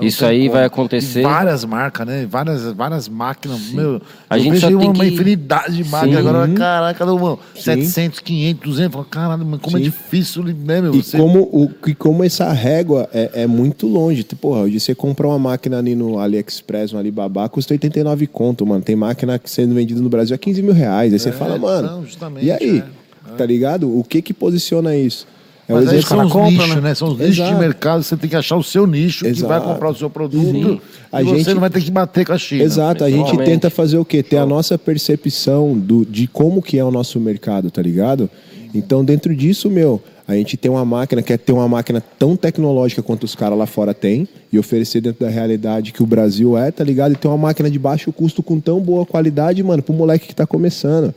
Isso aí como. vai E acontecer. várias marcas, né? Várias, várias máquinas. Meu, A eu gente vejo só uma que- infinidade de máquinas. Sim. Agora, caraca, mano, 700, 500, 200. Fala, Caralho, mano, como é Sim. difícil, né, meu? E Você- como, o, e como essa régua é, é muito longe. Tipo, Porra, hoje você compra uma máquina ali no AliExpress, no Alibaba, custa 89 conto, mano. Tem máquina sendo vendida no Brasil a 15 mil reais. Aí você É, fala, mano, não, justamente, e aí? é, Tá ligado? O que que posiciona isso? É Mas o aí exemplo- são os compra, nichos, né? né? São os nichos de Exato. mercado. Você tem que achar o seu nicho que vai Exato. comprar o seu produto. Sim. A e você gente- não vai ter que bater com a China. Exato, a gente tenta fazer o quê? Ter a nossa percepção do, de como que é o nosso mercado, tá ligado? Então, dentro disso, meu, a gente tem uma máquina, quer ter uma máquina tão tecnológica quanto os caras lá fora têm e oferecer dentro da realidade que o Brasil é, tá ligado? E ter uma máquina de baixo custo com tão boa qualidade, mano, pro moleque que tá começando.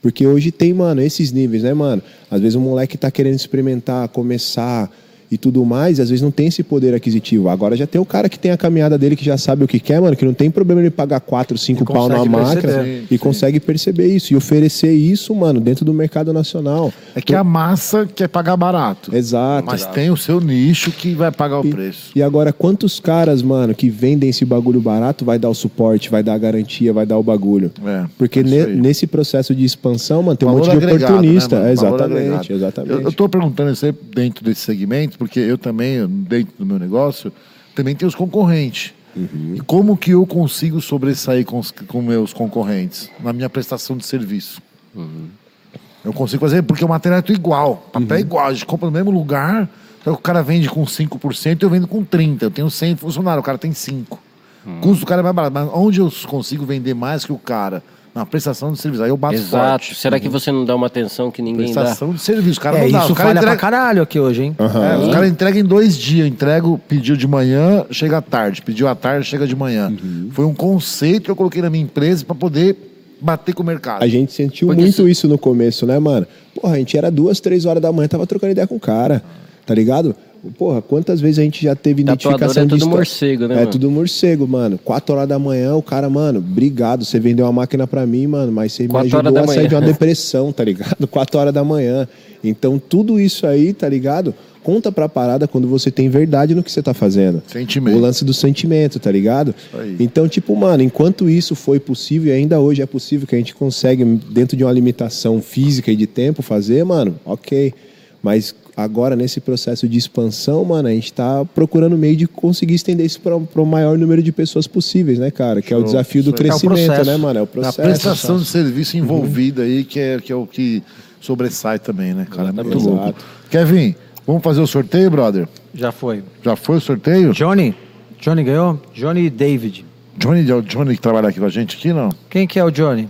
Porque hoje tem, mano, esses níveis, né, mano? Às vezes o moleque tá querendo experimentar, começar e tudo mais, e às vezes não tem esse poder aquisitivo. Agora já tem o cara que tem a caminhada dele que já sabe o que quer, mano, que não tem problema ele pagar 4, 5 E pau numa consegue máquina perceber. e consegue perceber isso e oferecer isso, mano, dentro do mercado nacional. É que a massa quer pagar barato. Exato. Mas tem o seu nicho que vai pagar o preço. E agora, quantos caras, mano, que vendem esse bagulho barato vai dar o suporte, vai dar a garantia, vai dar o bagulho? É, Porque é ne- aí. nesse processo de expansão, mano, tem um monte de agregado, oportunista. né? É, exatamente, exatamente. Eu, eu tô perguntando isso aí dentro desse segmento, porque eu também, dentro do meu negócio, também tenho os concorrentes. Uhum. E como que eu consigo sobressair com os com meus concorrentes na minha prestação de serviço? Eu consigo fazer porque o material é tudo igual. Papel é Uhum. igual. A gente compra no mesmo lugar. Então o cara vende com 5%, eu vendo com 30%. Eu tenho 100 funcionários, o cara tem 5%. O custo do cara é mais barato. Mas onde eu consigo vender mais que o cara? Na prestação de serviço. Aí eu bato Exato. forte. Será que você não dá uma atenção que ninguém dá? Prestação de serviço. O cara É, não dá. isso O cara falha entrega... pra caralho aqui hoje, hein? É, os caras entregam em dois dias. Entrego, pediu de manhã, chega à tarde. Pediu à tarde, chega de manhã. Uhum. Foi um conceito que eu coloquei na minha empresa para poder bater com o mercado. A gente sentiu Porque muito se- isso no começo, né, mano? Porra, a gente era duas, três horas da manhã, tava trocando ideia com o cara, tá ligado? Porra, quantas vezes a gente já teve Tatuador identificação é tudo morcego, né, É mano? tudo morcego, mano. Quatro horas da manhã, o cara, mano, obrigado, você vendeu a máquina pra mim, mano, mas você me Quatro horas ajudou a sair manhã. de uma <laughs> depressão, tá ligado? <laughs> Quatro horas da manhã. Então, tudo isso aí, tá ligado? Conta pra parada quando você tem verdade no que você tá fazendo. Sentimento. O lance do sentimento, tá ligado? Então, tipo, mano, enquanto isso foi possível, e ainda hoje é possível que a gente consegue, dentro de uma limitação física e de tempo, fazer, mano, ok. Mas agora, nesse processo de expansão, mano, a gente tá procurando meio de conseguir estender isso para o maior número de pessoas possíveis, né, cara? Que é o desafio do. É crescimento, processo. né, mano? É o processo. prestação de serviço envolvida aí, que é, que é o que sobressai também, né, cara? É muito Exato. louco. Kevin, vamos fazer o sorteio, brother? Já foi. Já foi o sorteio? Johnny. Johnny ganhou? Johnny e David. Johnny, é o Johnny que trabalha aqui com a gente aqui, não? Quem que é o Johnny?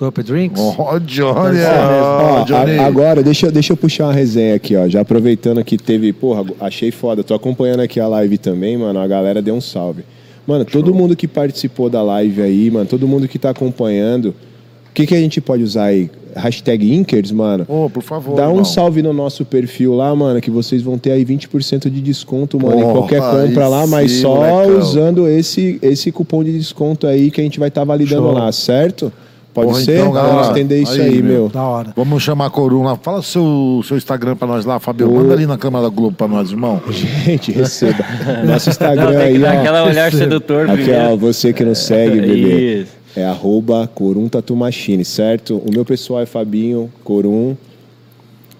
Do Up Drinks? Ó, Johnny, Ó, Johnny. a- agora, deixa, eu- deixa eu puxar uma resenha aqui, ó. Já aproveitando que teve, porra, achei foda. Tô acompanhando aqui a live também, mano. A galera deu um salve. Mano, todo mundo que participou da live aí, mano, todo mundo que tá acompanhando, o que, que a gente pode usar aí? Hashtag Inkers, mano. Ô, por favor, Dá um irmão. salve no nosso perfil lá, mano, que vocês vão ter aí 20% de desconto, mano, em Porra, qualquer compra lá, mas sim, só molecão. usando esse, esse cupom de desconto aí que a gente vai estar validando Show. lá, certo? Pode Porra, ser? então, galera, Vamos estender isso aí, aí, meu. Da hora. Vamos chamar a Corum lá. Fala seu, seu Instagram pra nós lá, Fabio. Manda ali na câmera da Globo pra nós, irmão. <laughs> Gente, receba. <laughs> Nosso Instagram Não, aí, ó. aquela olhar sedutor Aqui, primeiro. ó, você que não segue, <laughs> bebê. Isso. É arroba Corum Tatu Machine, certo? O meu pessoal é Fabinho Corum,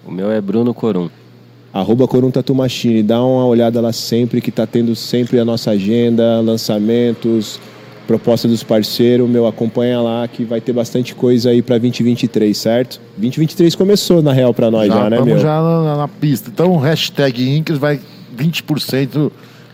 O meu é Bruno Corum. arroba Corum Tatu Machine. Dá uma olhada lá sempre, que tá tendo sempre a nossa agenda, lançamentos, proposta dos parceiros. Meu, acompanha lá que vai ter bastante coisa aí pra 2023, certo? 2023 começou, na real, pra nós já, né, estamos meu? já na, na pista. Então, hashtag Incas vai 20%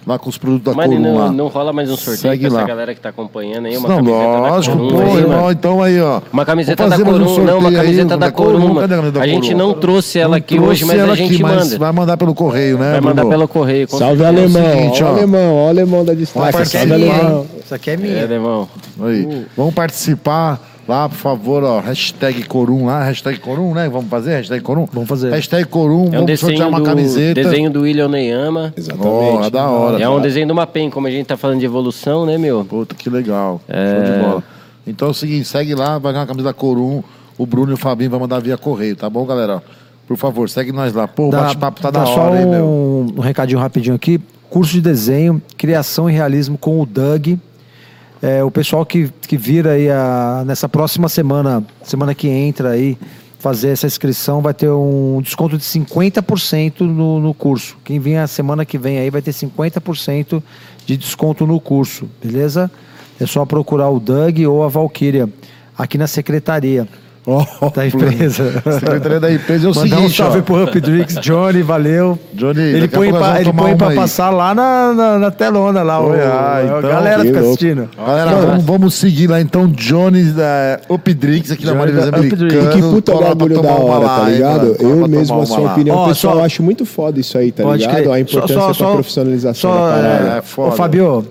lá com os produtos da Mas Corum não, lá. não rola mais um sorteio Segue pra lá. essa galera que tá acompanhando aí. Uma Não, camiseta lógico, da pô, Corum aí, irmão. Então aí, ó. Uma camiseta da mais um Corum, não, uma sorteio aí, camiseta da Corum, Cadê a camisa da A gente Corum? não trouxe ela Não aqui hoje, trouxe mas ela a gente aqui, mas manda. Vai mandar pelo correio, né? Vai mandar Bruno? pelo correio. com Salve, alemão. É o seguinte, ó, alemão, ó, alemão da. Vamos Salve, participar. alemão. Isso aqui é minha. É, irmão. Aí. Vamos participar lá, por favor, ó. Hashtag Corum lá, hashtag Corum, né? Vamos fazer hashtag Corum? Vamos fazer. Hashtag Corum, É um vamos sortear uma do, camiseta. desenho do William Neyama. Exatamente. Ó, é da hora. É um desenho de uma PEN, como a gente tá falando de evolução, né, meu? Puta, que legal. É. Show de bola. Então é o seguinte, segue lá, vai ganhar a camisa da Corum. O Bruno e o Fabinho vão mandar via correio, tá bom, galera? Por favor, segue nós lá. Pô, o bate-papo tá dá da só hora, hein, meu? um, um recadinho rapidinho aqui. Curso de desenho, criação e realismo com o Doug. É, o pessoal que, que vira aí a- nessa próxima semana, semana que entra aí, fazer essa inscrição, vai ter um desconto de 50% no, no curso. Quem vir a semana que vem aí vai ter 50% de desconto no curso, beleza? É só procurar o Doug ou a Valkyria aqui na secretaria Ó, da empresa. Secretaria da empresa é o Mandar seguinte, um salve ó. pro Up Drinks, Johnny, valeu. Johnny, ele a põe, pra, ele põe pra passar lá na, na, na telona, lá. o, Oi, ah, a então, galera que fica louco. assistindo. Galera, vamos, vamos seguir lá então, Johnny da Up Drinks aqui na Johnny da Up Drinks. Americana. Que puta pra bagulho da hora, lá, tá ligado? Cola Eu pra mesmo, a sua lá. opinião Ó, pessoal, só- eu acho muito foda isso aí, tá ligado? crer. A importância Só- só- pra só- profissionalização Só, da parada. É, foda. Ô, Fabio,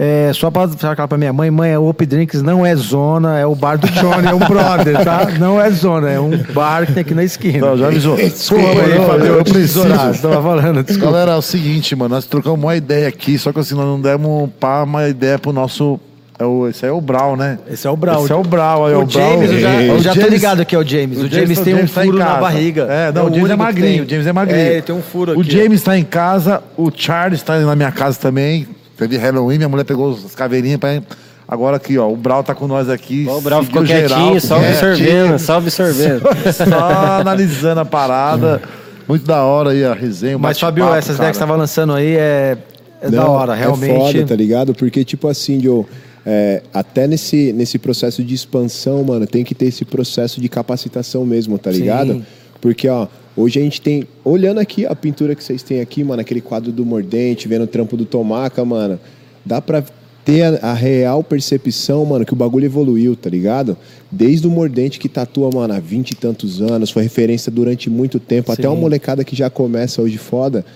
é, só pra falar pra minha mãe, mãe, o Up Drinks não é zona, é o bar do Johnny, é um brother, tá? Não é zona, é um bar que tem aqui na esquina. Não, já avisou. Desculpa Pô, aí, eu- Fabio, eu eu preciso. tava falando, desculpa. Galera, é o seguinte, mano, nós trocamos uma ideia aqui, só que assim, nós não demos pá, uma ideia pro nosso. É o, esse aí é o Brau, né? Esse é o Brau. Esse é o Brau, aí, O, o, Brau. James, eu já, É, eu o já tô James- ligado que é o James. O, James, tem um tá furo na casa. barriga. É, não, o, James é magrinho, o James é magrinho. É, ele tem um furo aqui. O James tá em casa, o Charles tá na minha casa também. Teve Halloween, minha mulher pegou as caveirinhas pra. Agora aqui, ó, o Brau tá com nós aqui. Ó, O Brau ficou geral, quietinho, só quietinho. observando, só observando. Só analisando a parada. Muito da hora aí a resenha. Mas, Fabio, essas cara. ideias que você tava lançando aí é, é da Não, hora, realmente. É foda, tá ligado? Porque, tipo assim, Joe, é, até nesse, nesse processo de expansão, mano, tem que ter esse processo de capacitação mesmo, tá Sim. ligado? Porque, ó, hoje a gente tem. Olhando aqui a pintura que vocês têm aqui, mano, aquele quadro do Mordente, vendo o trampo do Tomaca, mano, dá pra ter a, a real percepção, mano, que o bagulho evoluiu, tá ligado? Desde o Mordente que tatua, mano, há 20 e tantos anos, foi referência durante muito tempo, até Sim. uma molecada que já começa hoje foda,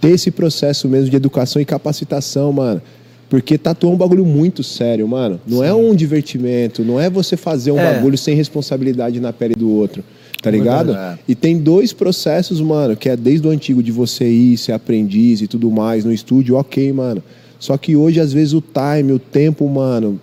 ter esse processo mesmo de educação e capacitação, mano. Porque tatuar é um bagulho muito sério, mano. Não é um divertimento, não é você fazer um É. bagulho sem responsabilidade na pele do outro. Tá ligado? É. E tem dois processos, mano, que é desde o antigo de você ir, ser aprendiz e tudo mais no estúdio, ok, mano. Só que hoje, às vezes, o time, o tempo, mano,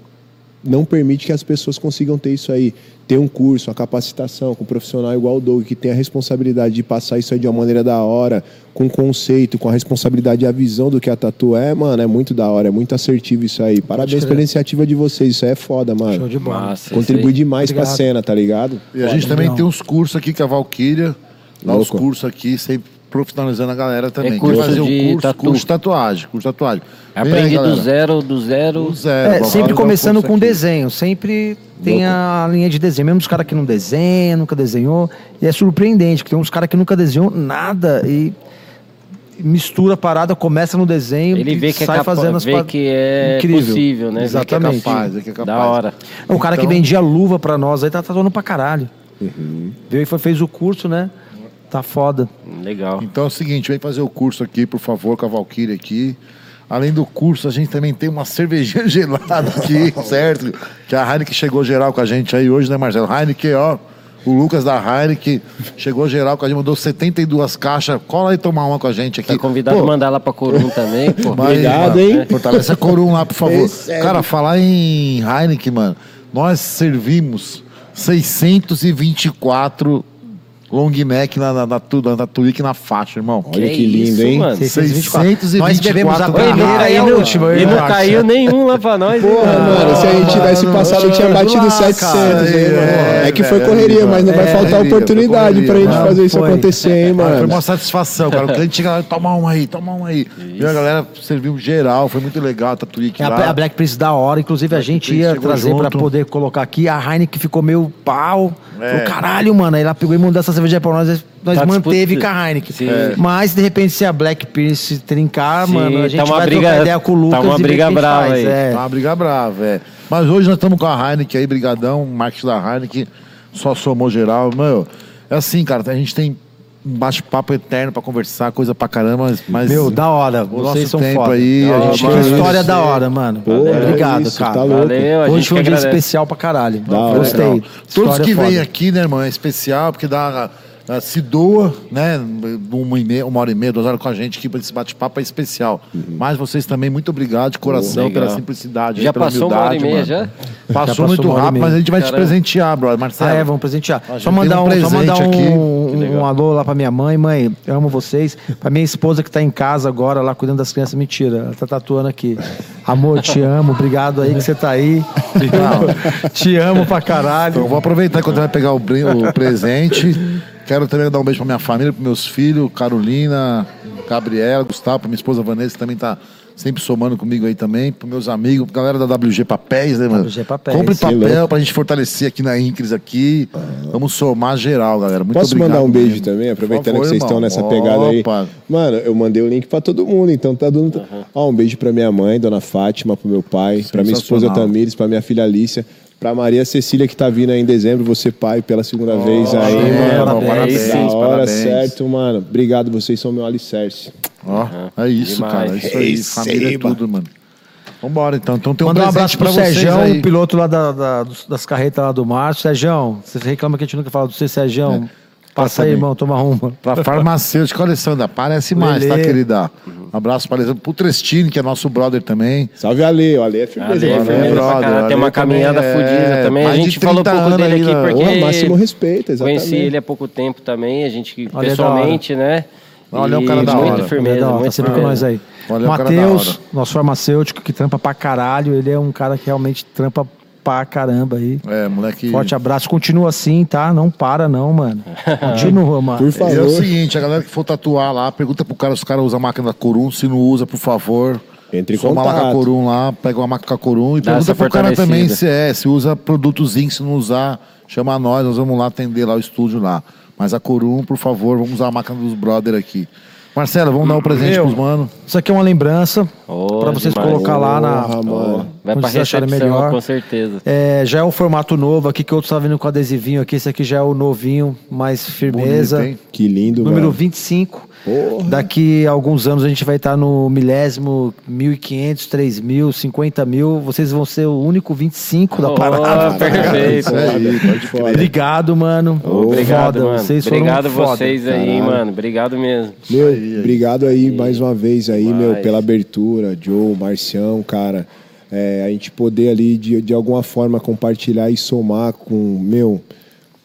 não permite que as pessoas consigam ter isso aí. Ter um curso, uma capacitação com um profissional igual o Doug, que tem a responsabilidade de passar isso aí de uma maneira da hora, com conceito, com a responsabilidade e a visão do que a tatu é, mano, é muito da hora, é muito assertivo isso aí. Parabéns pela iniciativa de vocês, isso aí é foda, Show mano. de bola. Massa. Contribui demais pra Obrigado. cena, tá ligado? E a gente também legal. tem uns cursos aqui com a Valkyria. Dá os cursos aqui, sempre profissionalizando a galera também. É curso fazer o de curso, tatu. curso de tatuagem, curso de tatuagem. Vem aí, Aprendi do zero, do zero. Do zero. É, sempre um começando com aqui. desenho, sempre tem a linha de desenho. Mesmo os caras que não desenham, nunca desenhou. E é surpreendente, que tem uns caras que nunca desenhou nada e mistura a parada, começa no desenho Ele e vê que é sai capa- fazendo as vê que é Incrível. possível, né? Vê que é Exatamente. capaz, vê que é capaz. Da hora. O cara que Então- vendia luva pra nós aí tá tatuando pra caralho. Veio e foi, fez o curso, né? Tá foda. Legal. Então é o seguinte, vem fazer o curso aqui, por favor, com a Valkyria aqui. Além do curso, a gente também tem uma cervejinha <laughs> gelada aqui, certo? Que a Heineken chegou geral com a gente aí hoje, né, Marcelo? Heineken, ó. O Lucas da Heineken chegou geral com a gente, mandou 72 caixas. Cola aí tomar uma com a gente aqui. Tá convidado Pô, a mandar lá pra Corum <laughs> também, pô. Mas, Obrigado, mano, hein? Fortalece a Corum lá, por favor. É- Cara, falar em Heineken, mano. Nós servimos 624 long neck na, na, na, na, na Twig na faixa, irmão. Olha que, Que lindo, isso, hein? mano. 624. Nós bebemos a primeira aí no último. E não caiu nenhum lá pra nós. Porra, mano? mano, se a gente tivesse passado, eu tinha batido lá, 700, cara. mano? É, É que foi é, correria, mas não vai é, faltar correria, oportunidade foi pra gente fazer isso Foi. acontecer, hein, <laughs> Foi mano? uma satisfação, cara. O cliente chega lá, toma um aí, toma um aí. E a galera serviu geral, foi muito legal a É a, lá. a Black Prince da hora, inclusive a gente ia trazer pra poder colocar aqui. A Heineken ficou meio pau. É. Caralho, mano. Aí ela pegou e mandou essa cerveja pra nós. Nós Tá manteve disputa- com a Heineken. Sim. É. Mas, de repente, se a Black Prince trincar, Sim, mano, a tá gente uma vai briga- trocar ideia com o tá Lucas uma e ver briga o brava faz. aí. É. Tá uma briga brava, é. Mas hoje nós estamos com a Heineken aí, brigadão, marketing da Heineken, só somou geral. Meu, é assim, cara, a gente tem bate-papo eterno pra conversar, coisa pra caramba, mas... Meu, da hora. o Vocês nosso são tempo foda. aí, Da a gente Que mano. história da hora, mano. Porra, Obrigado, isso, cara. tá louco. Valeu, a Hoje foi um dia agradece. especial pra caralho. Da. Gostei. Todos História que foda. vêm aqui, né, irmão, é especial, porque dá. Ah, Se doa, né? Uma, e meia, uma hora e meia, duas horas com a gente aqui para esse bate-papo é especial. Mas vocês também, muito obrigado de coração Legal. pela simplicidade. Já pela passou uma hora e humildade, meia já? Passou, Já passou muito rápido, meia. mas a gente vai te Caramba. presentear, brother. Marcelo. Ah, é, vamos presentear. Só mandar um um, só mandar presente aqui. um, um alô lá pra minha mãe. Mãe, eu amo vocês. Pra minha esposa que tá em casa agora, lá cuidando das crianças. Mentira, ela tá tatuando aqui. Amor, te amo. Obrigado aí que você tá aí. te amo pra Então, eu caralho. vou aproveitar quando você vai pegar o, o presente. Quero também dar um beijo pra minha família, pros meus filhos, Carolina, Gabriela, Gustavo, pra minha esposa Vanessa, que também tá sempre somando comigo aí também, pros meus amigos, pra galera da WG Papéis, né, mano? WG Papéis. Compre papel pra gente fortalecer aqui na Incris aqui. Vamos somar geral, galera. Muito Posso obrigado. mandar um beijo mesmo. também, aproveitando favor, que vocês estão irmão. nessa pegada aí. Mano, eu mandei o link pra todo mundo, então tá dando. Ó, um beijo pra minha mãe, dona Fátima, pro meu pai, pra minha esposa. Tamires, pra minha filha Alicia, pra Maria Cecília que tá vindo aí em dezembro, você pai pela segunda vez aí, é, mano. parabéns, da hora, parabéns. certo, mano. Obrigado, vocês são meu alicerce. Ó, é isso, Demais. cara. É isso aí. Receba. Família é tudo, mano. Vambora, então. Então tem um um abraço pro pra vocês Serjão, aí. o piloto lá da- da- das carretas lá do Márcio. Serjão, você reclama que a gente nunca fala do seu Serjão. Passa aí, irmão, toma uma. Pra farmacêutica Alessandra, aparece mais, tá, Lelê. querida? Um abraço pra Alessandra. Pro Trestini, que é nosso brother também. Salve Ale, o Ale é firmeza. Ale é mano. firmeza brother. Tem uma Ale caminhada também é- fodida também. A mais de gente falou 30 pouco dele aqui né? porque. Ô, máximo respeito, exatamente. Conheci ele há pouco tempo também, a gente Ale é pessoalmente, né? É um E cara da muito hora. firmeza, Legal, tá muito sempre com nós aí. Ale é um cara da Matheus, hora. nosso farmacêutico que trampa pra caralho. Ele é um cara que realmente trampa pra caramba aí. É, moleque. Forte abraço. Continua assim, tá? Não para, não, mano. Continua, <laughs> mano. Por E é o favor. seguinte, a galera que for tatuar lá, pergunta pro cara se o cara usa a máquina da Corum, se não usa, por favor. Entre em uma contato. maca Corum lá, pega uma maca Corum e Dá pergunta essa pro cara também se é, se usa produtos Zinc, se não usar, chama nós, nós vamos lá atender lá o estúdio lá. Mas a Corum, por favor, vamos usar a máquina dos brother aqui. Marcelo, vamos dar um presente Meu. pros mano. Isso aqui é uma lembrança Oh, pra vocês demais. colocar lá na. Porra, mano. Vai pra recepção, melhor. com certeza. É, já é o formato novo aqui que outros tá vindo com adesivinho aqui. Esse aqui já é o novinho, mais firmeza. Bonito, hein? Que lindo, Número mano. 25. Porra. Daqui a alguns anos a gente vai estar no milésimo 1.500, 3.000, 50 mil. Vocês vão ser o único 25 da Oh, parada. perfeito. Pode crer. Obrigado, mano. Obrigado, Foda, mano. Vocês foram Obrigado foda. vocês aí, Caralho. mano. Obrigado mesmo. Meu, aí. obrigado aí mais uma vez aí, meu, Demais. pela abertura, Joe, Marcião, cara. É, a gente poder ali, de, de alguma forma, compartilhar e somar com, meu,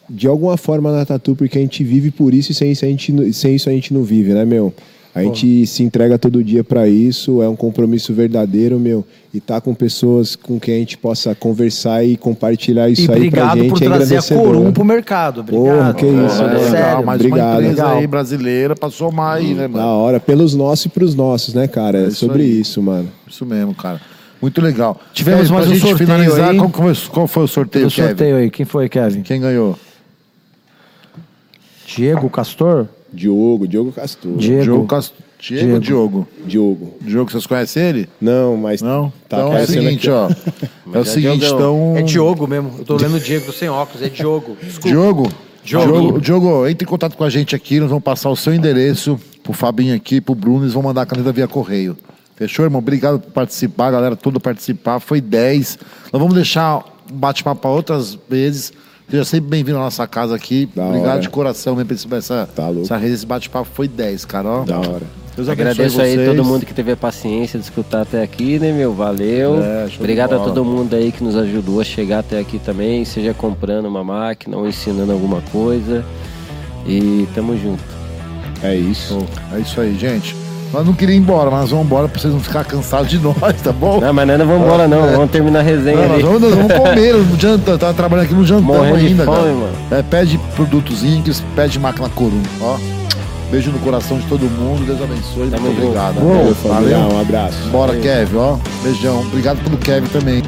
de alguma forma na Tatu, porque a gente vive por isso e sem isso a gente, não- sem isso a gente não vive, né, meu? A gente se entrega todo dia pra isso, é um compromisso verdadeiro, meu. E tá com pessoas com quem a gente possa conversar e compartilhar isso E aí pra obrigado gente. por é trazer a engrandecedor. Corum pro mercado. Obrigado. Porra, que isso, É, né? legal, Sério. mais obrigado. uma empresa aí brasileira pra somar aí, né, Da mano? hora, pelos nossos e pros nossos, né, cara? É isso sobre aí. isso, mano. Isso mesmo, cara. Muito legal. Tivemos É, mais um gente sorteio finalizar, aí. Qual, qual foi- o sorteio, O Kevin? sorteio aí. Quem foi, Kevin? Quem ganhou? Diego Castor? Diogo, Diogo Castor. Diego. Diogo Cast... Diego, Diego. Diogo? Diogo. Diogo, vocês conhecem ele? Não, mas. Não? Tá então é o seguinte, aqui. ó. <laughs> É o é seguinte, então... É Diogo mesmo. Eu tô lendo Diego sem óculos. É Diogo. Desculpa. Diogo, Diogo. Diogo, Diogo, entre em contato com a gente aqui, nós vamos passar o seu endereço pro Fabinho aqui, pro Bruno, eles vão mandar a caneta via correio. Fechou, irmão? Obrigado por participar, galera toda participar. Foi 10. Nós vamos deixar um bate-papo para outras vezes. Seja sempre bem-vindo à nossa casa aqui. Da Obrigado hora. de coração mesmo por essa, Tá louco. essa rede, esse bate-papo. Foi 10, cara. Ó. Da hora. Deus Agradeço aí vocês. todo mundo que teve a paciência de escutar até aqui, né, meu? Valeu. É, Obrigado a todo mundo aí que nos ajudou a chegar até aqui também, seja comprando uma máquina ou ensinando alguma coisa. E tamo junto. É isso. É isso aí, gente. Nós não queríamos ir embora, mas nós vamos embora pra vocês não ficarem cansados de <laughs> nós, tá bom? Não, mas nós não vamos embora não, vamos terminar a resenha Não, nós ali. vamos, nós vamos comer, <laughs> não janta, tá trabalhando aqui, Morrendo de ainda, fome, cara. mano. É, pede produtos Inks, pede máquina Corum, ó. Beijo no coração de todo mundo, Deus abençoe, Tamo muito obrigado. Valeu, Valeu. família. Um abraço. Bora, Kevin, ó. Beijão. Obrigado pelo Kevin também.